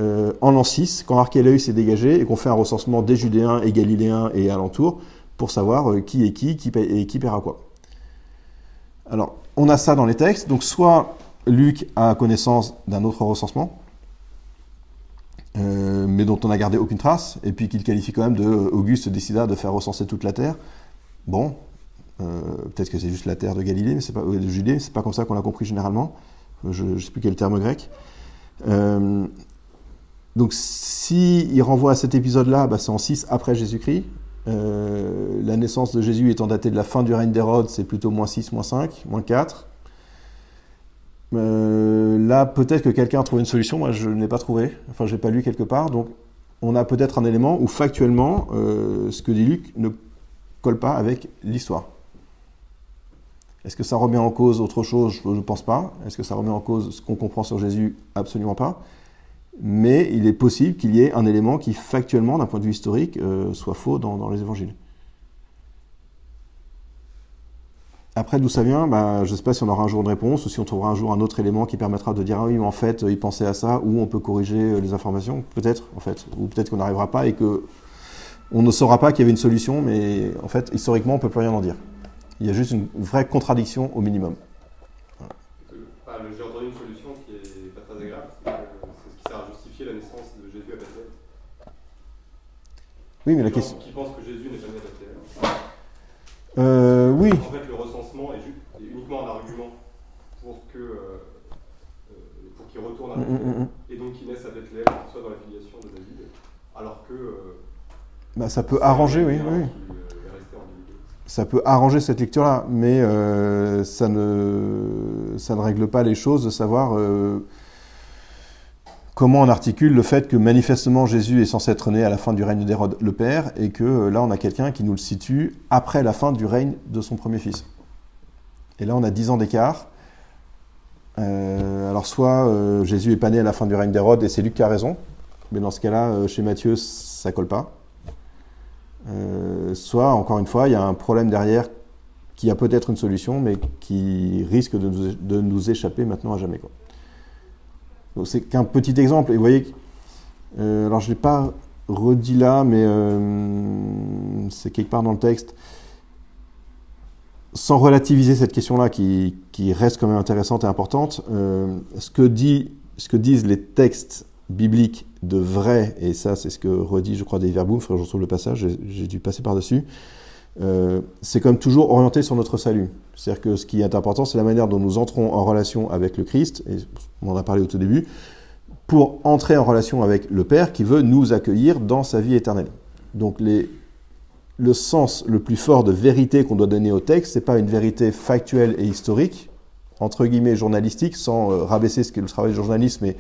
Euh, en l'an 6, quand Archélaïus est dégagé et qu'on fait un recensement des Judéens et Galiléens et alentours pour savoir euh, qui est qui, et qui paiera quoi. Alors, on a ça dans les textes. Donc, soit Luc a connaissance d'un autre recensement, euh, mais dont on n'a gardé aucune trace, et puis qu'il qualifie quand même de Auguste décida de faire recenser toute la terre. Bon, peut-être que c'est juste la terre de Galilée, mais c'est pas de Judée, c'est pas comme ça qu'on l'a compris généralement. Je ne sais plus quel terme grec. Donc, si il renvoie à cet épisode-là, bah, c'est en 6 après Jésus-Christ. Euh, la naissance de Jésus étant datée de la fin du règne d'Hérode, c'est plutôt moins 6, moins 5, moins 4. Euh, là, peut-être que quelqu'un a trouvé une solution. Moi, je ne l'ai pas trouvé. Enfin, je n'ai pas lu quelque part. Donc, on a peut-être un élément où factuellement, euh, ce que dit Luc ne colle pas avec l'histoire. Est-ce que ça remet en cause autre chose? Je ne pense pas. Est-ce que ça remet en cause ce qu'on comprend sur Jésus? Absolument pas. Mais il est possible qu'il y ait un élément qui, factuellement, d'un point de vue historique, euh, soit faux dans, les évangiles. Après, d'où ça vient? Bah, Je ne sais pas si on aura un jour une réponse ou si on trouvera un jour un autre élément qui permettra de dire ah oui, mais en fait, il pensait à ça, ou on peut corriger euh, les informations, peut-être, en fait, ou peut-être qu'on n'arrivera pas et que on ne saura pas qu'il y avait une solution, mais en fait, historiquement, on peut plus rien en dire. Il y a juste une vraie contradiction au minimum. Ah, le- J'ai entendu une solution qui est pas très agréable, c'est que c'est ce qui sert à justifier la naissance de Jésus à Bethléem. Oui, mais la question. Qui pensent que Jésus n'est pas né à Bethléem. Euh, oui, En fait, le recensement est, uniquement un argument pour que euh, euh, pour qu'il retourne à Mm, Bethléem mm, mm. et donc qu'il naisse à Bethléem, soit dans la filiation de David, alors que euh, Bah, ça peut arranger, oui, oui. resté. Ça peut arranger cette lecture-là, mais ça, ne, ça ne règle pas les choses de savoir comment on articule le fait que manifestement Jésus est censé être né à la fin du règne d'Hérode le Père, et que euh, là on a quelqu'un qui nous le situe après la fin du règne de son premier fils. Et là on a dix ans d'écart. Euh, alors soit euh, Jésus est pas né à la fin du règne d'Hérode et c'est Luc qui a raison, mais dans ce cas-là, chez Matthieu, ça colle pas. Soit, encore une fois, il y a un problème derrière qui a peut-être une solution, mais qui risque de nous, de nous échapper maintenant à jamais. quoi. C'est qu'un petit exemple. Et vous voyez, euh, alors je ne l'ai pas redit là, mais euh, c'est quelque part dans le texte. Sans relativiser cette question-là, qui, reste quand même intéressante et importante, euh, ce, que disent les textes bibliques de vrai, et ça c'est ce que redit, je crois, faudrait que je retrouve le passage, j'ai dû passer par-dessus, euh, c'est comme toujours orienté sur notre salut. C'est-à-dire que ce qui est important, c'est la manière dont nous entrons en relation avec le Christ, et on en a parlé au tout début, pour entrer en relation avec le Père qui veut nous accueillir dans sa vie éternelle. Donc le sens le plus fort de vérité qu'on doit donner au texte, c'est pas une vérité factuelle et historique, entre guillemets journalistique, sans euh, rabaisser ce qu'est le travail du journalisme, mais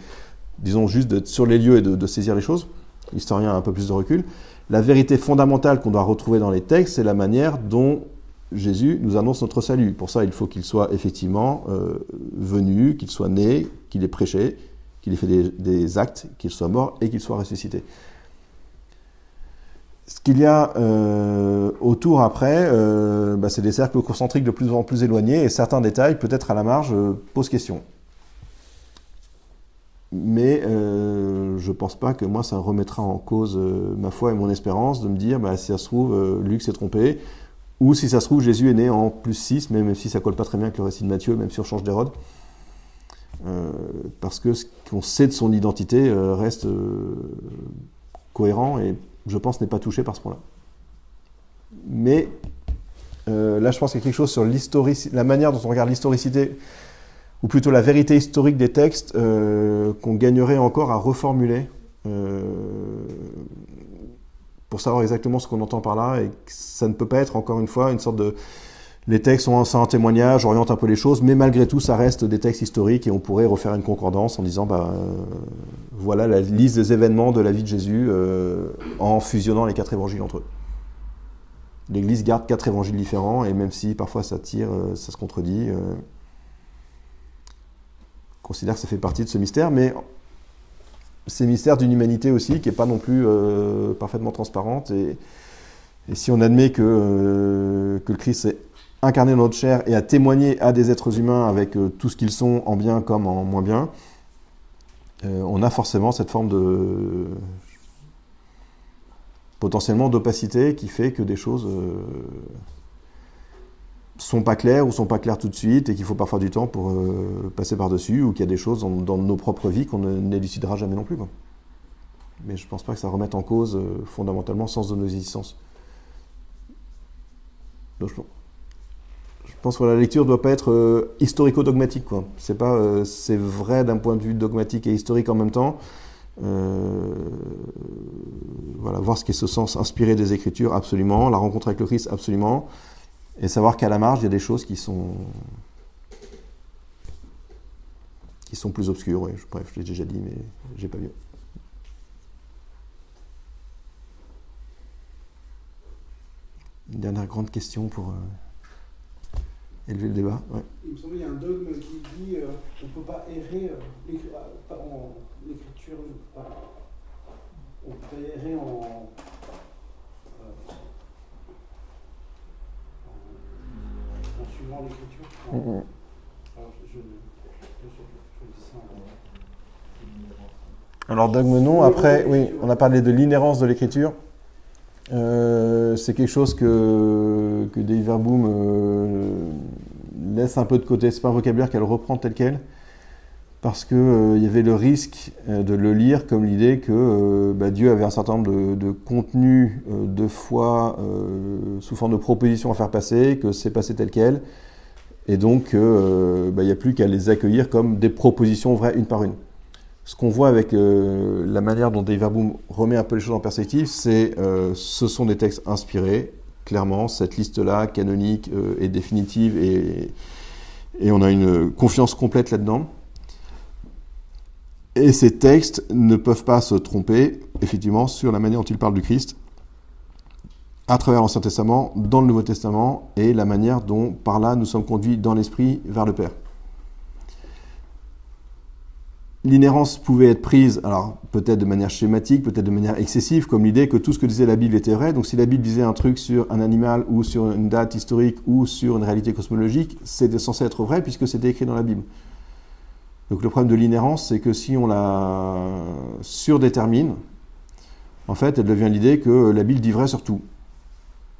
disons juste d'être sur les lieux et de, de saisir les choses. L'historien a un peu plus de recul. La vérité fondamentale qu'on doit retrouver dans les textes, c'est la manière dont Jésus nous annonce notre salut. Pour ça, il faut qu'il soit effectivement euh, venu, qu'il soit né, qu'il ait prêché, qu'il ait fait des, actes, qu'il soit mort et qu'il soit ressuscité. Ce qu'il y a euh, autour après, euh, bah, c'est des cercles concentriques de plus en plus éloignés et certains détails, peut-être à la marge, posent question. Mais euh, je pense pas que moi ça remettra en cause euh, ma foi et mon espérance de me dire bah, si ça se trouve euh, Luc s'est trompé ou si ça se trouve Jésus est né en plus 6 même si ça colle pas très bien avec le récit de Matthieu même si on change d'Hérode Euh, parce que ce qu'on sait de son identité reste cohérent et je pense n'est pas touché par ce point-là. Mais là je pense qu'il y a quelque chose sur la manière dont on regarde l'historicité ou plutôt la vérité historique des textes euh, qu'on gagnerait encore à reformuler euh, pour savoir exactement ce qu'on entend par là et que ça ne peut pas être encore une fois une sorte de les textes sont un témoignage orientent un peu les choses mais malgré tout ça reste des textes historiques et on pourrait refaire une concordance en disant bah euh, voilà la liste des événements de la vie de Jésus en fusionnant les quatre évangiles entre eux. l'Église garde quatre évangiles différents et même si parfois ça tire ça se contredit considère que ça fait partie de ce mystère, mais c'est le mystère d'une humanité aussi qui n'est pas non plus euh, parfaitement transparente. Et, si on admet que, euh, que le Christ s'est incarné dans notre chair et a témoigné à des êtres humains avec euh, tout ce qu'ils sont en bien comme en moins bien, on a forcément cette forme de potentiellement d'opacité qui fait que des choses sont pas claires ou sont pas claires tout de suite et qu'il faut parfois du temps pour euh, passer par-dessus ou qu'il y a des choses dans, nos propres vies qu'on n'élucidera jamais non plus. quoi. Mais je pense pas que ça remette en cause euh, fondamentalement le sens de nos existences. Donc, je, pense que la lecture doit pas être euh, historico-dogmatique. C'est c'est vrai d'un point de vue dogmatique et historique en même temps. Voilà, voir ce qui est ce sens inspiré des Écritures, absolument. La rencontre avec le Christ, absolument. Et savoir qu'à la marge, il y a des choses qui sont qui sont plus obscures. Bref, je l'ai déjà dit, mais j'ai pas vu. Une dernière grande question pour euh, élever le débat. Il me semble qu'il y a un dogme qui dit euh, on ne peut pas errer euh, en l'écriture, on peut errer en, Alors, Dagmenon, après, oui, on a parlé de l'inhérence de l'écriture. Euh, c'est quelque chose que, que Dave Verboom euh, laisse un peu de côté. C'est pas un vocabulaire qu'elle reprend tel quel parce qu'il euh, y avait le risque de le lire comme l'idée que bah, Dieu avait un certain nombre de, contenus de foi sous forme de propositions à faire passer, que c'est passé tel quel, et donc bah, il n'y a plus qu'à les accueillir comme des propositions vraies une par une. Ce qu'on voit avec euh, la manière dont Dave Verboom remet un peu les choses en perspective, c'est euh, ce sont des textes inspirés, clairement, cette liste-là, canonique, euh, est définitive et, et, on a une confiance complète là-dedans. Et ces textes ne peuvent pas se tromper, effectivement, sur la manière dont ils parlent du Christ à travers l'Ancien Testament, dans le Nouveau Testament, et la manière dont, par là, nous sommes conduits dans l'Esprit vers le Père l'inhérence pouvait être prise, alors peut-être de manière schématique, peut-être de manière excessive, comme l'idée que tout ce que disait la Bible était vrai. Donc si la Bible disait un truc sur un animal ou sur une date historique ou sur une réalité cosmologique, c'était censé être vrai puisque c'était écrit dans la Bible. Donc le problème de l'inhérence, c'est que si on la surdétermine, en fait, elle devient l'idée que la Bible dit vrai sur tout.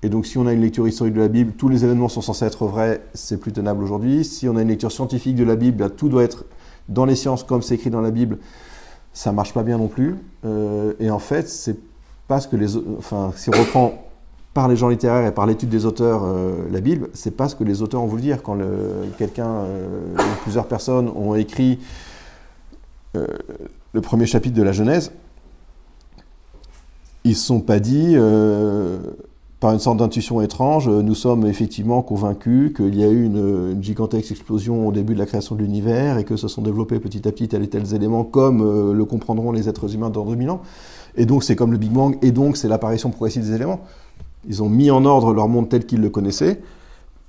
Et donc si on a une lecture historique de la Bible, tous les événements sont censés être vrais, c'est plus tenable aujourd'hui. Si on a une lecture scientifique de la Bible, tout doit être dans les sciences comme c'est écrit dans la Bible, ça marche pas bien non plus. Euh, et en fait, c'est pas ce que les, enfin, si on reprend par les gens littéraires et par l'étude des auteurs euh, la Bible, c'est pas ce que les auteurs ont voulu dire quand quelqu'un euh, ou plusieurs personnes ont écrit le premier chapitre de la Genèse. Ils se sont pas dit par une sorte d'intuition étrange, euh, nous sommes effectivement convaincus qu'il y a eu une, gigantesque explosion au début de la création de l'univers et que se sont développés petit à petit tels et tels éléments comme euh, le comprendront les êtres humains dans 2000 ans. Et donc c'est comme le Big Bang et donc c'est l'apparition progressive des éléments. Ils ont mis en ordre leur monde tel qu'ils le connaissaient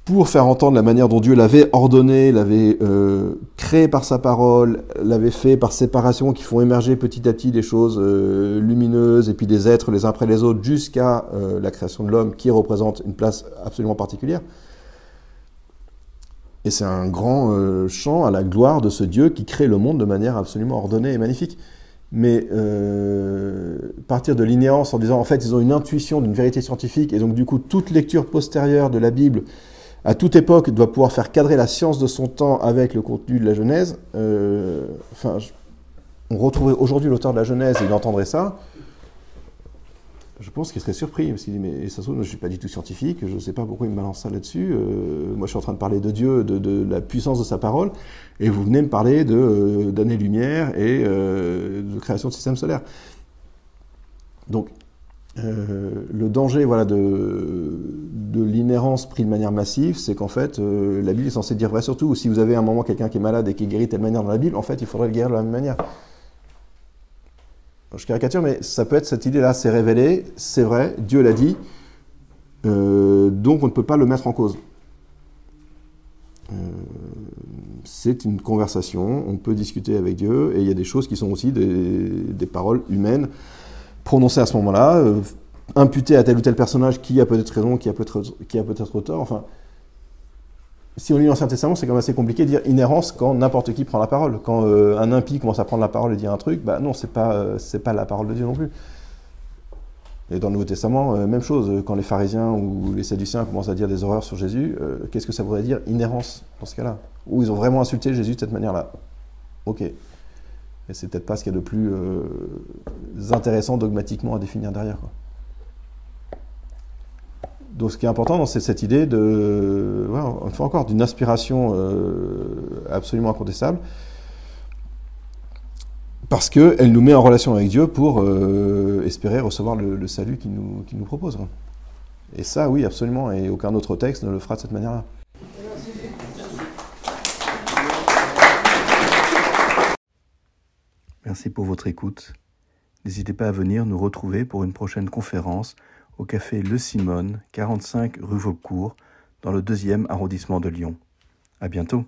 pour faire entendre la manière dont Dieu l'avait ordonné, l'avait euh, créé par sa parole, l'avait fait par séparation qui font émerger petit à petit des choses euh, lumineuses et puis des êtres les uns après les autres jusqu'à euh, la création de l'homme qui représente une place absolument particulière. Et c'est un grand chant à la gloire de ce Dieu qui crée le monde de manière absolument ordonnée et magnifique. Mais partir de l'inéance en disant en fait ils ont une intuition d'une vérité scientifique et donc du coup toute lecture postérieure de la Bible à toute époque, doit pouvoir faire cadrer la science de son temps avec le contenu de la Genèse. Euh, enfin, on retrouverait aujourd'hui l'auteur de la Genèse et il entendrait ça. Je pense qu'il serait surpris, parce qu'il dit, mais ça se trouve, je ne suis pas du tout scientifique, je ne sais pas pourquoi il me balance ça là-dessus. Euh, moi, je suis en train de parler de Dieu, de, la puissance de sa parole, et vous venez me parler de, euh, d'années-lumière et de création de système solaire. Donc, euh, le danger voilà, de, de l'inhérence pris de manière massive, c'est qu'en fait, euh, la Bible est censée dire vrai surtout. Si vous avez à un moment quelqu'un qui est malade et qui est guéri de telle manière dans la Bible, en fait, il faudrait le guérir de la même manière. Je caricature, mais ça peut être cette idée-là, c'est révélé, c'est vrai, Dieu l'a dit, euh, donc on ne peut pas le mettre en cause. c'est une conversation, on peut discuter avec Dieu, et il y a des choses qui sont aussi des, des paroles humaines prononcé à ce moment-là, euh, imputé à tel ou tel personnage qui a peut-être raison, qui a peut-être peut-être tort. Enfin, si on lit l'Ancien Testament, c'est quand même assez compliqué de dire inhérence quand n'importe qui prend la parole. Quand euh, un impie commence à prendre la parole et dire un truc, bah non, c'est pas euh, pas la parole de Dieu non plus. Et dans le Nouveau Testament, même chose. Quand les pharisiens ou les sadduciens commencent à dire des horreurs sur Jésus, qu'est-ce que ça voudrait dire inhérence dans ce cas-là? Ou ils ont vraiment insulté Jésus de cette manière-là? Ok. Et c'est peut-être pas ce qu'il y a de plus euh, intéressant dogmatiquement à définir derrière. Donc ce qui est important, c'est cette idée de, une fois d'une aspiration euh, absolument incontestable, parce qu'elle nous met en relation avec Dieu pour euh, espérer recevoir le, salut qu'il nous propose. Et ça, oui, absolument, et aucun autre texte ne le fera de cette manière-là. Merci pour votre écoute. N'hésitez pas à venir nous retrouver pour une prochaine conférence au café Le Simone, 45 rue Vaucourt, dans le deuxième arrondissement de Lyon. À bientôt.